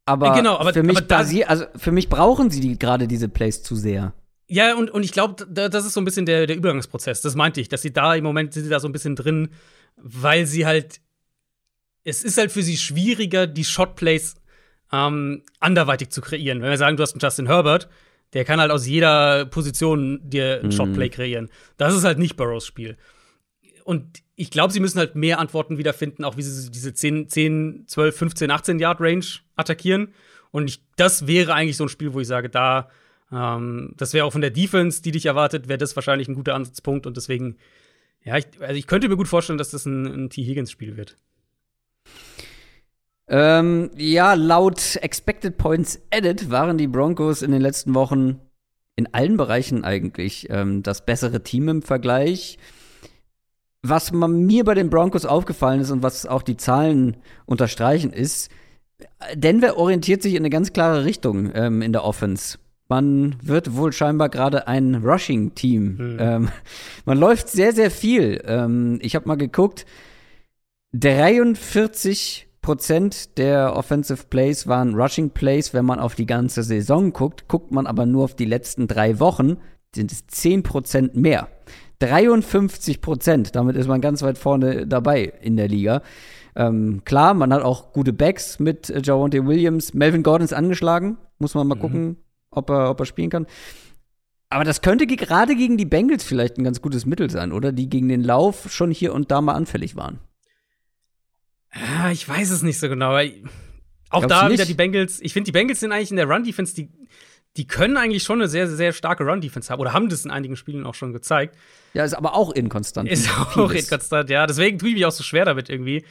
Aber, genau, aber für mich aber also für mich brauchen sie die, gerade diese Plays zu sehr. Ja, und, und ich glaube, da, das ist so ein bisschen der, der Übergangsprozess. Das meinte ich, dass sie da im Moment sind sie da so ein bisschen drin, weil sie halt es ist halt für sie schwieriger, die Shotplays ähm, anderweitig zu kreieren. Wenn wir sagen, du hast einen Justin Herbert, der kann halt aus jeder Position dir ein mhm. Shotplay kreieren. Das ist halt nicht Burrows Spiel. Und ich glaube, sie müssen halt mehr Antworten wiederfinden, auch wie sie diese 10, 10 12, 15, 18 Yard Range attackieren. Und ich, das wäre eigentlich so ein Spiel, wo ich sage, da, ähm, das wäre auch von der Defense, die dich erwartet, wäre das wahrscheinlich ein guter Ansatzpunkt. Und deswegen, ja, ich, also ich könnte mir gut vorstellen, dass das ein, ein T. Higgins-Spiel wird. Ähm, ja, laut Expected Points Added waren die Broncos in den letzten Wochen in allen Bereichen eigentlich ähm, das bessere Team im Vergleich. Was mir bei den Broncos aufgefallen ist und was auch die Zahlen unterstreichen, ist, Denver orientiert sich in eine ganz klare Richtung ähm, in der Offense. Man wird wohl scheinbar gerade ein Rushing-Team. Mhm. Ähm, man läuft sehr, sehr viel. Ähm, ich habe mal geguckt, 43 Prozent der Offensive Plays waren Rushing Plays. Wenn man auf die ganze Saison guckt, guckt man aber nur auf die letzten drei Wochen, sind es 10 Prozent mehr. 53 Prozent, damit ist man ganz weit vorne dabei in der Liga. Ähm, klar, man hat auch gute Backs mit äh, Javonte Williams. Melvin Gordon ist angeschlagen, muss man mal mhm. gucken, ob er, ob er spielen kann. Aber das könnte gerade gegen die Bengals vielleicht ein ganz gutes Mittel sein, oder? Die gegen den Lauf schon hier und da mal anfällig waren. Ja, ich weiß es nicht so genau. Auch Glaubst da wieder die Bengals. Ich finde, die Bengals sind eigentlich in der Run-Defense, die, die können eigentlich schon eine sehr, sehr starke Run-Defense haben. Oder haben das in einigen Spielen auch schon gezeigt. Ja, ist aber auch inkonstant. Ist auch inkonstant, ja. Deswegen tue ich mich auch so schwer damit irgendwie.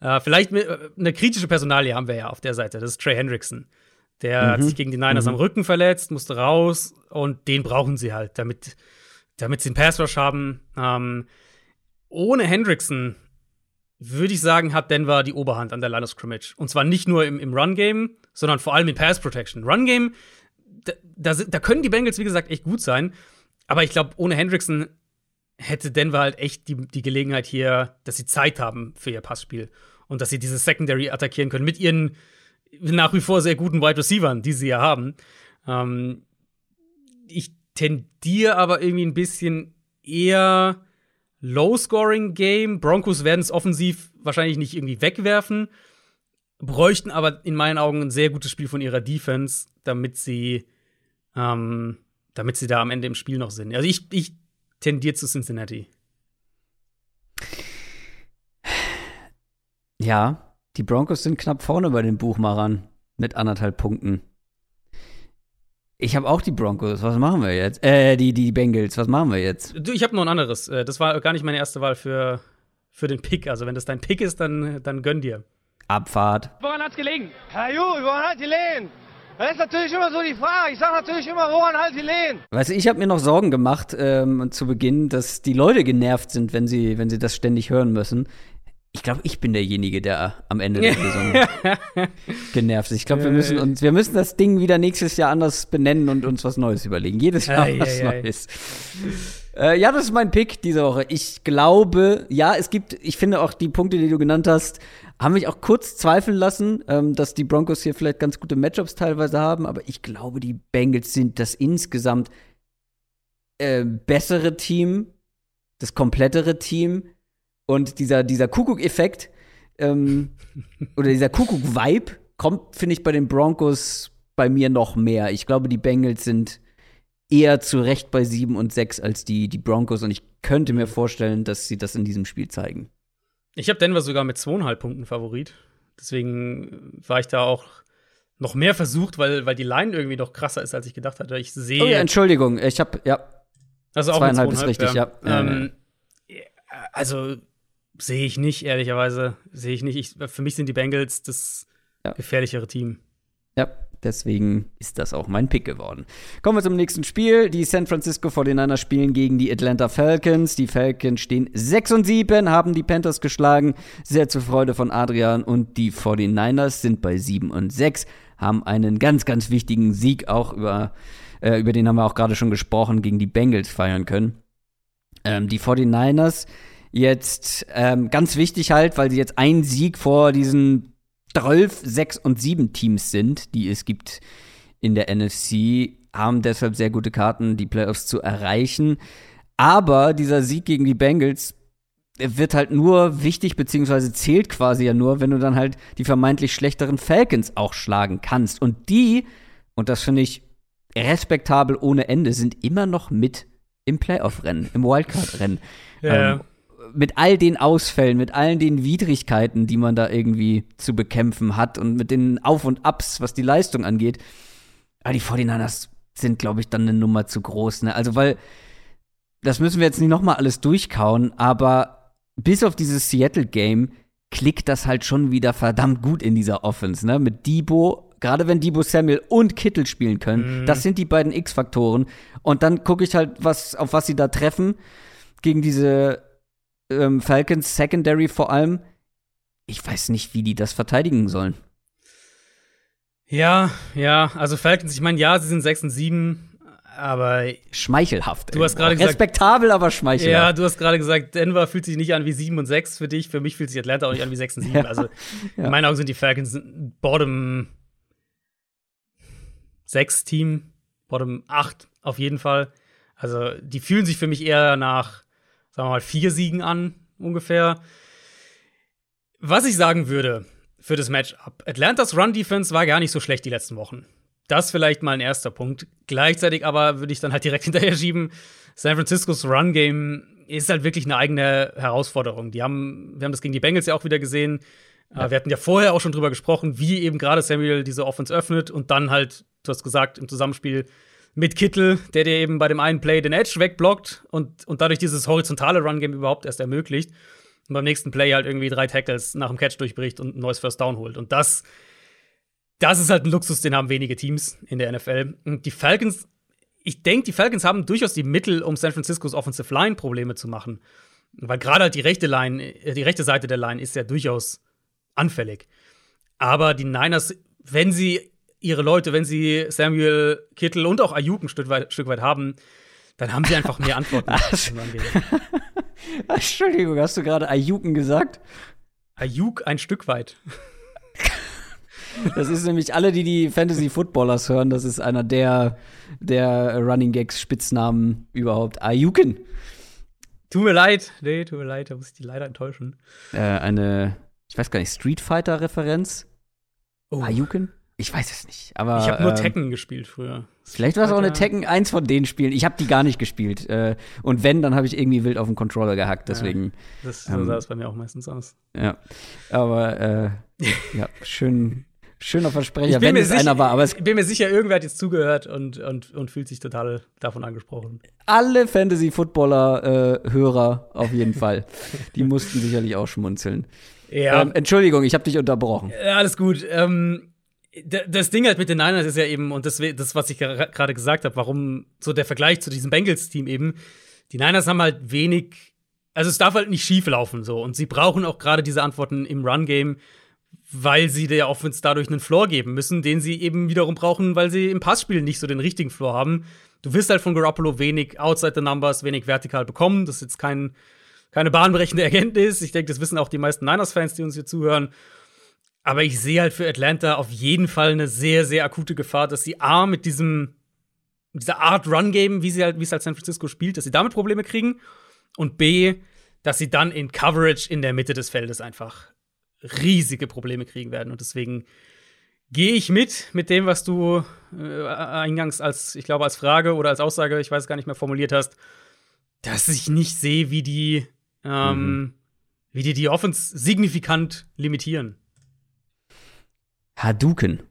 Äh, vielleicht mit, äh, eine kritische Personalie haben wir ja auf der Seite. Das ist Trey Hendrickson. Der mhm. hat sich gegen die Niners mhm. am Rücken verletzt, musste raus und den brauchen sie halt, damit, damit sie einen Pass Rush haben. Ähm, ohne Hendrickson würde ich sagen, hat Denver die Oberhand an der Line of Scrimmage. Und zwar nicht nur im, im Run-Game, sondern vor allem in Pass Protection. Run-Game, da, da, da, können die Bengals, wie gesagt, echt gut sein. Aber ich glaube, ohne Hendrickson hätte Denver halt echt die, die Gelegenheit hier, dass sie Zeit haben für ihr Passspiel. Und dass sie diese Secondary attackieren können mit ihren nach wie vor sehr guten Wide Receivers, die sie ja haben. Ähm, ich tendiere aber irgendwie ein bisschen eher Low-Scoring-Game. Broncos werden es offensiv wahrscheinlich nicht irgendwie wegwerfen, bräuchten aber in meinen Augen ein sehr gutes Spiel von ihrer Defense, damit sie, ähm, damit sie da am Ende im Spiel noch sind. Also ich, ich tendiere zu Cincinnati. Ja, die Broncos sind knapp vorne bei den Buchmachern mit anderthalb Punkten. Ich habe auch die Broncos. Was machen wir jetzt? Äh, die, die Bengals. Was machen wir jetzt? Du, ich habe noch ein anderes. Äh, das war gar nicht meine erste Wahl für, für den Pick. Also, wenn das dein Pick ist, dann, dann gönn dir. Abfahrt. Woran hat's gelegen? Herr Ju, woran hat gelegen? Das ist natürlich immer so die Frage. Ich sage natürlich immer, woran halt die Lehen? Weißt du, ich habe mir noch Sorgen gemacht ähm, zu Beginn, dass die Leute genervt sind, wenn sie, wenn sie das ständig hören müssen. Ich glaube, ich bin derjenige, der am Ende der Saison genervt ist. Ich glaube, wir müssen uns, wir müssen das Ding wieder nächstes Jahr anders benennen und uns was Neues überlegen. Jedes Jahr ei, was ei, Neues. Äh, ja, das ist mein Pick diese Woche. Ich glaube, ja, es gibt, ich finde auch die Punkte, die du genannt hast, haben mich auch kurz zweifeln lassen, ähm, dass die Broncos hier vielleicht ganz gute Matchups teilweise haben, aber ich glaube, die Bengals sind das insgesamt äh, bessere Team, das komplettere Team und dieser, dieser Kuckuck-Effekt ähm, oder dieser Kuckuck-Vibe kommt, finde ich, bei den Broncos bei mir noch mehr. Ich glaube, die Bengals sind eher zu Recht bei 7 und 6 als die, die Broncos und ich könnte mir vorstellen, dass sie das in diesem Spiel zeigen. Ich habe Denver sogar mit zweieinhalb Punkten Favorit. Deswegen war ich da auch noch mehr versucht, weil, weil die Line irgendwie noch krasser ist, als ich gedacht hatte. Ich sehe. Oh ja, Entschuldigung, ich habe, ja. Also auch zweieinhalb, zweieinhalb ist richtig, ja. ja. Ähm, also sehe ich nicht, ehrlicherweise. Sehe ich nicht. Ich, für mich sind die Bengals das ja. gefährlichere Team. Ja, Deswegen ist das auch mein Pick geworden. Kommen wir zum nächsten Spiel. Die San Francisco 49ers spielen gegen die Atlanta Falcons. Die Falcons stehen 6 und 7, haben die Panthers geschlagen. Sehr zur Freude von Adrian. Und die 49ers sind bei 7 und 6, haben einen ganz, ganz wichtigen Sieg auch über, äh, über den haben wir auch gerade schon gesprochen, gegen die Bengals feiern können. Ähm, die 49ers jetzt ähm, ganz wichtig halt, weil sie jetzt einen Sieg vor diesen 12, 6 und 7 Teams sind, die es gibt in der NFC, haben deshalb sehr gute Karten, die Playoffs zu erreichen. Aber dieser Sieg gegen die Bengals wird halt nur wichtig, beziehungsweise zählt quasi ja nur, wenn du dann halt die vermeintlich schlechteren Falcons auch schlagen kannst. Und die, und das finde ich respektabel ohne Ende, sind immer noch mit im Playoff-Rennen, im Wildcard-Rennen. Ja. Ähm, mit all den Ausfällen, mit all den Widrigkeiten, die man da irgendwie zu bekämpfen hat und mit den Auf und Abs, was die Leistung angeht, aber die 49ers sind, glaube ich, dann eine Nummer zu groß. Ne? Also, weil, das müssen wir jetzt nicht nochmal alles durchkauen, aber bis auf dieses Seattle-Game klickt das halt schon wieder verdammt gut in dieser Offense, ne? Mit Debo, gerade wenn Debo Samuel und Kittel spielen können, mhm. das sind die beiden X-Faktoren. Und dann gucke ich halt, was, auf was sie da treffen gegen diese ähm, Falcons Secondary vor allem, ich weiß nicht, wie die das verteidigen sollen. Ja, ja, also Falcons, ich meine, ja, sie sind 6 und 7, aber. Schmeichelhaft. Du hast gerade gesagt. Respektabel, aber schmeichelhaft. Ja, du hast gerade gesagt, Denver fühlt sich nicht an wie 7 und 6 für dich. Für mich fühlt sich Atlanta auch nicht an wie 6 und 7. ja, also, in meinen Augen sind die Falcons ein Bottom 6 Team, Bottom 8 auf jeden Fall. Also, die fühlen sich für mich eher nach sagen wir mal, vier Siegen an, ungefähr. Was ich sagen würde für das Matchup: Atlantas Run-Defense war gar nicht so schlecht die letzten Wochen. das vielleicht mal ein erster Punkt. Gleichzeitig aber würde ich dann halt direkt hinterher schieben, San Franciscos Run-Game ist halt wirklich eine eigene Herausforderung. Die haben, wir haben das gegen die Bengals ja auch wieder gesehen. Äh, ja. Wir hatten ja vorher auch schon drüber gesprochen, wie eben gerade Samuel diese Offense öffnet und dann halt, du hast gesagt, im Zusammenspiel mit Kittel, der dir eben bei dem einen Play den Edge wegblockt und, und dadurch dieses horizontale Run-Game überhaupt erst ermöglicht. Und beim nächsten Play halt irgendwie drei Tackles nach dem Catch durchbricht und ein neues First Down holt. Und das, das ist halt ein Luxus, den haben wenige Teams in der NFL. Und die Falcons, ich denke, die Falcons haben durchaus die Mittel, um San Franciscos Offensive Line Probleme zu machen. Weil gerade halt die rechte Line, äh, die rechte Seite der Line ist ja durchaus anfällig. Aber die Niners, wenn sie ihre Leute, wenn sie Samuel Kittel und auch Ayuk ein Stück weit, Stück weit haben, dann haben sie einfach mehr Antworten. Entschuldigung, hast du gerade Ayuken gesagt? Ayuk ein Stück weit. Das ist nämlich alle, die die Fantasy Footballers hören, das ist einer der, der Running Gags Spitznamen überhaupt. Ayuken. Tut mir leid, nee, tut mir leid, da muss ich die leider enttäuschen. Äh, eine, ich weiß gar nicht, Street Fighter Referenz? Oh. Ayuken? Ich weiß es nicht, aber. Ich habe nur ähm, Tekken gespielt früher. Vielleicht war es auch eine Tekken, eins von den Spielen. Ich habe die gar nicht gespielt. Äh, und wenn, dann habe ich irgendwie wild auf den Controller gehackt. Deswegen. Ja, das, so ähm, sah es bei mir auch meistens aus. Ja. Aber äh, ja, schön. Schöner Versprecher, wenn es sicher, einer war. Aber ich bin mir sicher, irgendwer hat jetzt zugehört und, und, und fühlt sich total davon angesprochen. Alle Fantasy-Footballer-Hörer äh, auf jeden Fall. Die mussten sicherlich auch schmunzeln. Ja. Ähm, Entschuldigung, ich habe dich unterbrochen. Ja, alles gut. Ähm, das Ding halt mit den Niners ist ja eben, und das, das was ich gerade gesagt habe, warum so der Vergleich zu diesem Bengals-Team eben, die Niners haben halt wenig, also es darf halt nicht schief laufen so. Und sie brauchen auch gerade diese Antworten im Run-Game, weil sie der Offense dadurch einen Floor geben müssen, den sie eben wiederum brauchen, weil sie im Passspiel nicht so den richtigen Floor haben. Du wirst halt von Garoppolo wenig outside the numbers, wenig vertikal bekommen. Das ist jetzt kein, keine bahnbrechende Erkenntnis. Ich denke, das wissen auch die meisten Niners-Fans, die uns hier zuhören. Aber ich sehe halt für Atlanta auf jeden Fall eine sehr, sehr akute Gefahr, dass sie A mit diesem, dieser Art Run-Game, wie sie halt, wie es halt San Francisco spielt, dass sie damit Probleme kriegen. Und B, dass sie dann in Coverage in der Mitte des Feldes einfach riesige Probleme kriegen werden. Und deswegen gehe ich mit, mit dem, was du äh, eingangs als, ich glaube, als Frage oder als Aussage, ich weiß gar nicht mehr, formuliert hast, dass ich nicht sehe, wie die, ähm, mhm. wie die die Offense signifikant limitieren. Hadouken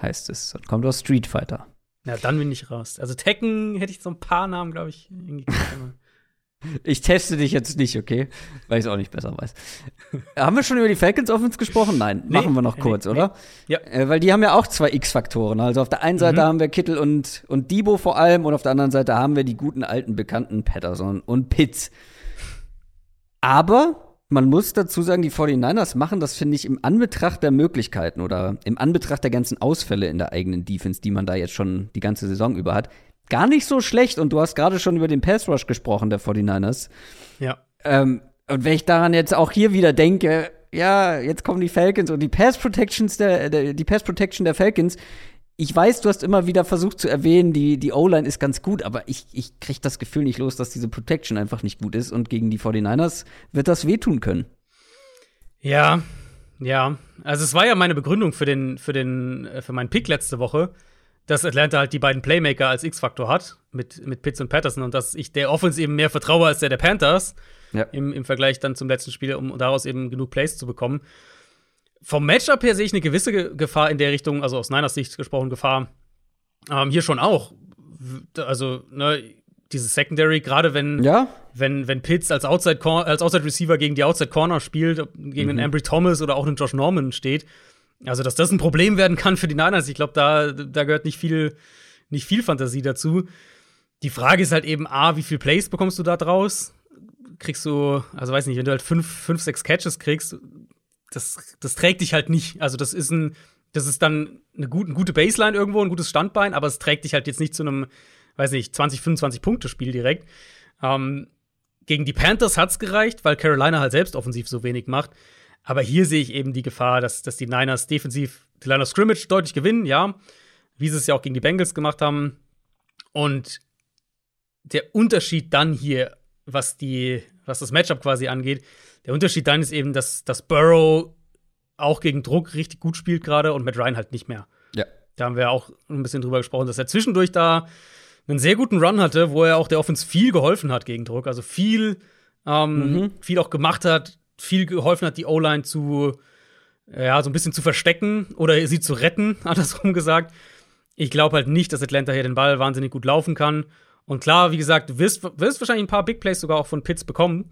heißt es. Und kommt aus Street Fighter. Ja, dann bin ich raus. Also Tekken hätte ich so ein paar Namen, glaube ich, Ich teste dich jetzt nicht, okay? Weil ich es auch nicht besser weiß. haben wir schon über die Falcons Offense gesprochen? Nein, nee, machen wir noch kurz, nee, oder? Nee. Ja. Äh, weil die haben ja auch zwei X-Faktoren. Also auf der einen Seite mhm. haben wir Kittel und, und Debo vor allem und auf der anderen Seite haben wir die guten alten bekannten Patterson und Pitts. Aber man muss dazu sagen, die 49ers machen das, finde ich, im Anbetracht der Möglichkeiten oder im Anbetracht der ganzen Ausfälle in der eigenen Defense, die man da jetzt schon die ganze Saison über hat, gar nicht so schlecht. Und du hast gerade schon über den Pass Rush gesprochen, der 49ers. Ja. Ähm, und wenn ich daran jetzt auch hier wieder denke, ja, jetzt kommen die Falcons und die Pass Protections der, der die Pass Protection der Falcons ich weiß, du hast immer wieder versucht zu erwähnen, die, die O-Line ist ganz gut, aber ich, ich kriege das Gefühl nicht los, dass diese Protection einfach nicht gut ist und gegen die 49ers wird das wehtun können. Ja, ja. Also es war ja meine Begründung für den, für den, äh, für meinen Pick letzte Woche, dass Atlanta halt die beiden Playmaker als X-Faktor hat, mit, mit Pitts und Patterson und dass ich der Offense eben mehr vertraue als der der Panthers. Ja. Im, Im Vergleich dann zum letzten Spiel, um daraus eben genug Plays zu bekommen vom Matchup her sehe ich eine gewisse Gefahr in der Richtung, also aus Niners Sicht gesprochen, Gefahr. Ähm, hier schon auch. Also, ne, dieses Secondary, gerade wenn, ja? wenn, wenn Pitts als Outside, als Outside Receiver gegen die Outside Corner spielt, gegen mhm. einen Ambry Thomas oder auch einen Josh Norman steht. Also, dass das ein Problem werden kann für die Niners, ich glaube, da, da gehört nicht viel, nicht viel Fantasie dazu. Die Frage ist halt eben, A, wie viel Plays bekommst du da draus? Kriegst du, also weiß nicht, wenn du halt fünf, fünf sechs Catches kriegst, das, das trägt dich halt nicht. Also, das ist ein, das ist dann eine, gut, eine gute Baseline irgendwo, ein gutes Standbein, aber es trägt dich halt jetzt nicht zu einem, weiß nicht, 20, 25 Punkte-Spiel direkt. Ähm, gegen die Panthers hat's gereicht, weil Carolina halt selbst offensiv so wenig macht. Aber hier sehe ich eben die Gefahr, dass, dass die Niners defensiv die Line of Scrimmage deutlich gewinnen, ja. Wie sie es ja auch gegen die Bengals gemacht haben. Und der Unterschied dann hier, was die, was das Matchup quasi angeht, der Unterschied dann ist eben, dass, dass Burrow auch gegen Druck richtig gut spielt gerade und Matt Ryan halt nicht mehr. Ja. Da haben wir auch ein bisschen drüber gesprochen, dass er zwischendurch da einen sehr guten Run hatte, wo er auch der Offense viel geholfen hat gegen Druck. Also viel, ähm, mhm. viel auch gemacht hat, viel geholfen hat, die O-Line zu, ja, so ein bisschen zu verstecken oder sie zu retten, andersrum gesagt. Ich glaube halt nicht, dass Atlanta hier den Ball wahnsinnig gut laufen kann. Und klar, wie gesagt, du wirst, wirst wahrscheinlich ein paar Big Plays sogar auch von Pitts bekommen.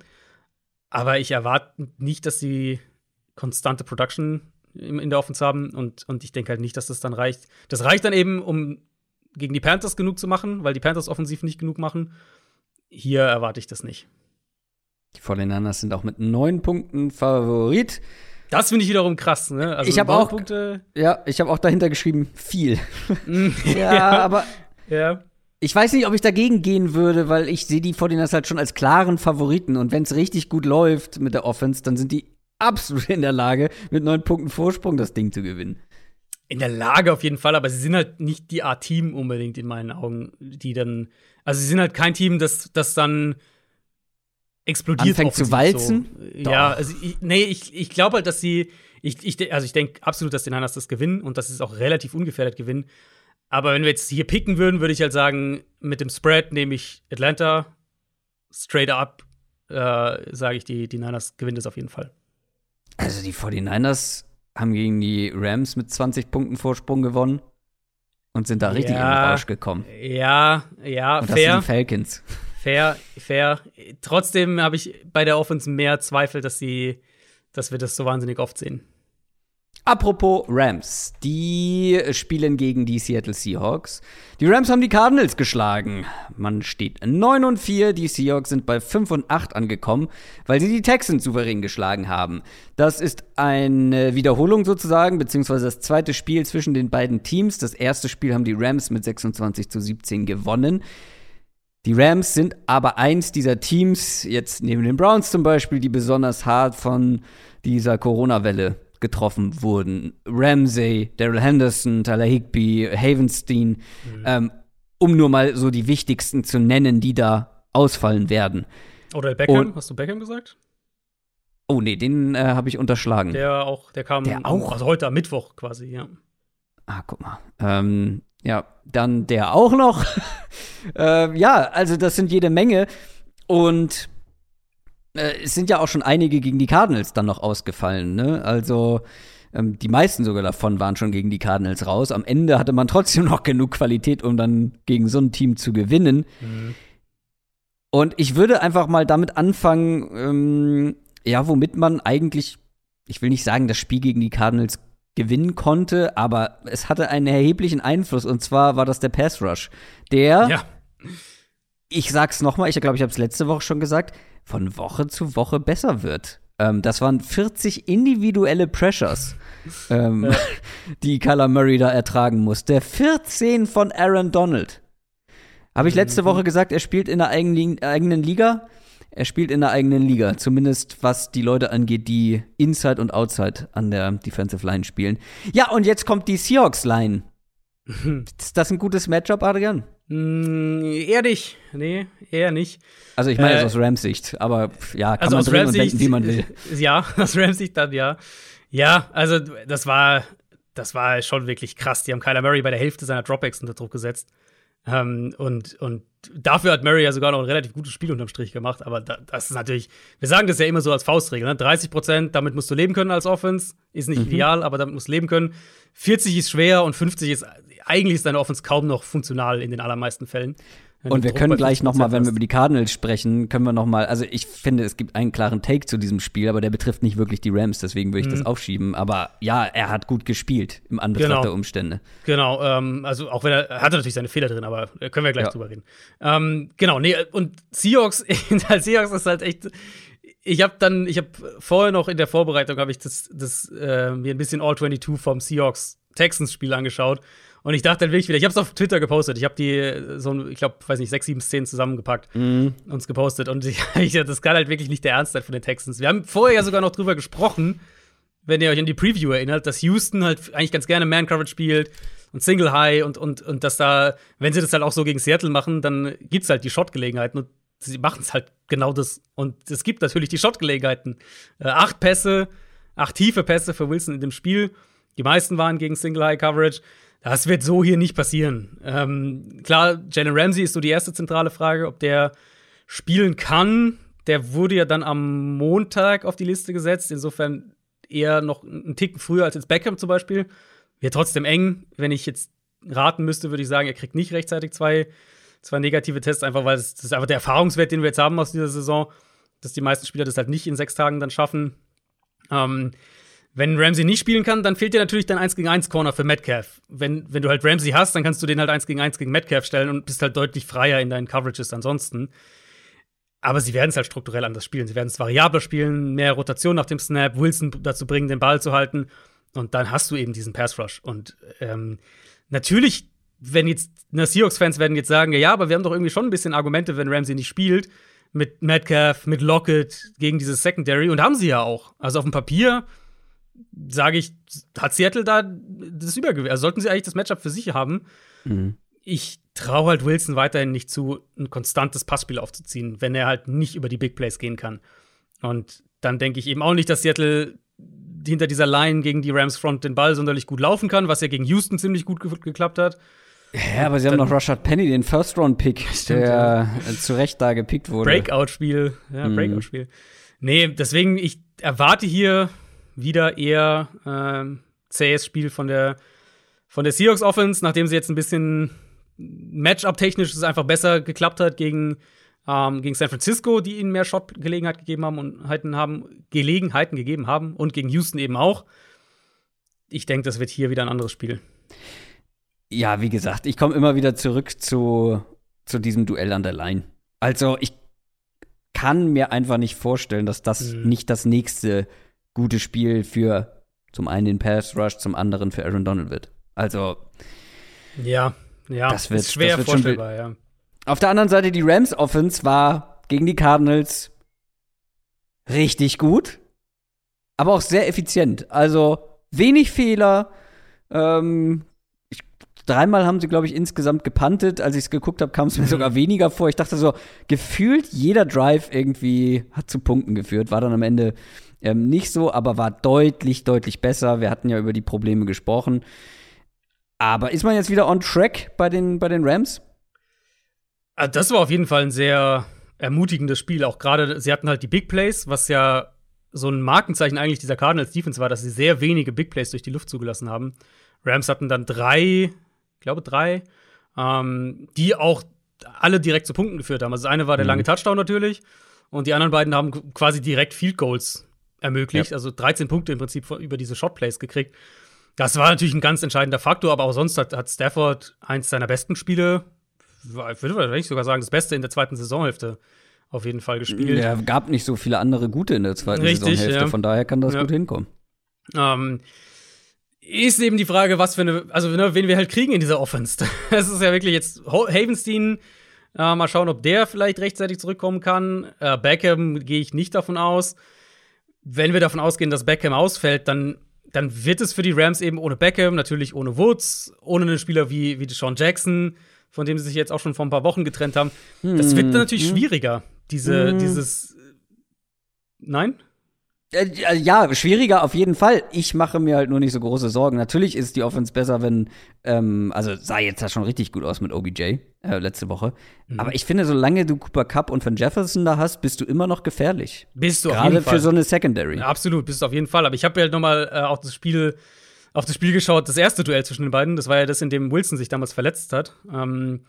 Aber ich erwarte nicht, dass sie konstante Production in der Offense haben. Und, und ich denke halt nicht, dass das dann reicht. Das reicht dann eben, um gegen die Panthers genug zu machen, weil die Panthers offensiv nicht genug machen. Hier erwarte ich das nicht. Die 49ers sind auch mit neun Punkten Favorit. Das finde ich wiederum krass, ne? Also ich habe auch Punkte. Ja, ich habe auch dahinter geschrieben viel. ja, ja, aber ja. Ich weiß nicht, ob ich dagegen gehen würde, weil ich sehe die 49ers halt schon als klaren Favoriten und wenn es richtig gut läuft mit der Offense, dann sind die absolut in der Lage, mit neun Punkten Vorsprung das Ding zu gewinnen. In der Lage auf jeden Fall, aber sie sind halt nicht die Art Team unbedingt in meinen Augen, die dann also sie sind halt kein Team, das das dann explodiert Anfängt zu walzen? So. Ja, also ich, nee, ich, ich glaube halt, dass sie ich, ich, also ich denke absolut, dass die Niners das gewinnen und dass sie es auch relativ ungefährdet gewinnen. Aber wenn wir jetzt hier picken würden, würde ich halt sagen, mit dem Spread nehme ich Atlanta straight up, äh, sage ich, die, die Niners gewinnen das auf jeden Fall. Also die 49ers haben gegen die Rams mit 20 Punkten Vorsprung gewonnen und sind da richtig ja, in den Rausch gekommen. Ja, ja, und fair. Das sind die Falcons. Fair, fair. Trotzdem habe ich bei der Offense mehr Zweifel, dass sie, dass wir das so wahnsinnig oft sehen. Apropos Rams, die spielen gegen die Seattle Seahawks. Die Rams haben die Cardinals geschlagen. Man steht 9 und 4, die Seahawks sind bei 5 und 8 angekommen, weil sie die Texans souverän geschlagen haben. Das ist eine Wiederholung sozusagen, beziehungsweise das zweite Spiel zwischen den beiden Teams. Das erste Spiel haben die Rams mit 26 zu 17 gewonnen. Die Rams sind aber eins dieser Teams, jetzt neben den Browns zum Beispiel, die besonders hart von dieser Corona-Welle getroffen wurden. Ramsey, Daryl Henderson, Tyler Higby, Havenstein, mhm. ähm, um nur mal so die wichtigsten zu nennen, die da ausfallen werden. Oder Beckham, Und, hast du Beckham gesagt? Oh nee, den äh, habe ich unterschlagen. Der auch, der kam der auch? also heute am Mittwoch quasi, ja. Ah, guck mal. Ähm, ja, dann der auch noch. äh, ja, also das sind jede Menge. Und äh, es sind ja auch schon einige gegen die Cardinals dann noch ausgefallen, ne? Also ähm, die meisten sogar davon waren schon gegen die Cardinals raus. Am Ende hatte man trotzdem noch genug Qualität, um dann gegen so ein Team zu gewinnen. Mhm. Und ich würde einfach mal damit anfangen, ähm, ja, womit man eigentlich, ich will nicht sagen, das Spiel gegen die Cardinals gewinnen konnte, aber es hatte einen erheblichen Einfluss und zwar war das der Pass Rush, der ja. ich sag's noch mal, ich glaube, ich habe es letzte Woche schon gesagt, von Woche zu Woche besser wird. Ähm, das waren 40 individuelle Pressures, ähm, ja. die Kyler Murray da ertragen musste. 14 von Aaron Donald. Habe ich letzte mhm. Woche gesagt, er spielt in der eigenen, eigenen Liga? er spielt in der eigenen Liga, zumindest was die Leute angeht, die Inside und Outside an der Defensive Line spielen. Ja, und jetzt kommt die Seahawks Line. Ist das ein gutes Matchup, Adrian? Mm, eher nicht. Nee, eher nicht. Also ich meine äh, aus Rams Sicht, aber ja, kann also man drehen und denken, wie man will. Ja, aus Rams Sicht dann ja. Ja, also das war das war schon wirklich krass. Die haben Kyler Murray bei der Hälfte seiner Dropbacks unter Druck gesetzt. Ähm, und, und dafür hat Murray ja sogar noch ein relativ gutes Spiel unterm Strich gemacht. Aber da, das ist natürlich, wir sagen das ja immer so als Faustregel: ne? 30 Prozent, damit musst du leben können als Offense. Ist nicht mhm. ideal, aber damit musst du leben können. 40 ist schwer und 50 ist, eigentlich ist deine Offense kaum noch funktional in den allermeisten Fällen. Und wir können gleich noch mal, wenn wir über die Cardinals sprechen, können wir noch mal, also ich finde, es gibt einen klaren Take zu diesem Spiel, aber der betrifft nicht wirklich die Rams, deswegen würde ich mhm. das aufschieben. Aber ja, er hat gut gespielt im Anbetracht genau. der Umstände. Genau, ähm, also auch wenn er, er hatte natürlich seine Fehler drin, aber können wir gleich ja. drüber reden. Ähm, genau, nee, und Seahawks, als Seahawks ist halt echt ich habe dann, ich habe vorher noch in der Vorbereitung habe ich das, das äh, mir ein bisschen All 22 vom Seahawks Texans Spiel angeschaut und ich dachte dann wirklich wieder, ich habe es auf Twitter gepostet. Ich habe die so, ich glaube, weiß nicht, sechs, sieben Szenen zusammengepackt, mhm. uns gepostet. Und ich, das kann halt wirklich nicht der Ernst sein von den Texans. Wir haben vorher ja sogar noch drüber gesprochen, wenn ihr euch an die Preview erinnert, dass Houston halt eigentlich ganz gerne Man-Coverage spielt und Single High und, und, und dass da, wenn sie das halt auch so gegen Seattle machen, dann gibt es halt die Shot-Gelegenheiten und sie machen es halt genau das. Und es gibt natürlich die Shot-Gelegenheiten. Äh, acht Pässe, acht tiefe Pässe für Wilson in dem Spiel. Die meisten waren gegen Single High Coverage. Das wird so hier nicht passieren. Ähm, klar, Jalen Ramsey ist so die erste zentrale Frage, ob der spielen kann. Der wurde ja dann am Montag auf die Liste gesetzt. Insofern eher noch einen Ticken früher als jetzt Beckham zum Beispiel. Wäre trotzdem eng. Wenn ich jetzt raten müsste, würde ich sagen, er kriegt nicht rechtzeitig zwei, zwei negative Tests, einfach weil es, das ist einfach der Erfahrungswert, den wir jetzt haben aus dieser Saison, dass die meisten Spieler das halt nicht in sechs Tagen dann schaffen. Ähm, wenn Ramsey nicht spielen kann, dann fehlt dir natürlich dein 1 gegen 1 Corner für Metcalf. Wenn, wenn du halt Ramsey hast, dann kannst du den halt 1 gegen 1 gegen Metcalf stellen und bist halt deutlich freier in deinen Coverages ansonsten. Aber sie werden es halt strukturell anders spielen. Sie werden es variabler spielen, mehr Rotation nach dem Snap, Wilson dazu bringen, den Ball zu halten. Und dann hast du eben diesen Pass Rush. Und ähm, natürlich, wenn jetzt na, Seahawks-Fans werden jetzt sagen, ja, aber wir haben doch irgendwie schon ein bisschen Argumente, wenn Ramsey nicht spielt, mit Metcalf, mit Lockett gegen dieses Secondary. Und haben sie ja auch. Also auf dem Papier sage ich, hat Seattle da das Übergewicht. Also sollten sie eigentlich das Matchup für sich haben. Mhm. Ich traue halt Wilson weiterhin nicht zu, ein konstantes Passspiel aufzuziehen, wenn er halt nicht über die Big Plays gehen kann. Und dann denke ich eben auch nicht, dass Seattle hinter dieser Line gegen die Rams Front den Ball sonderlich gut laufen kann, was ja gegen Houston ziemlich gut ge geklappt hat. Ja, aber sie haben noch Rashad Penny, den First-Round-Pick, der ja. zu Recht da gepickt wurde. Breakout-Spiel. Ja, mhm. Breakout-Spiel. Nee, deswegen, ich erwarte hier wieder eher ähm, zähes Spiel von der, von der Seahawks Offense, nachdem sie jetzt ein bisschen Matchup-technisch es einfach besser geklappt hat gegen, ähm, gegen San Francisco, die ihnen mehr Shot-Gelegenheit gegeben haben und haben, Gelegenheiten gegeben haben und gegen Houston eben auch. Ich denke, das wird hier wieder ein anderes Spiel. Ja, wie gesagt, ich komme immer wieder zurück zu, zu diesem Duell an der Line. Also, ich kann mir einfach nicht vorstellen, dass das mhm. nicht das nächste gute Spiel für zum einen den Pass Rush, zum anderen für Aaron Donald wird. Also, ja, ja, das wird, ist schwer das wird vorstellbar, ja. Auf der anderen Seite, die Rams Offense war gegen die Cardinals richtig gut, aber auch sehr effizient. Also wenig Fehler. Ähm, ich, dreimal haben sie, glaube ich, insgesamt gepantet. Als ich es geguckt habe, kam es mir sogar weniger vor. Ich dachte so, gefühlt jeder Drive irgendwie hat zu Punkten geführt. War dann am Ende ähm, nicht so, aber war deutlich, deutlich besser. Wir hatten ja über die Probleme gesprochen. Aber ist man jetzt wieder on track bei den, bei den Rams? Ah, das war auf jeden Fall ein sehr ermutigendes Spiel. Auch gerade, sie hatten halt die Big Plays, was ja so ein Markenzeichen eigentlich dieser Cardinals Defense war, dass sie sehr wenige Big Plays durch die Luft zugelassen haben. Rams hatten dann drei, ich glaube drei, ähm, die auch alle direkt zu Punkten geführt haben. Also das eine war der mhm. lange Touchdown natürlich und die anderen beiden haben quasi direkt Field Goals ermöglicht, ja. also 13 Punkte im Prinzip über diese Shot Plays gekriegt. Das war natürlich ein ganz entscheidender Faktor, aber auch sonst hat, hat Stafford eins seiner besten Spiele, ich würde wahrscheinlich sogar sagen, das Beste in der zweiten Saisonhälfte auf jeden Fall gespielt. Ja, gab nicht so viele andere gute in der zweiten Richtig, Saisonhälfte, ja. von daher kann das ja. gut hinkommen. Ähm, ist eben die Frage, was für eine, also ne, wen wir halt kriegen in dieser Offense. Es ist ja wirklich jetzt Havenstein, äh, mal schauen, ob der vielleicht rechtzeitig zurückkommen kann. Äh, Beckham gehe ich nicht davon aus. Wenn wir davon ausgehen, dass Beckham ausfällt, dann dann wird es für die Rams eben ohne Beckham, natürlich ohne Woods, ohne einen Spieler wie, wie Deshaun Jackson, von dem sie sich jetzt auch schon vor ein paar Wochen getrennt haben. Das wird dann natürlich hm. schwieriger, diese, hm. dieses. Nein? Äh, äh, ja, schwieriger auf jeden Fall. Ich mache mir halt nur nicht so große Sorgen. Natürlich ist die Offense besser, wenn, ähm, also sah jetzt ja schon richtig gut aus mit OBJ äh, letzte Woche. Mhm. Aber ich finde, solange du Cooper Cup und Van Jefferson da hast, bist du immer noch gefährlich. Bist du Gerade für so eine Secondary. Ja, absolut, bist du auf jeden Fall. Aber ich habe ja halt noch mal äh, auch das Spiel auf das Spiel geschaut, das erste Duell zwischen den beiden. Das war ja das, in dem Wilson sich damals verletzt hat. Ähm,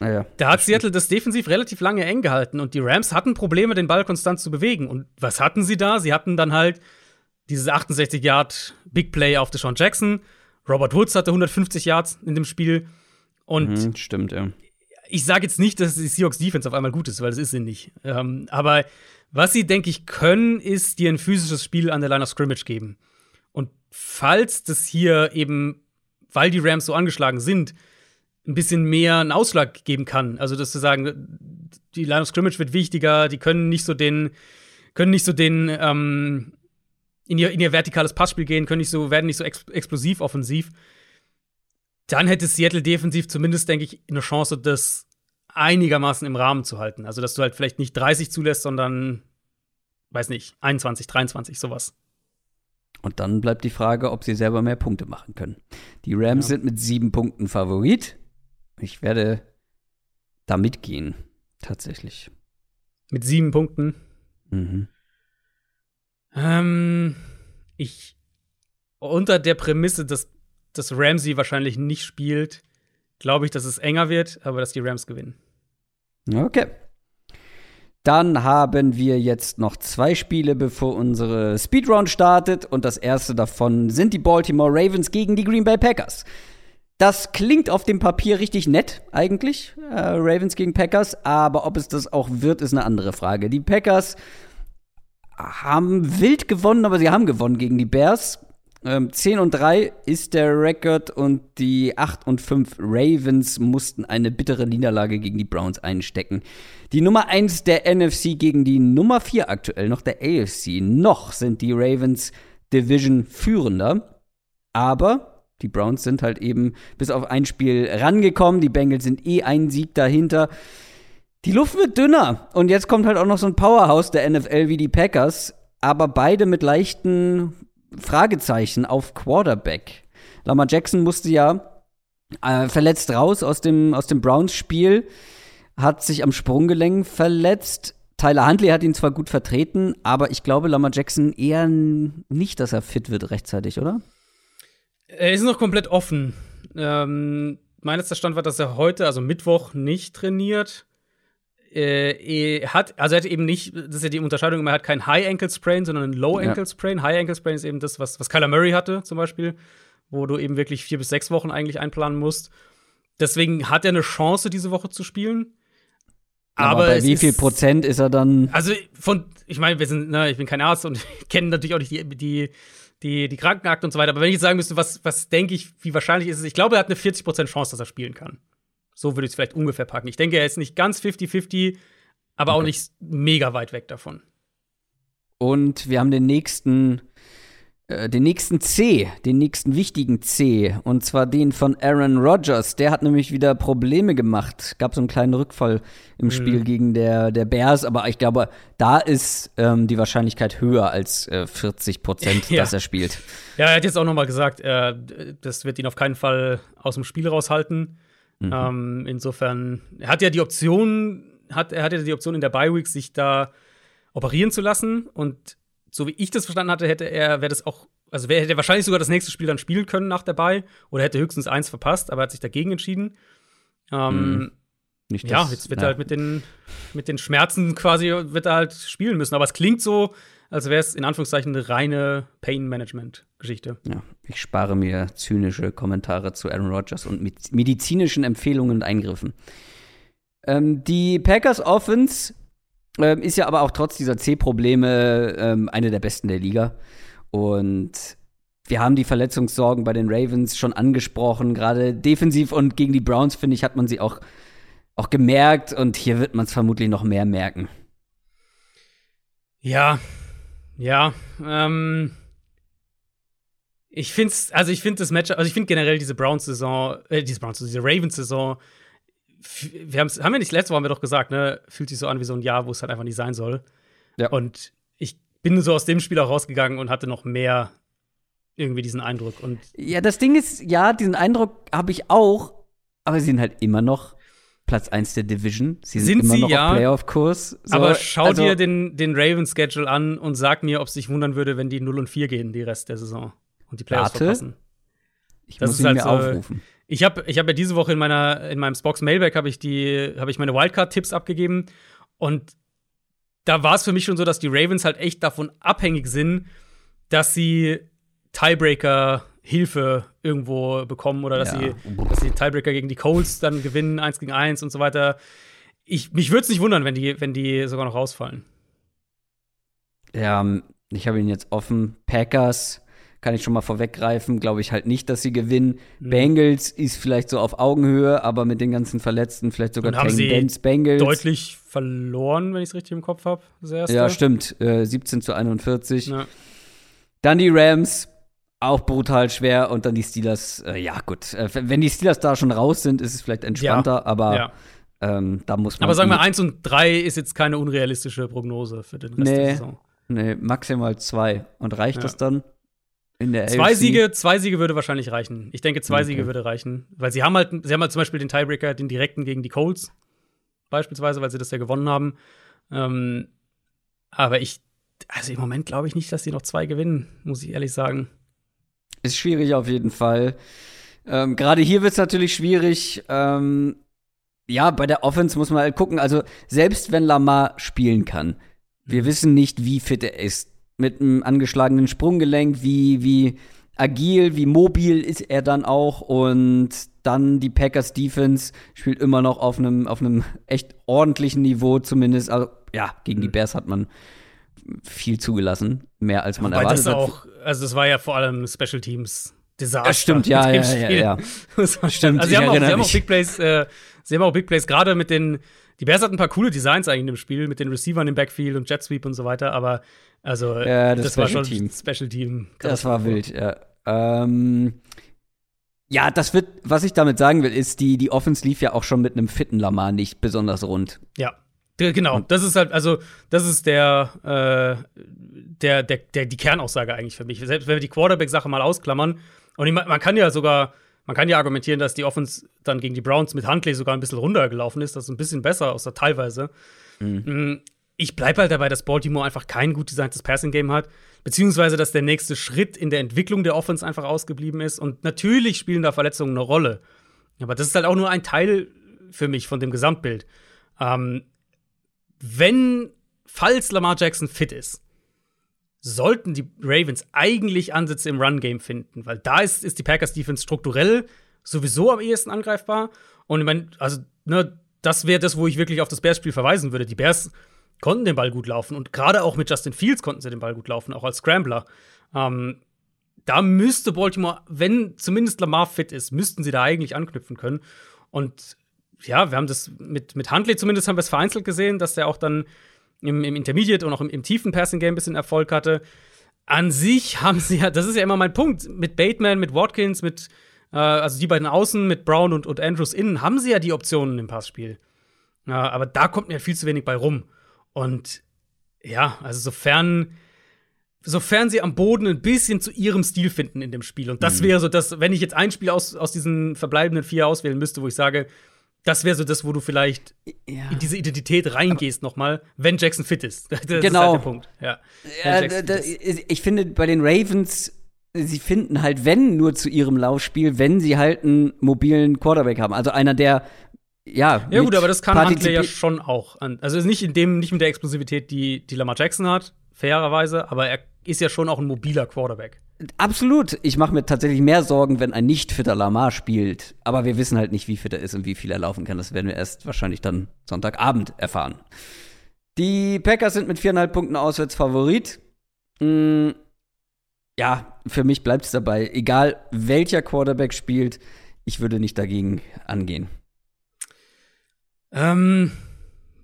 naja, da hat Seattle das defensiv relativ lange eng gehalten und die Rams hatten Probleme, den Ball konstant zu bewegen. Und was hatten sie da? Sie hatten dann halt dieses 68 Yard Big Play auf Deshaun Jackson. Robert Woods hatte 150 Yards in dem Spiel. Und mhm, stimmt, ja. Ich sage jetzt nicht, dass die Seahawks Defense auf einmal gut ist, weil das ist sie nicht. Ähm, aber was sie, denke ich, können, ist dir ein physisches Spiel an der Line of Scrimmage geben. Und falls das hier eben, weil die Rams so angeschlagen sind, ein bisschen mehr einen Ausschlag geben kann. Also, dass zu sagen, die Line of Scrimmage wird wichtiger, die können nicht so den, können nicht so den, ähm, in ihr, in ihr vertikales Passspiel gehen, können nicht so, werden nicht so ex explosiv offensiv. Dann hätte Seattle defensiv zumindest, denke ich, eine Chance, das einigermaßen im Rahmen zu halten. Also, dass du halt vielleicht nicht 30 zulässt, sondern, weiß nicht, 21, 23, sowas. Und dann bleibt die Frage, ob sie selber mehr Punkte machen können. Die Rams Ja. sind mit sieben Punkten Favorit. Ich werde da mitgehen, tatsächlich. Mit sieben Punkten. Mhm. Ähm, ich unter der Prämisse, dass, dass Ramsey wahrscheinlich nicht spielt, glaube ich, dass es enger wird, aber dass die Rams gewinnen. Okay. Dann haben wir jetzt noch zwei Spiele, bevor unsere Speedround startet. Und das erste davon sind die Baltimore Ravens gegen die Green Bay Packers. Das klingt auf dem Papier richtig nett, eigentlich. Äh, Ravens gegen Packers. Aber ob es das auch wird, ist eine andere Frage. Die Packers haben wild gewonnen, aber sie haben gewonnen gegen die Bears. Ähm, 10 und 3 ist der Rekord und die 8 und 5 Ravens mussten eine bittere Niederlage gegen die Browns einstecken. Die Nummer 1 der NFC gegen die Nummer 4 aktuell noch der AFC. Noch sind die Ravens Division führender, aber die Browns sind halt eben bis auf ein Spiel rangekommen. Die Bengals sind eh ein Sieg dahinter. Die Luft wird dünner. Und jetzt kommt halt auch noch so ein Powerhouse der NFL wie die Packers. Aber beide mit leichten Fragezeichen auf Quarterback. Lamar Jackson musste ja äh, verletzt raus aus dem, aus dem Browns-Spiel. Hat sich am Sprunggelenk verletzt. Tyler Huntley hat ihn zwar gut vertreten, aber ich glaube, Lamar Jackson eher nicht, dass er fit wird rechtzeitig, oder? Er ist noch komplett offen. Ähm, mein letzter Stand war, dass er heute, also Mittwoch, nicht trainiert. Äh, er hat, also er hat eben nicht, das ist ja die Unterscheidung, er hat kein High Ankle Sprain, sondern ein Low Ja. Ankle Sprain. High Ankle Sprain ist eben das, was, was Kyler Murray hatte, zum Beispiel, wo du eben wirklich vier bis sechs Wochen eigentlich einplanen musst. Deswegen hat er eine Chance, diese Woche zu spielen. Aber, bei es wie viel ist- Prozent ist er dann? also von, ich meine, wir sind, ne, ich bin kein Arzt und kenne natürlich auch nicht die, die, die, die Krankenakte und so weiter. Aber wenn ich jetzt sagen müsste, was, was denke ich, wie wahrscheinlich ist es, ich glaube, er hat eine 40% Chance, dass er spielen kann. So würde ich es vielleicht ungefähr packen. Ich denke, er ist nicht ganz 50-50, aber auch Okay. nicht mega weit weg davon. Und wir haben den nächsten, äh, den nächsten C, den nächsten wichtigen C. Und zwar den von Aaron Rodgers. Der hat nämlich wieder Probleme gemacht. Gab so einen kleinen Rückfall im Spiel gegen der, der Bears. Aber ich glaube, da ist ähm, die Wahrscheinlichkeit höher als äh, 40 Prozent, Ja. dass er spielt. Ja, er hat jetzt auch noch mal gesagt, äh, das wird ihn auf keinen Fall aus dem Spiel raushalten. Mhm. Ähm, insofern, er hat ja die Option, hat, er hatte die Option in der Bye Week, sich da operieren zu lassen. Und so wie ich das verstanden hatte, hätte er, wäre das auch, also wär, hätte er wahrscheinlich sogar das nächste Spiel dann spielen können nach der Bye oder hätte höchstens eins verpasst, aber er hat sich dagegen entschieden. Ähm, Nicht, ja, dass- jetzt wird er halt mit den, mit den Schmerzen quasi, wird er halt spielen müssen. Aber es klingt so, als wäre es in Anführungszeichen eine reine Pain-Management-Geschichte. Ja, ich spare mir zynische Kommentare zu Aaron Rodgers und mit medizinischen Empfehlungen und Eingriffen. Ähm, die Packers Offense ähm, ist ja aber auch trotz dieser C-Probleme ähm, eine der besten der Liga. Und wir haben die Verletzungssorgen bei den Ravens schon angesprochen. Gerade defensiv und gegen die Browns, finde ich, hat man sie auch, auch gemerkt. Und hier wird man es vermutlich noch mehr merken. Ja, ja. Ähm, ich finde also ich finde das Match, also ich finde generell diese Browns-Saison, äh, diese Browns, diese Ravens-Saison, wir haben wir nicht letzte Woche haben wir doch gesagt, ne, fühlt sich so an wie so ein Jahr, wo es halt einfach nicht sein soll. Ja. Und ich bin so aus dem Spiel auch rausgegangen und hatte noch mehr irgendwie diesen Eindruck. Und Ja, das Ding ist, ja, diesen Eindruck habe ich auch, aber sie sind halt immer noch Platz 1 der Division. Sie sind, Sind immer sie, noch ja. Playoff-Kurs. So, aber schau also, dir den, den Ravens-Schedule an und sag mir, ob es dich wundern würde, wenn die 0 und 4 gehen, die Rest der Saison. Und die Playoffs Warte. verpassen. Ich das muss ihn halt mir so- aufrufen. Ich habe ich hab ja diese Woche in meiner in meinem Spox Mailback habe ich die habe ich meine Wildcard-Tipps abgegeben und da war es für mich schon so, dass die Ravens halt echt davon abhängig sind, dass sie Tiebreaker Hilfe irgendwo bekommen oder dass Ja. sie dass sie Tiebreaker gegen die Colts dann gewinnen eins gegen eins und so weiter. Ich, mich würde es nicht wundern, wenn die wenn die sogar noch rausfallen. Ja, ähm, ich habe ihn jetzt offen. Packers kann ich schon mal vorweggreifen. Glaube ich halt nicht, dass sie gewinnen. Mhm. Bengals ist vielleicht so auf Augenhöhe, aber mit den ganzen Verletzten vielleicht sogar Und haben sie Tendenz Bengals. Deutlich verloren, wenn ich es richtig im Kopf habe. Ja, stimmt. Äh, 17 zu 41. Ja. Dann die Rams, auch brutal schwer. Und dann die Steelers, äh, ja gut. Äh, wenn die Steelers da schon raus sind, ist es vielleicht entspannter, aber ja. ähm, da muss man. Aber sagen wir, mit- 1 und 3 ist jetzt keine unrealistische Prognose für den Rest Nee. der Saison. Nee, maximal zwei. Und reicht Ja. das dann? In der Zwei AFC. Siege, zwei Siege würde wahrscheinlich reichen. Ich denke, zwei Okay. Siege würde reichen. Weil sie haben halt, sie haben halt zum Beispiel den Tiebreaker, den direkten gegen die Colts, beispielsweise, weil sie das ja gewonnen haben. Ähm, aber ich, also im Moment glaube ich nicht, dass sie noch zwei gewinnen, muss ich ehrlich sagen. Ist schwierig auf jeden Fall. Ähm, Gerade hier wird es natürlich schwierig. Ähm, ja, bei der Offense muss man halt gucken. Also, selbst wenn Lamar spielen kann, wir wissen nicht, wie fit er ist. Mit einem angeschlagenen Sprunggelenk, wie, wie agil, wie mobil ist er dann auch. Und dann die Packers Defense spielt immer noch auf einem auf einem echt ordentlichen Niveau, zumindest. Also, ja, gegen die Bears hat man viel zugelassen. Mehr als man Wobei erwartet das hat. auch, also das war ja vor allem Special Teams Desaster. Ja, stimmt, ja, ja, ja, ja. Stimmt, Also sie haben, auch, sie haben auch. Big Plays, äh, sie haben auch Big Plays, gerade mit den, die Bears hatten ein paar coole Designs eigentlich dem Spiel, mit den Receivern im Backfield und Jet Sweep und so weiter, aber also Ja, das das, war schon Team. Special Team. Das war wild, ja. Ähm, ja, das wird, was ich damit sagen will, ist, die, die Offense lief ja auch schon mit einem fitten Lamar nicht besonders rund. Ja. Genau, das ist halt, also, das ist der, äh, der, der, der, die Kernaussage eigentlich für mich. Selbst wenn wir die Quarterback-Sache mal ausklammern, und man kann ja sogar, man kann ja argumentieren, dass die Offense dann gegen die Browns mit Huntley sogar ein bisschen runtergelaufen ist, das ist ein bisschen besser, außer teilweise. Mm, Ich bleibe halt dabei, dass Baltimore einfach kein gut designtes Passing-Game hat, beziehungsweise dass der nächste Schritt in der Entwicklung der Offense einfach ausgeblieben ist. Und natürlich spielen da Verletzungen eine Rolle. Aber das ist halt auch nur ein Teil für mich von dem Gesamtbild. Ähm, wenn, falls Lamar Jackson fit ist, sollten die Ravens eigentlich Ansätze im Run-Game finden, weil da ist, ist die Packers-Defense strukturell sowieso am ehesten angreifbar. Und ich meine, also, ne, das wäre das, wo ich wirklich auf das Bears-Spiel verweisen würde. Die Bears konnten den Ball gut laufen und gerade auch mit Justin Fields konnten sie den Ball gut laufen, auch als Scrambler. Ähm, da müsste Baltimore, wenn zumindest Lamar fit ist, müssten sie da eigentlich anknüpfen können. Und ja, wir haben das mit, mit Huntley zumindest haben wir es vereinzelt gesehen, dass der auch dann im, im Intermediate und auch im, im tiefen Passing Game ein bisschen Erfolg hatte. An sich haben sie ja, das ist ja immer mein Punkt, mit Bateman, mit Watkins, mit, äh, also die beiden Außen, mit Brown und, und Andrews innen, haben sie ja die Optionen im Passspiel. Ja, aber da kommt mir viel zu wenig bei rum. Und ja, also sofern, sofern sie am Boden ein bisschen zu ihrem Stil finden in dem Spiel. Und das wäre so das, wenn ich jetzt ein Spiel aus, aus diesen verbleibenden vier auswählen müsste, wo ich sage, das wäre so das, wo du vielleicht Ja. in diese Identität reingehst nochmal, wenn Jackson fit ist. Das ist Genau. halt der Punkt. Ja. Ja, da, ist. ich finde, bei den Ravens, sie finden halt, wenn, nur zu ihrem Laufspiel, wenn sie halt einen mobilen Quarterback haben. Also einer, der, ja. Ja, gut, aber das kann Huntley ja schon auch. An- Also nicht in dem, nicht mit der Explosivität, die, die Lamar Jackson hat, fairerweise, aber er ist ja schon auch ein mobiler Quarterback. Absolut. Ich mache mir tatsächlich mehr Sorgen, wenn ein nicht fitter Lamar spielt. Aber wir wissen halt nicht, wie fit er ist und wie viel er laufen kann. Das werden wir erst wahrscheinlich dann Sonntagabend erfahren. Die Packers sind mit viereinhalb Punkten auswärts Favorit. Mm, ja, für mich bleibt es dabei. Egal welcher Quarterback spielt, ich würde nicht dagegen angehen. Ähm,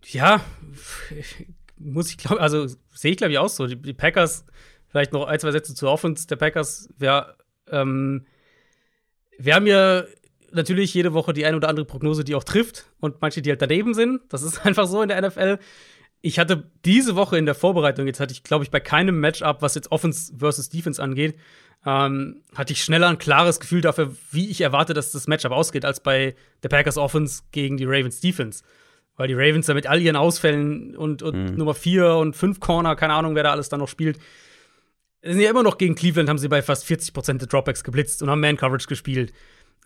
ja, muss ich glaube, also sehe ich glaube ich auch so. Die, die Packers, vielleicht noch ein, zwei Sätze zur Offense der Packers. Wir, ähm, wir haben ja natürlich jede Woche die eine oder andere Prognose, die auch trifft und manche, die halt daneben sind. Das ist einfach so in der NFL. Ich hatte diese Woche in der Vorbereitung, jetzt hatte ich, glaube ich, bei keinem Matchup, was jetzt Offense versus Defense angeht, ähm, hatte ich schneller ein klares Gefühl dafür, wie ich erwarte, dass das Matchup ausgeht, als bei der Packers Offense gegen die Ravens Defense. Weil die Ravens da mit all ihren Ausfällen und, und Nummer 4 und 5 Corner, keine Ahnung, wer da alles dann noch spielt, sind ja immer noch gegen Cleveland, haben sie bei fast 40% der Dropbacks geblitzt und haben Man-Coverage gespielt.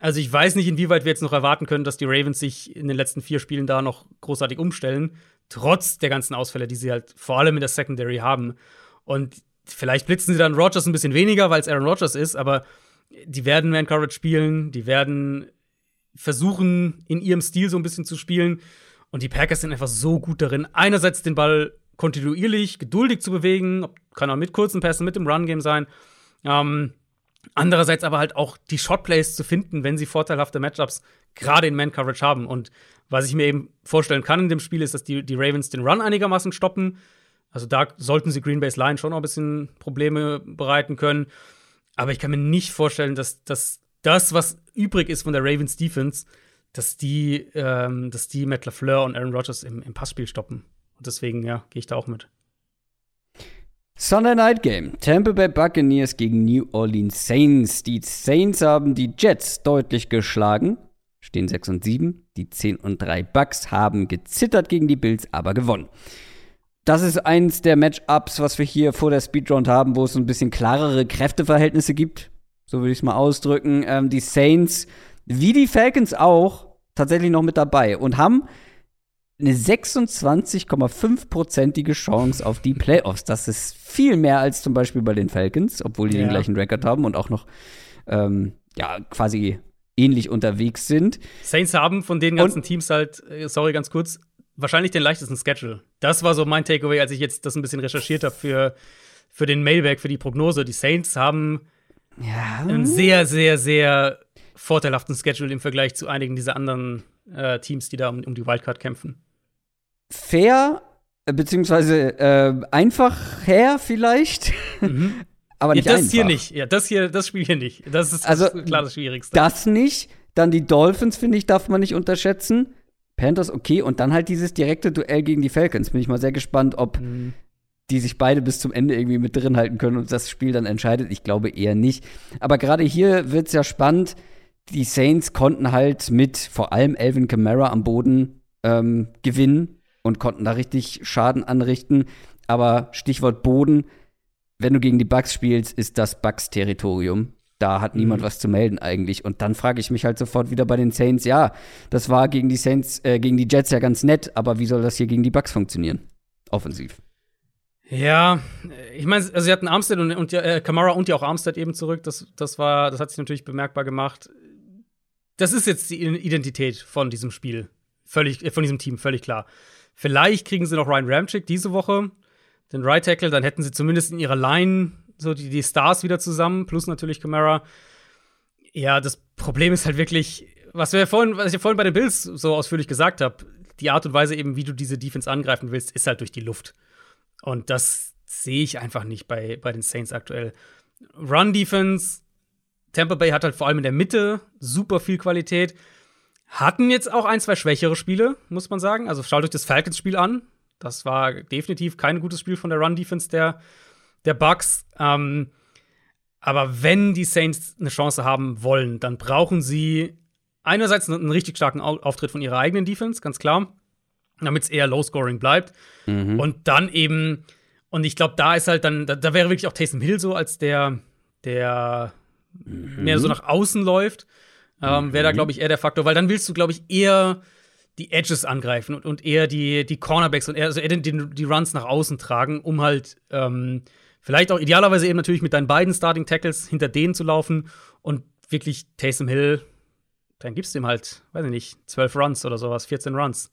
Also ich weiß nicht, inwieweit wir jetzt noch erwarten können, dass die Ravens sich in den letzten vier Spielen da noch großartig umstellen, trotz der ganzen Ausfälle, die sie halt vor allem in der Secondary haben. Und vielleicht blitzen sie dann Rodgers ein bisschen weniger, weil es Aaron Rodgers ist, aber die werden Man-Coverage spielen, die werden versuchen, in ihrem Stil so ein bisschen zu spielen. Und die Packers sind einfach so gut darin, einerseits den Ball kontinuierlich, geduldig zu bewegen, kann auch mit kurzen Pässen, mit dem Run-Game sein. Ähm, andererseits aber halt auch die Shotplays zu finden, wenn sie vorteilhafte Matchups gerade in Man-Coverage haben. Und was ich mir eben vorstellen kann in dem Spiel, ist, dass die, die Ravens den Run einigermaßen stoppen. Also da sollten sie Green Bay's Line schon noch ein bisschen Probleme bereiten können. Aber ich kann mir nicht vorstellen, dass, dass das, was übrig ist von der Ravens Defense, dass die, ähm, dass die Matt LaFleur und Aaron Rodgers im, im Passspiel stoppen. Und deswegen, ja, gehe ich da auch mit. Sunday Night Game. Tampa Bay Buccaneers gegen New Orleans Saints. Die Saints haben die Jets deutlich geschlagen, stehen 6 und 7. Die 10 und 3 Bucks haben gezittert gegen die Bills, aber gewonnen. Das ist eins der Matchups, was wir hier vor der Speedround haben, wo es ein bisschen klarere Kräfteverhältnisse gibt. So würde ich es mal ausdrücken. Ähm, die Saints, wie die Falcons auch, tatsächlich noch mit dabei und haben eine 26,5-prozentige Chance auf die Playoffs. Das ist viel mehr als zum Beispiel bei den Falcons, obwohl die ja. den gleichen Rekord haben und auch noch ähm, ja, quasi ähnlich unterwegs sind. Saints haben von den ganzen und, Teams halt, äh, sorry, ganz kurz, wahrscheinlich den leichtesten Schedule. Das war so mein Takeaway, als ich jetzt das ein bisschen recherchiert habe für, für den Mailback, für die Prognose. Die Saints haben ja. einen sehr, sehr, sehr vorteilhaften Schedule im Vergleich zu einigen dieser anderen äh, Teams, die da um, um die Wildcard kämpfen fair, beziehungsweise äh, einfach her vielleicht. Mhm. Aber nicht ja, das einfach. hier nicht. Ja, das hier, das Spiel hier nicht. Das ist also, klar das Schwierigste. Das nicht. Dann die Dolphins, finde ich, darf man nicht unterschätzen. Panthers, okay. Und dann halt dieses direkte Duell gegen die Falcons. Bin ich mal sehr gespannt, ob mhm. die sich beide bis zum Ende irgendwie mit drin halten können und das Spiel dann entscheidet. Ich glaube eher nicht. Aber gerade hier wird es ja spannend. Die Saints konnten halt mit vor allem Elvin Kamara am Boden ähm, gewinnen und konnten da richtig Schaden anrichten. Aber Stichwort Boden, wenn du gegen die Bugs spielst, ist das Bugs-Territorium. Da hat niemand mhm. was zu melden eigentlich. Und dann frage ich mich halt sofort wieder bei den Saints, ja, das war gegen die Saints, äh, gegen die Jets ja ganz nett, aber wie soll das hier gegen die Bugs funktionieren? Offensiv. Ja, ich meine, also sie hatten Armstead und, und äh, Kamara und ja auch Armstead eben zurück. Das, das war, das hat sich natürlich bemerkbar gemacht. Das ist jetzt die Identität von diesem Spiel. Völlig, äh, von diesem Team, völlig klar. Vielleicht kriegen sie noch Ryan Ramchick diese Woche, den Right Tackle, dann hätten sie zumindest in ihrer Line so die, die Stars wieder zusammen, plus natürlich Camara. Ja, das Problem ist halt wirklich, was wir vorhin, was ich vorhin bei den Bills so ausführlich gesagt habe, die Art und Weise eben, wie du diese Defense angreifen willst, ist halt durch die Luft. Und das sehe ich einfach nicht bei, bei den Saints aktuell. Run Defense, Tampa Bay hat halt vor allem in der Mitte super viel Qualität. Hatten jetzt auch ein, zwei schwächere Spiele, muss man sagen. Also schaut euch das Falcons-Spiel an. Das war definitiv kein gutes Spiel von der Run-Defense der, der Bucks. Ähm, aber wenn die Saints eine Chance haben wollen, dann brauchen sie einerseits einen richtig starken Auftritt von ihrer eigenen Defense, ganz klar, damit es eher Low-Scoring bleibt. Mhm. Und dann eben, und ich glaube, da ist halt dann, da, da, wäre wirklich auch Taysom Hill so als der, der mhm. mehr so nach außen läuft. Ähm, Wäre da, mhm. glaube ich, eher der Faktor, weil dann willst du, glaube ich, eher die Edges angreifen und, und eher die, die Cornerbacks und eher, also eher die, die Runs nach außen tragen, um halt ähm, vielleicht auch idealerweise eben natürlich mit deinen beiden Starting Tackles hinter denen zu laufen und wirklich Taysom Hill, dann gibst du ihm halt, weiß ich nicht, 12 Runs oder sowas, 14 Runs.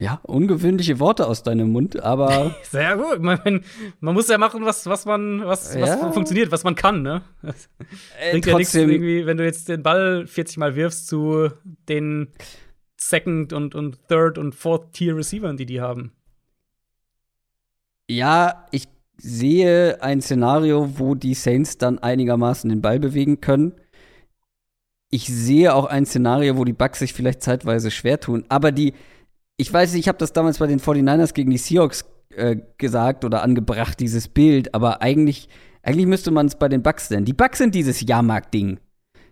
Ja, ungewöhnliche Worte aus deinem Mund, aber. Sehr gut. Man, man, muss ja machen, was, was man, was, ja. was funktioniert, was man kann, ne? Das äh, bringt ja nichts irgendwie, wenn du jetzt den Ball 40 Mal wirfst zu den Second und, und Third und Fourth Tier Receivern, die die haben. Ja, ich sehe ein Szenario, wo die Saints dann einigermaßen den Ball bewegen können. Ich sehe auch ein Szenario, wo die Bucks sich vielleicht zeitweise schwer tun, aber die ich weiß nicht, ich habe das damals bei den 49ers gegen die Seahawks äh, gesagt oder angebracht, dieses Bild, aber eigentlich, eigentlich müsste man es bei den Bucks nennen. Die Bucks sind dieses Jahrmarkt-Ding.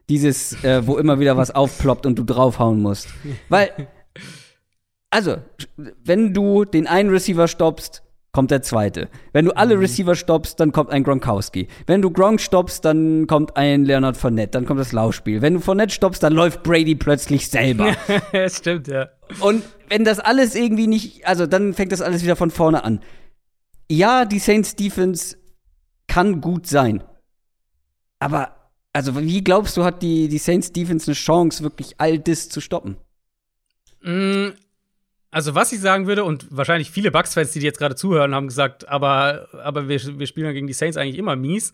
Dieses, äh, wo immer wieder was aufploppt und du draufhauen musst. Weil, also, wenn du den einen Receiver stoppst, kommt der zweite. Wenn du alle mhm. Receiver stoppst, dann kommt ein Gronkowski. Wenn du Gronk stoppst, dann kommt ein Leonard Fournette, dann kommt das Laufspiel. Wenn du Fournette stoppst, dann läuft Brady plötzlich selber. Ja, stimmt, ja. Und wenn das alles irgendwie nicht, also dann fängt das alles wieder von vorne an. Ja, die Saints Defense kann gut sein. Aber, also, wie glaubst du, hat die, die Saints Defense eine Chance, wirklich all das zu stoppen? Also, was ich sagen würde, und wahrscheinlich viele Bucks-Fans, die, jetzt gerade zuhören, haben gesagt, aber, aber wir, wir spielen ja gegen die Saints eigentlich immer mies.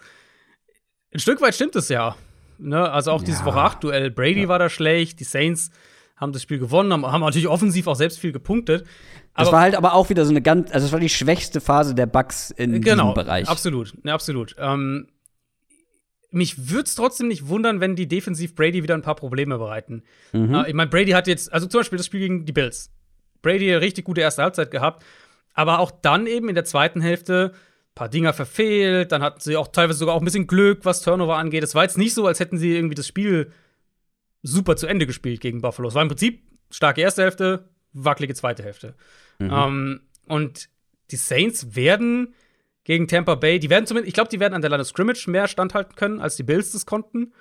Ein Stück weit stimmt es ja. Ne? Also auch ja. dieses Woche 8-Duell. Brady ja. war da schlecht, die Saints haben das Spiel gewonnen, haben, haben natürlich offensiv auch selbst viel gepunktet. Aber das war halt aber auch wieder so eine ganz, also es war die schwächste Phase der Bucks in genau, diesem Bereich. Absolut, ja, absolut. Ähm, mich würde es trotzdem nicht wundern, wenn die defensiv Brady wieder ein paar Probleme bereiten. Mhm. Äh, ich meine, Brady hat jetzt, also zum Beispiel das Spiel gegen die Bills. Brady eine richtig gute erste Halbzeit gehabt. aber auch dann eben in der zweiten Hälfte ein paar Dinger verfehlt. Dann hatten sie auch teilweise sogar auch ein bisschen Glück, was Turnover angeht. Es war jetzt nicht so, als hätten sie irgendwie das Spiel super zu Ende gespielt gegen Buffalo. Es war im Prinzip starke erste Hälfte, wackelige zweite Hälfte. Mhm. Ähm, und die Saints werden gegen Tampa Bay, die werden zumindest, ich glaube, die werden an der Line of Scrimmage mehr standhalten können, als die Bills das konnten.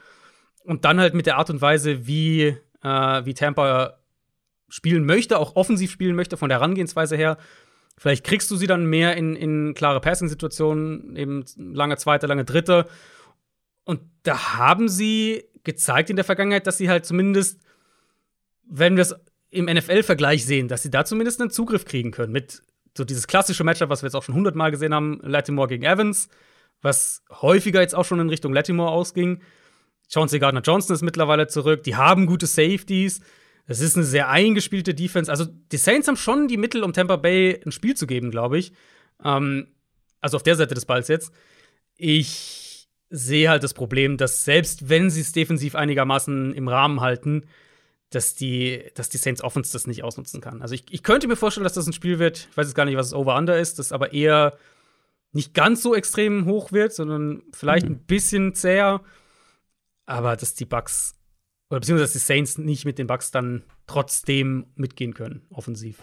Und dann halt mit der Art und Weise, wie, äh, wie Tampa spielen möchte, auch offensiv spielen möchte, von der Herangehensweise her. Vielleicht kriegst du sie dann mehr in, in klare Passing-Situationen, eben lange zweite, lange dritte. Und da haben sie gezeigt in der Vergangenheit, dass sie halt zumindest, wenn wir es im NFL-Vergleich sehen, dass sie da zumindest einen Zugriff kriegen können. Mit so dieses klassische Matchup, was wir jetzt auch schon hundertmal gesehen haben, Latimore gegen Evans, was häufiger jetzt auch schon in Richtung Latimore ausging. Chauncey Gardner Johnson ist mittlerweile zurück. Die haben gute Safeties. Es ist eine sehr eingespielte Defense. Also, die Saints haben schon die Mittel, um Tampa Bay ein Spiel zu geben, glaube ich. Ähm, also auf der Seite des Balls jetzt. Ich sehe halt das Problem, dass selbst wenn sie es defensiv einigermaßen im Rahmen halten, dass die, dass die Saints Offense das nicht ausnutzen kann. Also ich, ich könnte mir vorstellen, dass das ein Spiel wird, ich weiß jetzt gar nicht, was das Over-Under ist, das aber eher nicht ganz so extrem hoch wird, sondern vielleicht mhm. ein bisschen zäher. Aber dass die Bucks, oder beziehungsweise dass die Saints nicht mit den Bucks dann trotzdem mitgehen können, offensiv.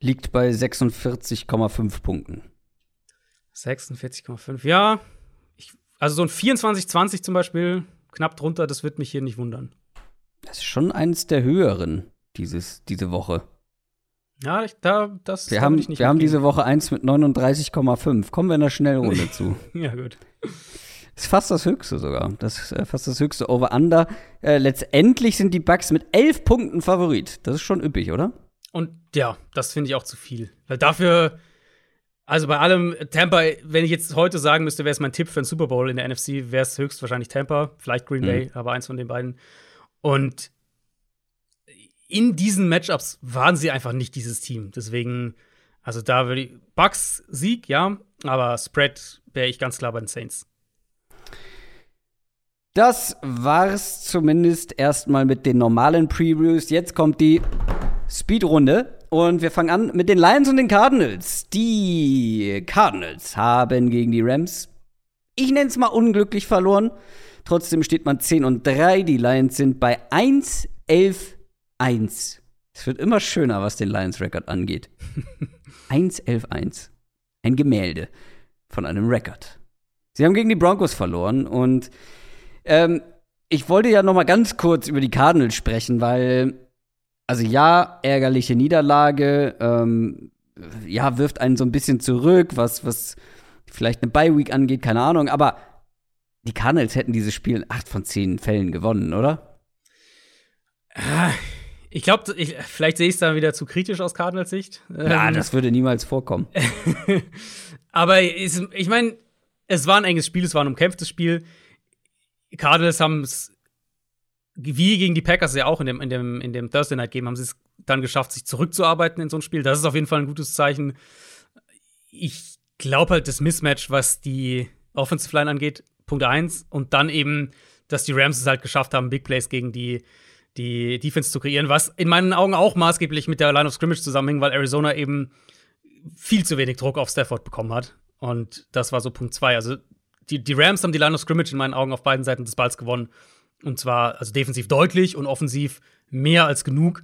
Liegt bei 46,5 Punkten. 46,5, ja. Ich, also so ein 24-20 zum Beispiel, knapp drunter, das wird mich hier nicht wundern. Das ist schon eines der höheren dieses, diese Woche. Ja, ich, da, das Wir, haben, wir haben diese Woche eins mit 39,5. Kommen wir in der Schnellrunde zu. ja, gut. Ist fast das höchste sogar. Das ist äh, fast das höchste Over-Under. Äh, letztendlich sind die Bucks mit elf Punkten Favorit. Das ist schon üppig, oder? Und ja, das finde ich auch zu viel. Weil dafür, also bei allem, Tampa, wenn ich jetzt heute sagen müsste, wäre es mein Tipp für einen Super Bowl in der NFC, wäre es höchstwahrscheinlich Tampa, vielleicht Green Bay, mhm. aber eins von den beiden. Und in diesen Matchups waren sie einfach nicht dieses Team. Deswegen, also da würde ich Bucks Sieg, ja, aber Spread wäre ich ganz klar bei den Saints. Das war's zumindest erstmal mit den normalen Previews. Jetzt kommt die Speedrunde und wir fangen an mit den Lions und den Cardinals. Die Cardinals haben gegen die Rams, ich nenne es mal unglücklich verloren. Trotzdem steht man 10 und 3. Die Lions sind bei 1, 11, 1. Es wird immer schöner, was den Lions-Rekord angeht. 1, 11, 1. Ein Gemälde von einem Rekord. Sie haben gegen die Broncos verloren und ähm, ich wollte ja noch mal ganz kurz über die Cardinals sprechen, weil also ja, ärgerliche Niederlage, ähm, ja, wirft einen so ein bisschen zurück, was, was vielleicht eine Bye-Week angeht, keine Ahnung, aber die Cardinals hätten dieses Spiel in acht von zehn Fällen gewonnen, oder? Ah, ich glaube, vielleicht sehe ich es dann wieder zu kritisch aus Cardinals Sicht. Ja, ähm, das würde niemals vorkommen. Aber es, ich meine, es war ein enges Spiel, es war ein umkämpftes Spiel. Cardinals haben es wie gegen die Packers ja auch in dem, in dem, in dem Thursday Night Game haben sie es dann geschafft, sich zurückzuarbeiten in so ein Spiel. Das ist auf jeden Fall ein gutes Zeichen. Ich glaube halt, das Mismatch, was die Offensive Line angeht, Punkt 1. Und dann eben, dass die Rams es halt geschafft haben, Big Plays gegen die, die Defense zu kreieren, was in meinen Augen auch maßgeblich mit der Line of Scrimmage zusammenhing, weil Arizona eben viel zu wenig Druck auf Stafford bekommen hat. Und das war so Punkt 2. Also die, die Rams haben die Line of Scrimmage in meinen Augen auf beiden Seiten des Balls gewonnen. Und zwar also defensiv deutlich und offensiv mehr als genug.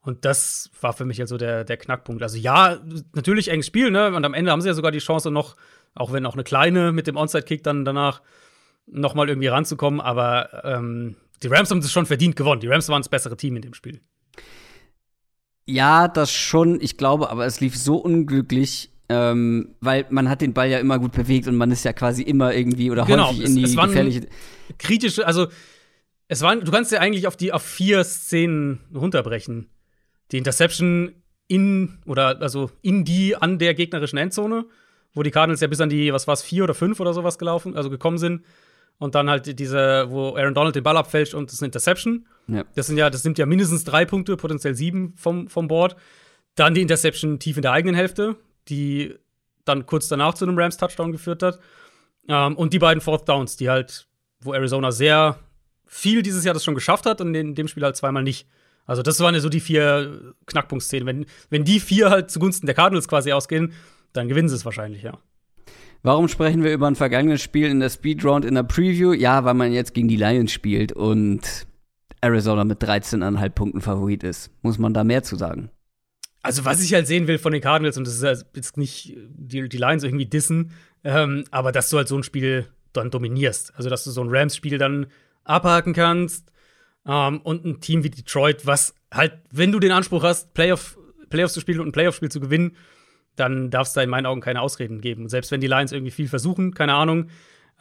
Und das war für mich also der, der Knackpunkt. Also ja, natürlich enges Spiel, ne? Und am Ende haben sie ja sogar die Chance noch, auch wenn auch eine kleine mit dem Onside-Kick dann danach noch mal irgendwie ranzukommen. Aber ähm, die Rams haben es schon verdient gewonnen. Die Rams waren das bessere Team in dem Spiel. Ja, das schon. Ich glaube, aber es lief so unglücklich, ähm, weil man hat den Ball ja immer gut bewegt und man ist ja quasi immer irgendwie oder genau, häufig in die es, es gefährliche. Kritische, also es waren, du kannst ja eigentlich auf die auf vier Szenen runterbrechen. Die Interception in oder also in die an der gegnerischen Endzone, wo die Cardinals ja bis an die, was war es, vier oder fünf oder sowas gelaufen, also gekommen sind. Und dann halt diese, wo Aaron Donald den Ball abfälscht und das ist eine Interception. Ja. Das sind ja, das nimmt ja mindestens drei Punkte, potenziell sieben vom, vom Board. Dann die Interception tief in der eigenen Hälfte, die dann kurz danach zu einem Rams-Touchdown geführt hat. Ähm, und die beiden Fourth Downs, die halt, wo Arizona sehr viel dieses Jahr das schon geschafft hat und in dem Spiel halt zweimal nicht. Also, das waren ja so die vier Knackpunktszenen. Wenn, wenn die vier halt zugunsten der Cardinals quasi ausgehen, dann gewinnen sie es wahrscheinlich, ja. Warum sprechen wir über ein vergangenes Spiel in der Speedround in der Preview? Ja, weil man jetzt gegen die Lions spielt und Arizona mit 13,5 Punkten Favorit ist. Muss man da mehr zu sagen? Also, was ich halt sehen will von den Cardinals, und das ist jetzt nicht die, die Lions irgendwie dissen, ähm, aber dass du halt so ein Spiel dann dominierst. Also, dass du so ein Rams-Spiel dann abhaken kannst ähm, und ein Team wie Detroit, was halt, wenn du den Anspruch hast, Playoff, Playoffs zu spielen und ein Playoff-Spiel zu gewinnen, dann darf es da in meinen Augen keine Ausreden geben. Und selbst wenn die Lions irgendwie viel versuchen, keine Ahnung,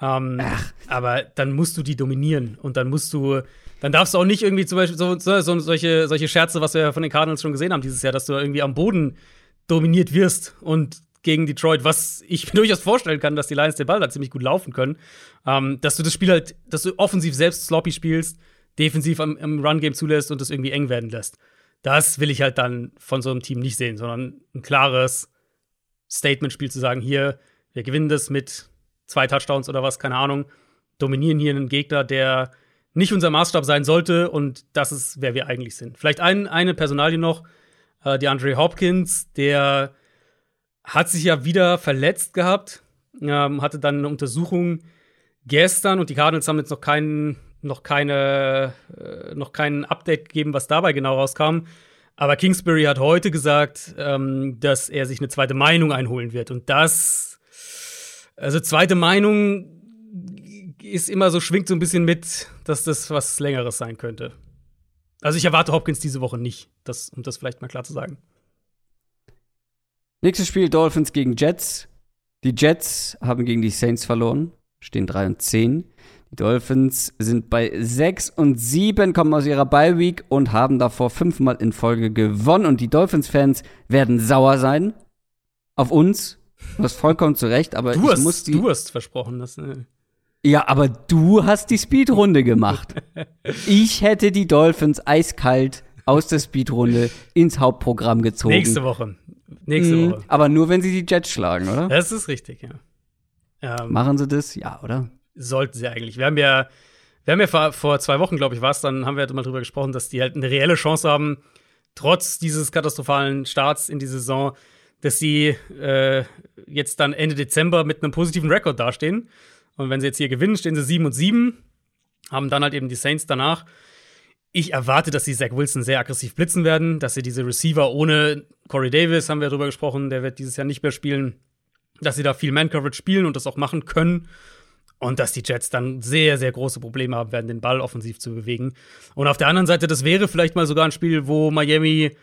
ähm, aber dann musst du die dominieren und dann musst du, dann darfst du auch nicht irgendwie zum Beispiel so, so, so solche, solche Scherze, was wir ja von den Cardinals schon gesehen haben dieses Jahr, dass du irgendwie am Boden dominiert wirst und gegen Detroit, was ich mir durchaus vorstellen kann, dass die Lions den Ball da ziemlich gut laufen können, ähm, dass du das Spiel halt, dass du offensiv selbst sloppy spielst, defensiv am, im Run-Game zulässt und das irgendwie eng werden lässt. Das will ich halt dann von so einem Team nicht sehen, sondern ein klares Statement-Spiel zu sagen, hier, wir gewinnen das mit zwei Touchdowns oder was, keine Ahnung, dominieren hier einen Gegner, der nicht unser Maßstab sein sollte und das ist, wer wir eigentlich sind. Vielleicht ein, eine Personalie noch, äh, die Andre Hopkins, der hat sich ja wieder verletzt gehabt, ähm, hatte dann eine Untersuchung gestern und die Cardinals haben jetzt noch keinen noch keine äh, noch kein Update gegeben, was dabei genau rauskam. Aber Kingsbury hat heute gesagt, ähm, dass er sich eine zweite Meinung einholen wird. Und das, also zweite Meinung ist immer so, schwingt so ein bisschen mit, dass das was Längeres sein könnte. Also ich erwarte Hopkins diese Woche nicht, das, um das vielleicht mal klar zu sagen. Nächstes Spiel Dolphins gegen Jets. Die Jets haben gegen die Saints verloren, stehen 3 und 10. Die Dolphins sind bei 6 und 7, kommen aus ihrer Bye-Week und haben davor fünfmal in Folge gewonnen. Und die Dolphins-Fans werden sauer sein. Auf uns. Du hast vollkommen zu Recht, aber du ich hast, muss die. Du hast versprochen, dass. Äh ja, aber du hast die Speedrunde gemacht. ich hätte die Dolphins eiskalt aus der Speedrunde ins Hauptprogramm gezogen. Nächste Woche. Nächste Mhm, Woche. Aber nur, wenn sie die Jets schlagen, oder? Das ist richtig, ja. Ähm, Machen sie das? Ja, oder? sollten sie eigentlich. Wir haben ja, wir haben ja vor, vor zwei Wochen, glaube ich, war es, dann haben wir halt mal drüber gesprochen, dass die halt eine reelle Chance haben, trotz dieses katastrophalen Starts in die Saison, dass sie äh, jetzt dann Ende Dezember mit einem positiven Rekord dastehen. Und wenn sie jetzt hier gewinnen, stehen sie 7 und 7, haben dann halt eben die Saints danach. Ich erwarte, dass sie Zach Wilson sehr aggressiv blitzen werden, dass sie diese Receiver ohne Corey Davis, haben wir darüber gesprochen, der wird dieses Jahr nicht mehr spielen, dass sie da viel Man-Coverage spielen und das auch machen können. Und dass die Jets dann sehr, sehr große Probleme haben werden, den Ball offensiv zu bewegen. Und auf der anderen Seite, das wäre vielleicht mal sogar ein Spiel, wo Miami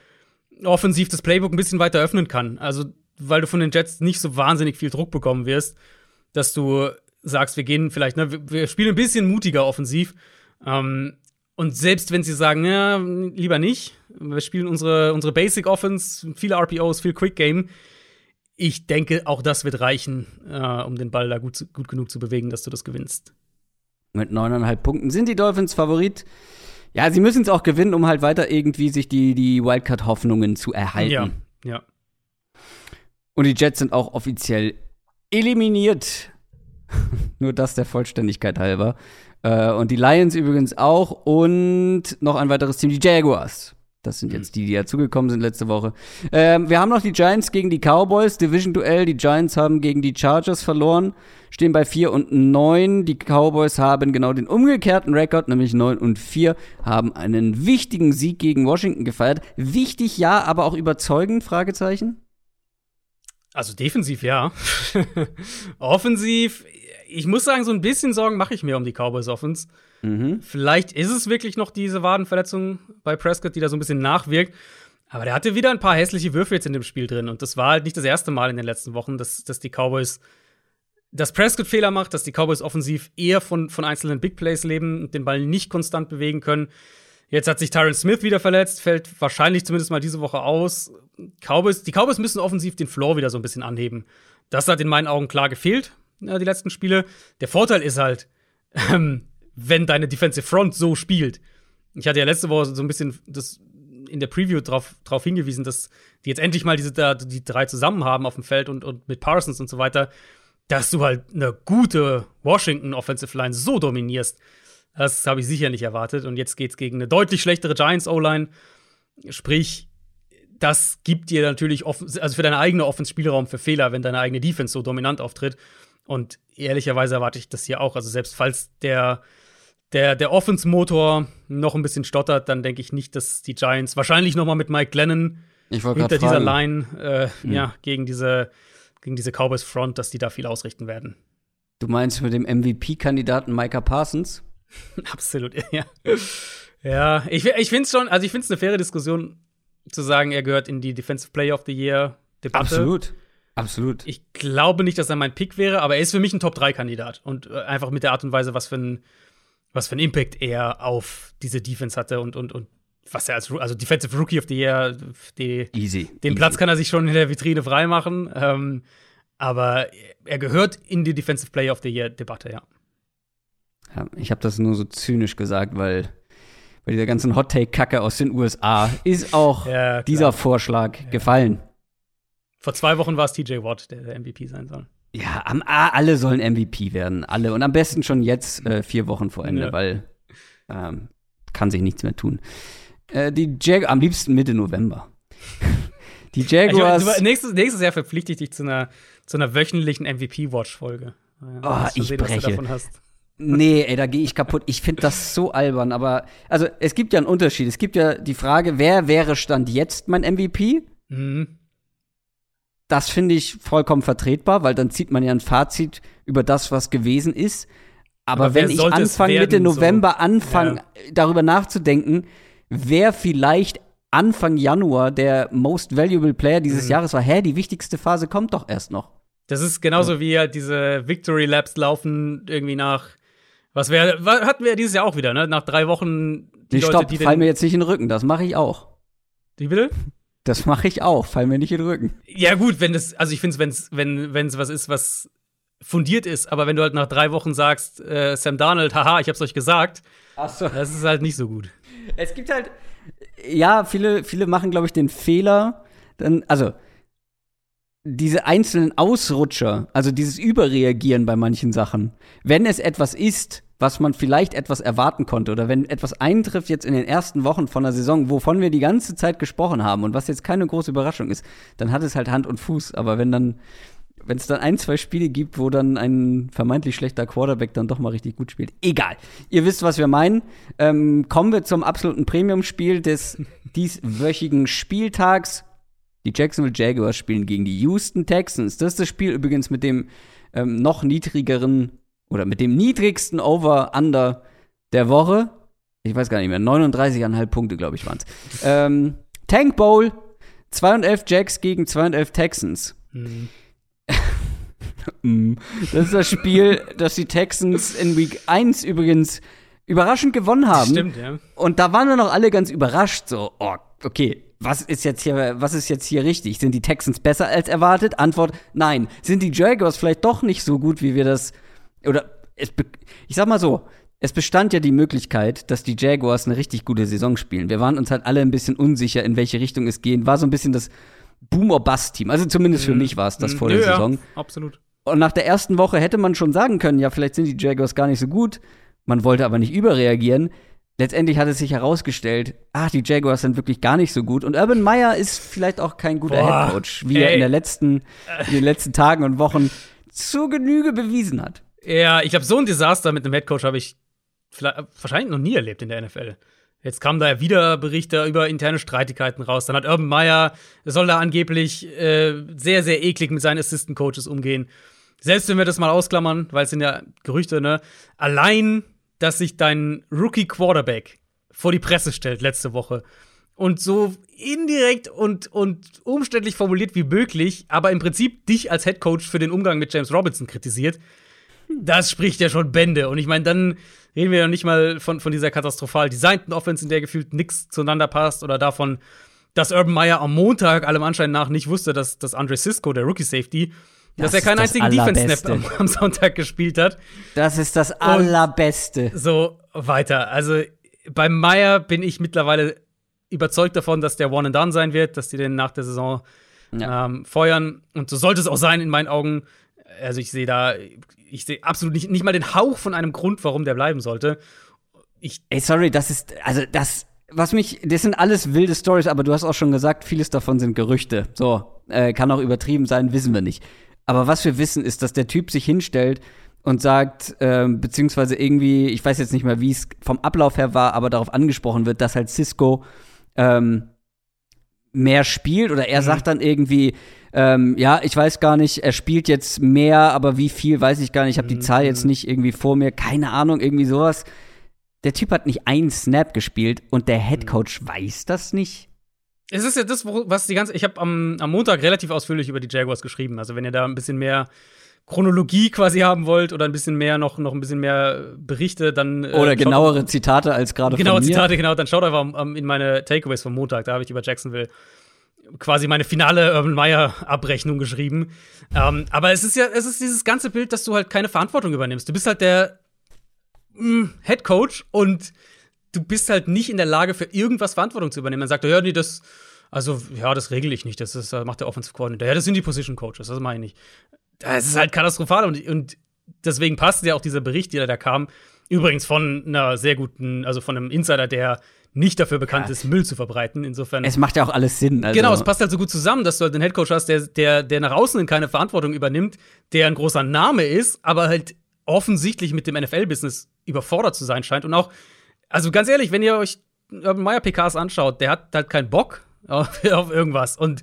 offensiv das Playbook ein bisschen weiter öffnen kann. Also, weil du von den Jets nicht so wahnsinnig viel Druck bekommen wirst, dass du sagst, wir gehen vielleicht, ne, wir- spielen ein bisschen mutiger offensiv. Ähm, und selbst wenn sie sagen, ja, lieber nicht, wir spielen unsere, unsere Basic Offense, viele RPOs, viel Quick Game. Ich denke, auch das wird reichen, äh, um den Ball da gut, gut genug zu bewegen, dass du das gewinnst. Mit neuneinhalb Punkten sind die Dolphins Favorit. Ja, sie müssen es auch gewinnen, um halt weiter irgendwie sich die, die Wildcard-Hoffnungen zu erhalten. Ja, ja. Und die Jets sind auch offiziell eliminiert. Nur das der Vollständigkeit halber. Äh, und die Lions übrigens auch. Und noch ein weiteres Team, die Jaguars. Das sind jetzt die, die dazugekommen sind letzte Woche. Ähm, wir haben noch die Giants gegen die Cowboys. Division-Duell. Die Giants haben gegen die Chargers verloren. Stehen bei 4 und 9. Die Cowboys haben genau den umgekehrten Rekord, nämlich 9 und 4. Haben einen wichtigen Sieg gegen Washington gefeiert. Wichtig, ja, aber auch überzeugend? Fragezeichen. Also defensiv ja. Offensiv, ich muss sagen, so ein bisschen Sorgen mache ich mir um die Cowboys Offense. Mhm. Vielleicht ist es wirklich noch diese Wadenverletzung bei Prescott, die da so ein bisschen nachwirkt. Aber der hatte wieder ein paar hässliche Würfe jetzt in dem Spiel drin. Und das war halt nicht das erste Mal in den letzten Wochen, dass, dass die Cowboys, dass Prescott Fehler macht, dass die Cowboys offensiv eher von, von einzelnen Big Plays leben und den Ball nicht konstant bewegen können. Jetzt hat sich Tyron Smith wieder verletzt, fällt wahrscheinlich zumindest mal diese Woche aus. Cowboys, die Cowboys müssen offensiv den Floor wieder so ein bisschen anheben. Das hat in meinen Augen klar gefehlt, äh, die letzten Spiele. Der Vorteil ist halt, ähm, wenn deine Defensive Front so spielt. Ich hatte ja letzte Woche so ein bisschen das in der Preview drauf, drauf hingewiesen, dass die jetzt endlich mal diese die drei zusammen haben auf dem Feld und, und mit Parsons und so weiter, dass du halt eine gute Washington Offensive Line so dominierst. Das habe ich sicher nicht erwartet. Und jetzt geht es gegen eine deutlich schlechtere Giants-O-Line. Sprich, das gibt dir natürlich also für deine eigene Offense Spielraum für Fehler, wenn deine eigene Defense so dominant auftritt. Und ehrlicherweise erwarte ich das hier auch. Also selbst falls der der, der Offense-Motor noch ein bisschen stottert, dann denke ich nicht, dass die Giants wahrscheinlich noch mal mit Mike Glennon hinter dieser Line äh, hm. ja, gegen diese, gegen diese Cowboys Front, dass die da viel ausrichten werden. Du meinst mit dem MVP-Kandidaten Micah Parsons? Absolut, ja. ja, ich, ich finde es schon, also ich finde es eine faire Diskussion zu sagen, er gehört in die Defensive Player of the Year Debatte. Absolut. Absolut. Ich glaube nicht, dass er mein Pick wäre, aber er ist für mich ein Top-3-Kandidat. Und äh, einfach mit der Art und Weise, was für ein, was für einen Impact er auf diese Defense hatte und, und, und was er als also Defensive Rookie of the Year, die, Easy. den Easy. Platz kann er sich schon in der Vitrine freimachen. Ähm, aber er gehört in die Defensive Player of the Year Debatte, ja. ja ich habe das nur so zynisch gesagt, weil bei dieser ganzen Hot Take Kacke aus den USA ist auch ja, dieser Vorschlag ja. gefallen. Vor zwei Wochen war es TJ Watt, der der MVP sein soll. Ja, am, alle sollen MVP werden, alle. Und am besten schon jetzt, äh, vier Wochen vor Ende, ja. weil ähm, kann sich nichts mehr tun. Äh, die Jag am liebsten Mitte November. die Jaguars. Ich, nächstes, nächstes Jahr verpflichte ich dich zu einer, zu einer wöchentlichen MVP-Watch-Folge. Ja, oh, ich sehen, breche. Nee, ey, da gehe ich kaputt. Ich finde das so albern, aber also es gibt ja einen Unterschied. Es gibt ja die Frage, wer wäre Stand jetzt mein MVP? Mhm. Das finde ich vollkommen vertretbar, weil dann zieht man ja ein Fazit über das, was gewesen ist. Aber, Aber wenn ich Anfang Mitte November so? anfange, ja. darüber nachzudenken, wer vielleicht Anfang Januar der Most Valuable Player dieses mhm. Jahres war, hä, die wichtigste Phase kommt doch erst noch. Das ist genauso ja. wie ja diese Victory Labs laufen irgendwie nach was wäre hatten wir dieses Jahr auch wieder, ne? Nach drei Wochen die nee, Leute, stopp, die fall mir jetzt nicht in den Rücken, das mache ich auch. Wie bitte? Das mache ich auch, fall mir nicht in den Rücken. Ja, gut, wenn das, also ich finde es, wenn es was ist, was fundiert ist, aber wenn du halt nach drei Wochen sagst, äh, Sam Darnold, haha, ich hab's euch gesagt, Ach so. das ist halt nicht so gut. Es gibt halt, ja, viele, viele machen, glaube ich, den Fehler, dann, also diese einzelnen Ausrutscher, also dieses Überreagieren bei manchen Sachen, wenn es etwas ist, was man vielleicht etwas erwarten konnte oder wenn etwas eintrifft jetzt in den ersten Wochen von der Saison, wovon wir die ganze Zeit gesprochen haben und was jetzt keine große Überraschung ist, dann hat es halt Hand und Fuß. Aber wenn dann, wenn es dann ein, zwei Spiele gibt, wo dann ein vermeintlich schlechter Quarterback dann doch mal richtig gut spielt, egal. Ihr wisst, was wir meinen. Ähm, kommen wir zum absoluten Premium-Spiel des dieswöchigen Spieltags. Die Jacksonville Jaguars spielen gegen die Houston Texans. Das ist das Spiel übrigens mit dem ähm, noch niedrigeren oder mit dem niedrigsten Over-Under der Woche. Ich weiß gar nicht mehr, 39,5 Punkte, glaube ich, waren es. ähm, Tank Bowl, 2 und 11 Jacks gegen 2 und 11 Texans. Mhm. das ist das Spiel, das die Texans in Week 1 übrigens überraschend gewonnen haben. Stimmt, ja. Und da waren wir noch alle ganz überrascht, so, oh, okay, was ist jetzt hier, was ist jetzt hier richtig? Sind die Texans besser als erwartet? Antwort, nein. Sind die Jaguars vielleicht doch nicht so gut, wie wir das oder es, ich sag mal so, es bestand ja die Möglichkeit, dass die Jaguars eine richtig gute Saison spielen. Wir waren uns halt alle ein bisschen unsicher, in welche Richtung es gehen. War so ein bisschen das Boom or Bust Team. Also zumindest für mhm. mich war es das mhm. vor der ja, Saison. Absolut. Und nach der ersten Woche hätte man schon sagen können, ja, vielleicht sind die Jaguars gar nicht so gut. Man wollte aber nicht überreagieren. Letztendlich hat es sich herausgestellt, ach, die Jaguars sind wirklich gar nicht so gut. Und Urban Meyer ist vielleicht auch kein guter Boah, Headcoach, wie ey. er in, letzten, in den letzten Tagen und Wochen zur Genüge bewiesen hat. Ja, ich glaube, so ein Desaster mit einem Headcoach habe ich wahrscheinlich noch nie erlebt in der NFL. Jetzt kamen da ja wieder Berichte über interne Streitigkeiten raus. Dann hat Urban Meyer, soll da angeblich äh, sehr, sehr eklig mit seinen Assistant Coaches umgehen. Selbst wenn wir das mal ausklammern, weil es sind ja Gerüchte, ne? Allein, dass sich dein Rookie Quarterback vor die Presse stellt letzte Woche und so indirekt und, und umständlich formuliert wie möglich, aber im Prinzip dich als Head Coach für den Umgang mit James Robinson kritisiert, das spricht ja schon Bände. Und ich meine, dann reden wir ja nicht mal von, von dieser katastrophal designten Offense, in der gefühlt nichts zueinander passt oder davon, dass Urban Meyer am Montag allem Anschein nach nicht wusste, dass, dass Andre Cisco, der Rookie Safety, das dass er keinen einzigen Defense-Snap am, am, Sonntag gespielt hat. Das ist das Allerbeste. Und so weiter. Also beim Meyer bin ich mittlerweile überzeugt davon, dass der One and Done sein wird, dass die den nach der Saison ja. ähm, feuern. Und so sollte es auch sein in meinen Augen. Also ich sehe da ich sehe absolut nicht, nicht mal den Hauch von einem Grund, warum der bleiben sollte. ich. Ey, sorry, das ist, also das, was mich, das sind alles wilde Stories, aber du hast auch schon gesagt, vieles davon sind Gerüchte. So, äh, kann auch übertrieben sein, wissen wir nicht. Aber was wir wissen, ist, dass der Typ sich hinstellt und sagt, äh, beziehungsweise irgendwie, ich weiß jetzt nicht mehr, wie es vom Ablauf her war, aber darauf angesprochen wird, dass halt Cisco ähm, mehr spielt oder er mhm. sagt dann irgendwie, ähm, ja, ich weiß gar nicht, er spielt jetzt mehr, aber wie viel, weiß ich gar nicht, ich habe die mhm. Zahl jetzt nicht irgendwie vor mir, keine Ahnung, irgendwie sowas. Der Typ hat nicht einen Snap gespielt und der Headcoach mhm. weiß das nicht. Es ist ja das, was die ganze. Ich habe am, am Montag relativ ausführlich über die Jaguars geschrieben. Also, wenn ihr da ein bisschen mehr Chronologie quasi haben wollt oder ein bisschen mehr noch, noch ein bisschen mehr Berichte, dann. Äh, oder genauere Zitate als gerade Genaue Zitate, genau. Dann schaut einfach um, in meine Takeaways vom Montag. Da habe ich über Jacksonville quasi meine finale Urban Meyer Abrechnung geschrieben. Ähm, aber es ist ja, es ist dieses ganze Bild, dass du halt keine Verantwortung übernimmst. Du bist halt der mh, mm, Head Coach und du bist halt nicht in der Lage, für irgendwas Verantwortung zu übernehmen. Man sagt, ja, nee, das, also, ja, das regel ich nicht. Das ist, macht der Offensive Coordinator. Ja, das sind die Position Coaches, das meine ich es ist halt katastrophal und, und deswegen passt ja auch dieser Bericht, der da kam. Übrigens von einer sehr guten, also von einem Insider, der nicht dafür bekannt ja. ist, Müll zu verbreiten. Insofern. Es macht ja auch alles Sinn. Also. Genau, es passt halt so gut zusammen, dass du halt einen Headcoach hast, der, der, der nach außen keine Verantwortung übernimmt, der ein großer Name ist, aber halt offensichtlich mit dem NFL-Business überfordert zu sein scheint. Und auch, also ganz ehrlich, wenn ihr euch Urban Meyer PKs anschaut, der hat halt keinen Bock auf, auf irgendwas. Und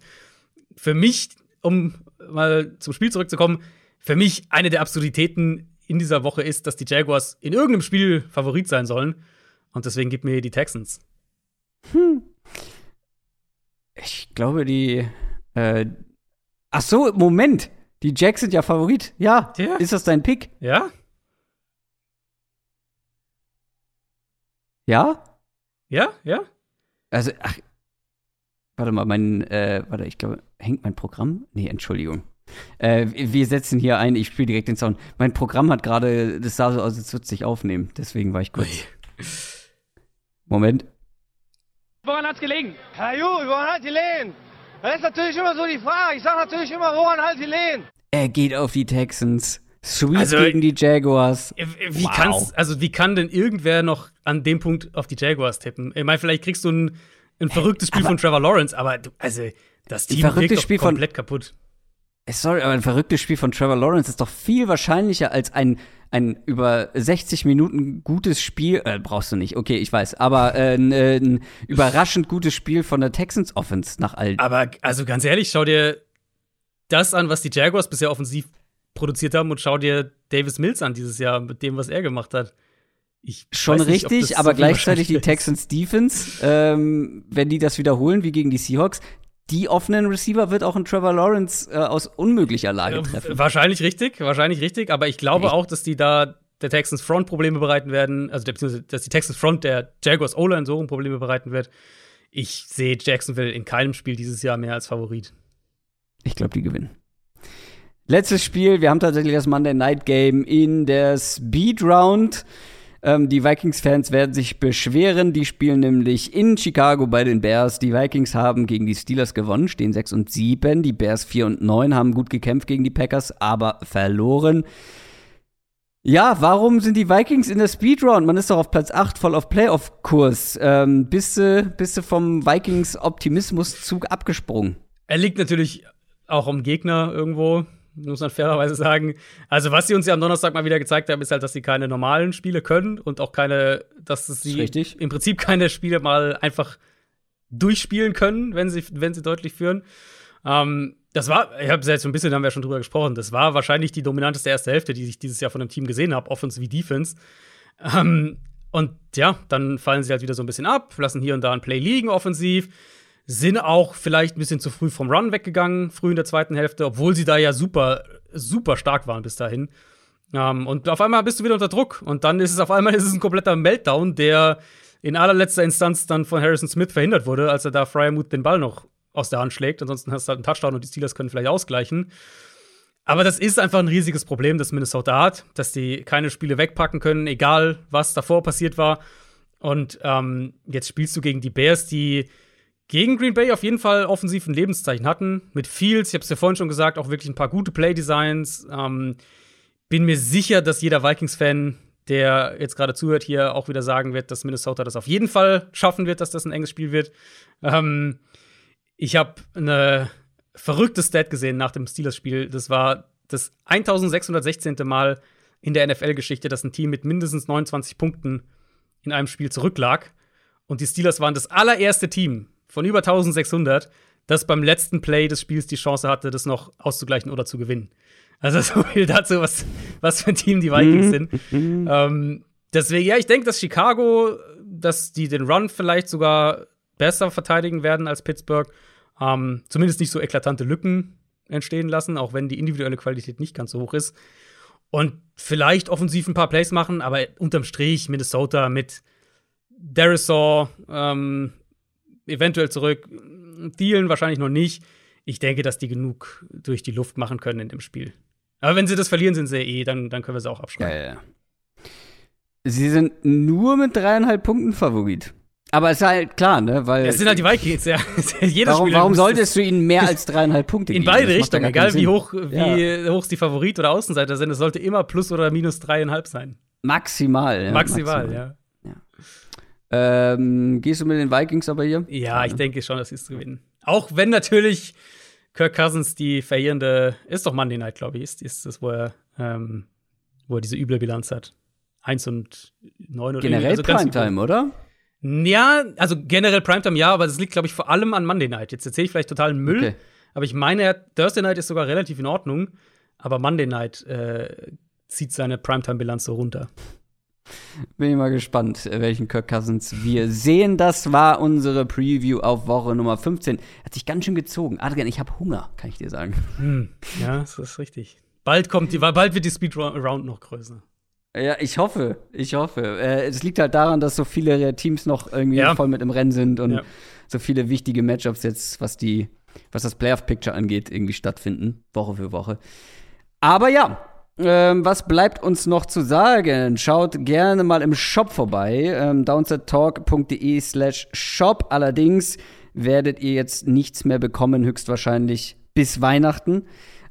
für mich, um mal zum Spiel zurückzukommen, für mich eine der Absurditäten in dieser Woche ist, dass die Jaguars in irgendeinem Spiel Favorit sein sollen. Und deswegen gibt mir die Texans. Hm. Ich glaube, die. Äh Ach so, Moment. Die Jacks sind ja Favorit. Ja. ja. Ist das dein Pick? Ja. Ja? Ja, ja. Also, ach, Warte mal, mein, äh, warte, ich glaube, hängt mein Programm? Nee, Entschuldigung. Äh, wir setzen hier ein, ich spiele direkt den Sound. Mein Programm hat gerade, das sah so aus, als würde es sich aufnehmen. Deswegen war ich kurz. Ui. Moment. Woran hat's gelegen? Herr Ju, woran hat gelegen? Das ist natürlich immer so die Frage. Ich sage natürlich immer, woran hat gelegen? Er geht auf die Texans. Sweet also, gegen die Jaguars. Wie wow. kann's, also wie kann denn irgendwer noch an dem Punkt auf die Jaguars tippen? Ich meine, vielleicht kriegst du ein ein verrücktes Spiel aber, von Trevor Lawrence, aber du, also das Team wirkt Spiel komplett von, kaputt. Äh, sorry, aber ein verrücktes Spiel von Trevor Lawrence ist doch viel wahrscheinlicher als ein ein über 60 Minuten gutes Spiel, äh, brauchst du nicht, okay, ich weiß, aber äh, ein, äh, ein überraschend gutes Spiel von der Texans Offense nach all. Aber also ganz ehrlich, schau dir das an, was die Jaguars bisher offensiv produziert haben und schau dir Davis Mills an dieses Jahr mit dem, was er gemacht hat. Ich Schon nicht, richtig, aber so gleichzeitig die Texans Defense, ähm, wenn die das wiederholen wie gegen die Seahawks, die offenen Receiver wird auch ein Trevor Lawrence äh, aus unmöglicher Lage treffen. Äh, wahrscheinlich richtig, wahrscheinlich richtig, aber ich glaube Echt? auch, dass die da der Texans Front Probleme bereiten werden, also beziehungsweise dass die Texans Front der Jaguars O-Line so Probleme bereiten wird. Ich sehe Jacksonville in keinem Spiel dieses Jahr mehr als Favorit. Ich glaube, die gewinnen. Letztes Spiel, wir haben tatsächlich das Monday Night Game in der Speed Round. Ähm, die Vikings-Fans werden sich beschweren. Die spielen nämlich in Chicago bei den Bears. Die Vikings haben gegen die Steelers gewonnen, stehen 6 und 7. Die Bears 4 und 9 haben gut gekämpft gegen die Packers, aber verloren. Ja, warum sind die Vikings in der Speedround? Man ist doch auf Platz 8 voll auf Playoff-Kurs. Ähm, bist, du, bist du vom Vikings-Optimismuszug abgesprungen? Er liegt natürlich auch am Gegner irgendwo muss man fairerweise sagen. Also, was sie uns ja am Donnerstag mal wieder gezeigt haben, ist halt, dass sie keine normalen Spiele können und auch keine, dass sie im Prinzip keine Spiele mal einfach durchspielen können, wenn sie, wenn sie deutlich führen. Ähm, das war, ich habe jetzt so ein bisschen, haben wir ja schon drüber gesprochen, das war wahrscheinlich die dominanteste erste Hälfte, die ich dieses Jahr von dem Team gesehen habe, Offense wie Defense. Ähm, und ja, dann fallen sie halt wieder so ein bisschen ab, lassen hier und da ein Play liegen offensiv sind auch vielleicht ein bisschen zu früh vom Run weggegangen, früh in der zweiten Hälfte, obwohl sie da ja super, super stark waren bis dahin. Ähm, und auf einmal bist du wieder unter Druck. Und dann ist es auf einmal ist es ein kompletter Meltdown, der in allerletzter Instanz dann von Harrison Smith verhindert wurde, als er da Fryermuth den Ball noch aus der Hand schlägt. Ansonsten hast du halt einen Touchdown und die Steelers können vielleicht ausgleichen. Aber das ist einfach ein riesiges Problem, das Minnesota hat, dass die keine Spiele wegpacken können, egal was davor passiert war. Und ähm, jetzt spielst du gegen die Bears, die gegen Green Bay auf jeden Fall offensiv ein Lebenszeichen hatten. Mit Fields, ich habe es ja vorhin schon gesagt, auch wirklich ein paar gute Playdesigns. Ähm, bin mir sicher, dass jeder Vikings-Fan der jetzt gerade zuhört, hier auch wieder sagen wird, dass Minnesota das auf jeden Fall schaffen wird, dass das ein enges Spiel wird. Ähm, ich habe eine verrückte Stat gesehen nach dem Steelers-Spiel. Das war das 1616. Mal in der NFL-Geschichte, dass ein Team mit mindestens 29 Punkten in einem Spiel zurücklag. Und die Steelers waren das allererste Team von über 1600, das beim letzten Play des Spiels die Chance hatte, das noch auszugleichen oder zu gewinnen. Also so viel dazu, was, was für ein Team die Vikings Mhm. sind. ähm, deswegen, ja, ich denke, dass Chicago, dass die den Run vielleicht sogar besser verteidigen werden als Pittsburgh. Ähm, zumindest nicht so eklatante Lücken entstehen lassen, auch wenn die individuelle Qualität nicht ganz so hoch ist. Und vielleicht offensiv ein paar Plays machen, aber unterm Strich Minnesota mit Darisaw ähm, eventuell zurück, Thielen wahrscheinlich noch nicht. Ich denke, dass die genug durch die Luft machen können in dem Spiel. Aber wenn sie das verlieren, sind sie eh, dann, dann können wir sie auch Ja, abschreiben. ja, ja. Sie sind nur mit dreieinhalb Punkten Favorit. Aber ist halt klar, ne? Weil Es sind halt die Vikings, ja. Jedes warum, Spiel warum solltest du ihnen mehr als dreieinhalb Punkte in geben? beide Das macht Richtungen, ja egal wie hoch, wie hoch die Favorit oder Außenseiter sind, es sollte immer plus oder minus dreieinhalb sein. Maximal, ja. Maximal, ja. Ähm, gehst du mit den Vikings aber hier? Ja, ich denke schon, dass sie es gewinnen. Auch wenn natürlich Kirk Cousins die verheerende, ist doch Monday Night, glaube ich, ist, ist das, wo er, ähm, wo er diese üble Bilanz hat. Eins und neun oder Generell also Primetime, oder? Ja, also generell Primetime ja, aber das liegt, glaube ich, vor allem an Monday Night. Jetzt erzähle ich vielleicht totalen Müll, Okay. aber ich meine, Thursday Night ist sogar relativ in Ordnung, aber Monday Night äh, zieht seine Primetime-Bilanz so runter. Bin ich mal gespannt, welchen Kirk Cousins wir sehen. Das war unsere Preview auf Woche Nummer 15. Hat sich ganz schön gezogen. Adrian, ich habe Hunger, kann ich dir sagen. Hm, ja, das ist richtig. Bald kommt die, bald wird die Speed Round noch größer. Ja, ich hoffe, ich hoffe. Äh, es liegt halt daran, dass so viele Teams noch irgendwie Ja. voll mit im Rennen sind und Ja. so viele wichtige Matchups jetzt, was die, was das Playoff-Picture angeht, irgendwie stattfinden, Woche für Woche. Aber ja, ähm, was bleibt uns noch zu sagen? Schaut gerne mal im Shop vorbei, ähm, downsettalk.de slash shop. Allerdings werdet ihr jetzt nichts mehr bekommen, höchstwahrscheinlich bis Weihnachten.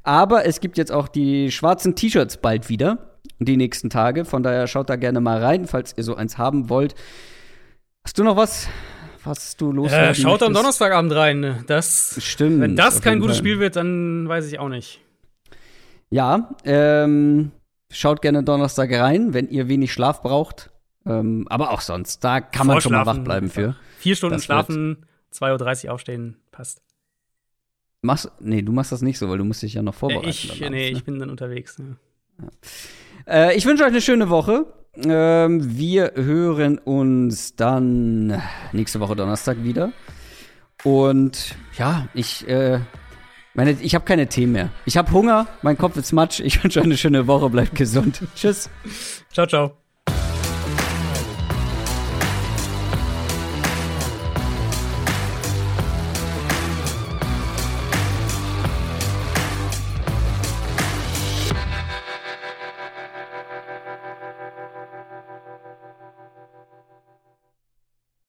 Aber es gibt jetzt auch die schwarzen T-Shirts bald wieder, die nächsten Tage. Von daher schaut da gerne mal rein, falls ihr so eins haben wollt. Hast du noch was, was du loswerden Äh, schaut am? Donnerstagabend rein. Das, Stimmt. wenn das kein gutes Fall. Spiel wird, dann weiß ich auch nicht. Ja, ähm, schaut gerne Donnerstag rein, wenn ihr wenig Schlaf braucht. Ähm, aber auch sonst, da kann man schon mal wach bleiben für. Vier Stunden Das schlafen, 2.30 Uhr aufstehen, passt. Machst, nee, du machst das nicht so, weil du musst dich ja noch Äh, vorbereiten. ich, dann abends, nee, ne? ich bin dann unterwegs. Ja. Äh, ich wünsche euch eine schöne Woche. Ähm, wir hören uns dann nächste Woche Donnerstag wieder. Und ja, ich, äh, meine, ich habe keine Themen mehr. Ich habe Hunger, mein Kopf ist matsch. Ich wünsche euch eine schöne Woche, bleibt gesund. Tschüss. Ciao, ciao.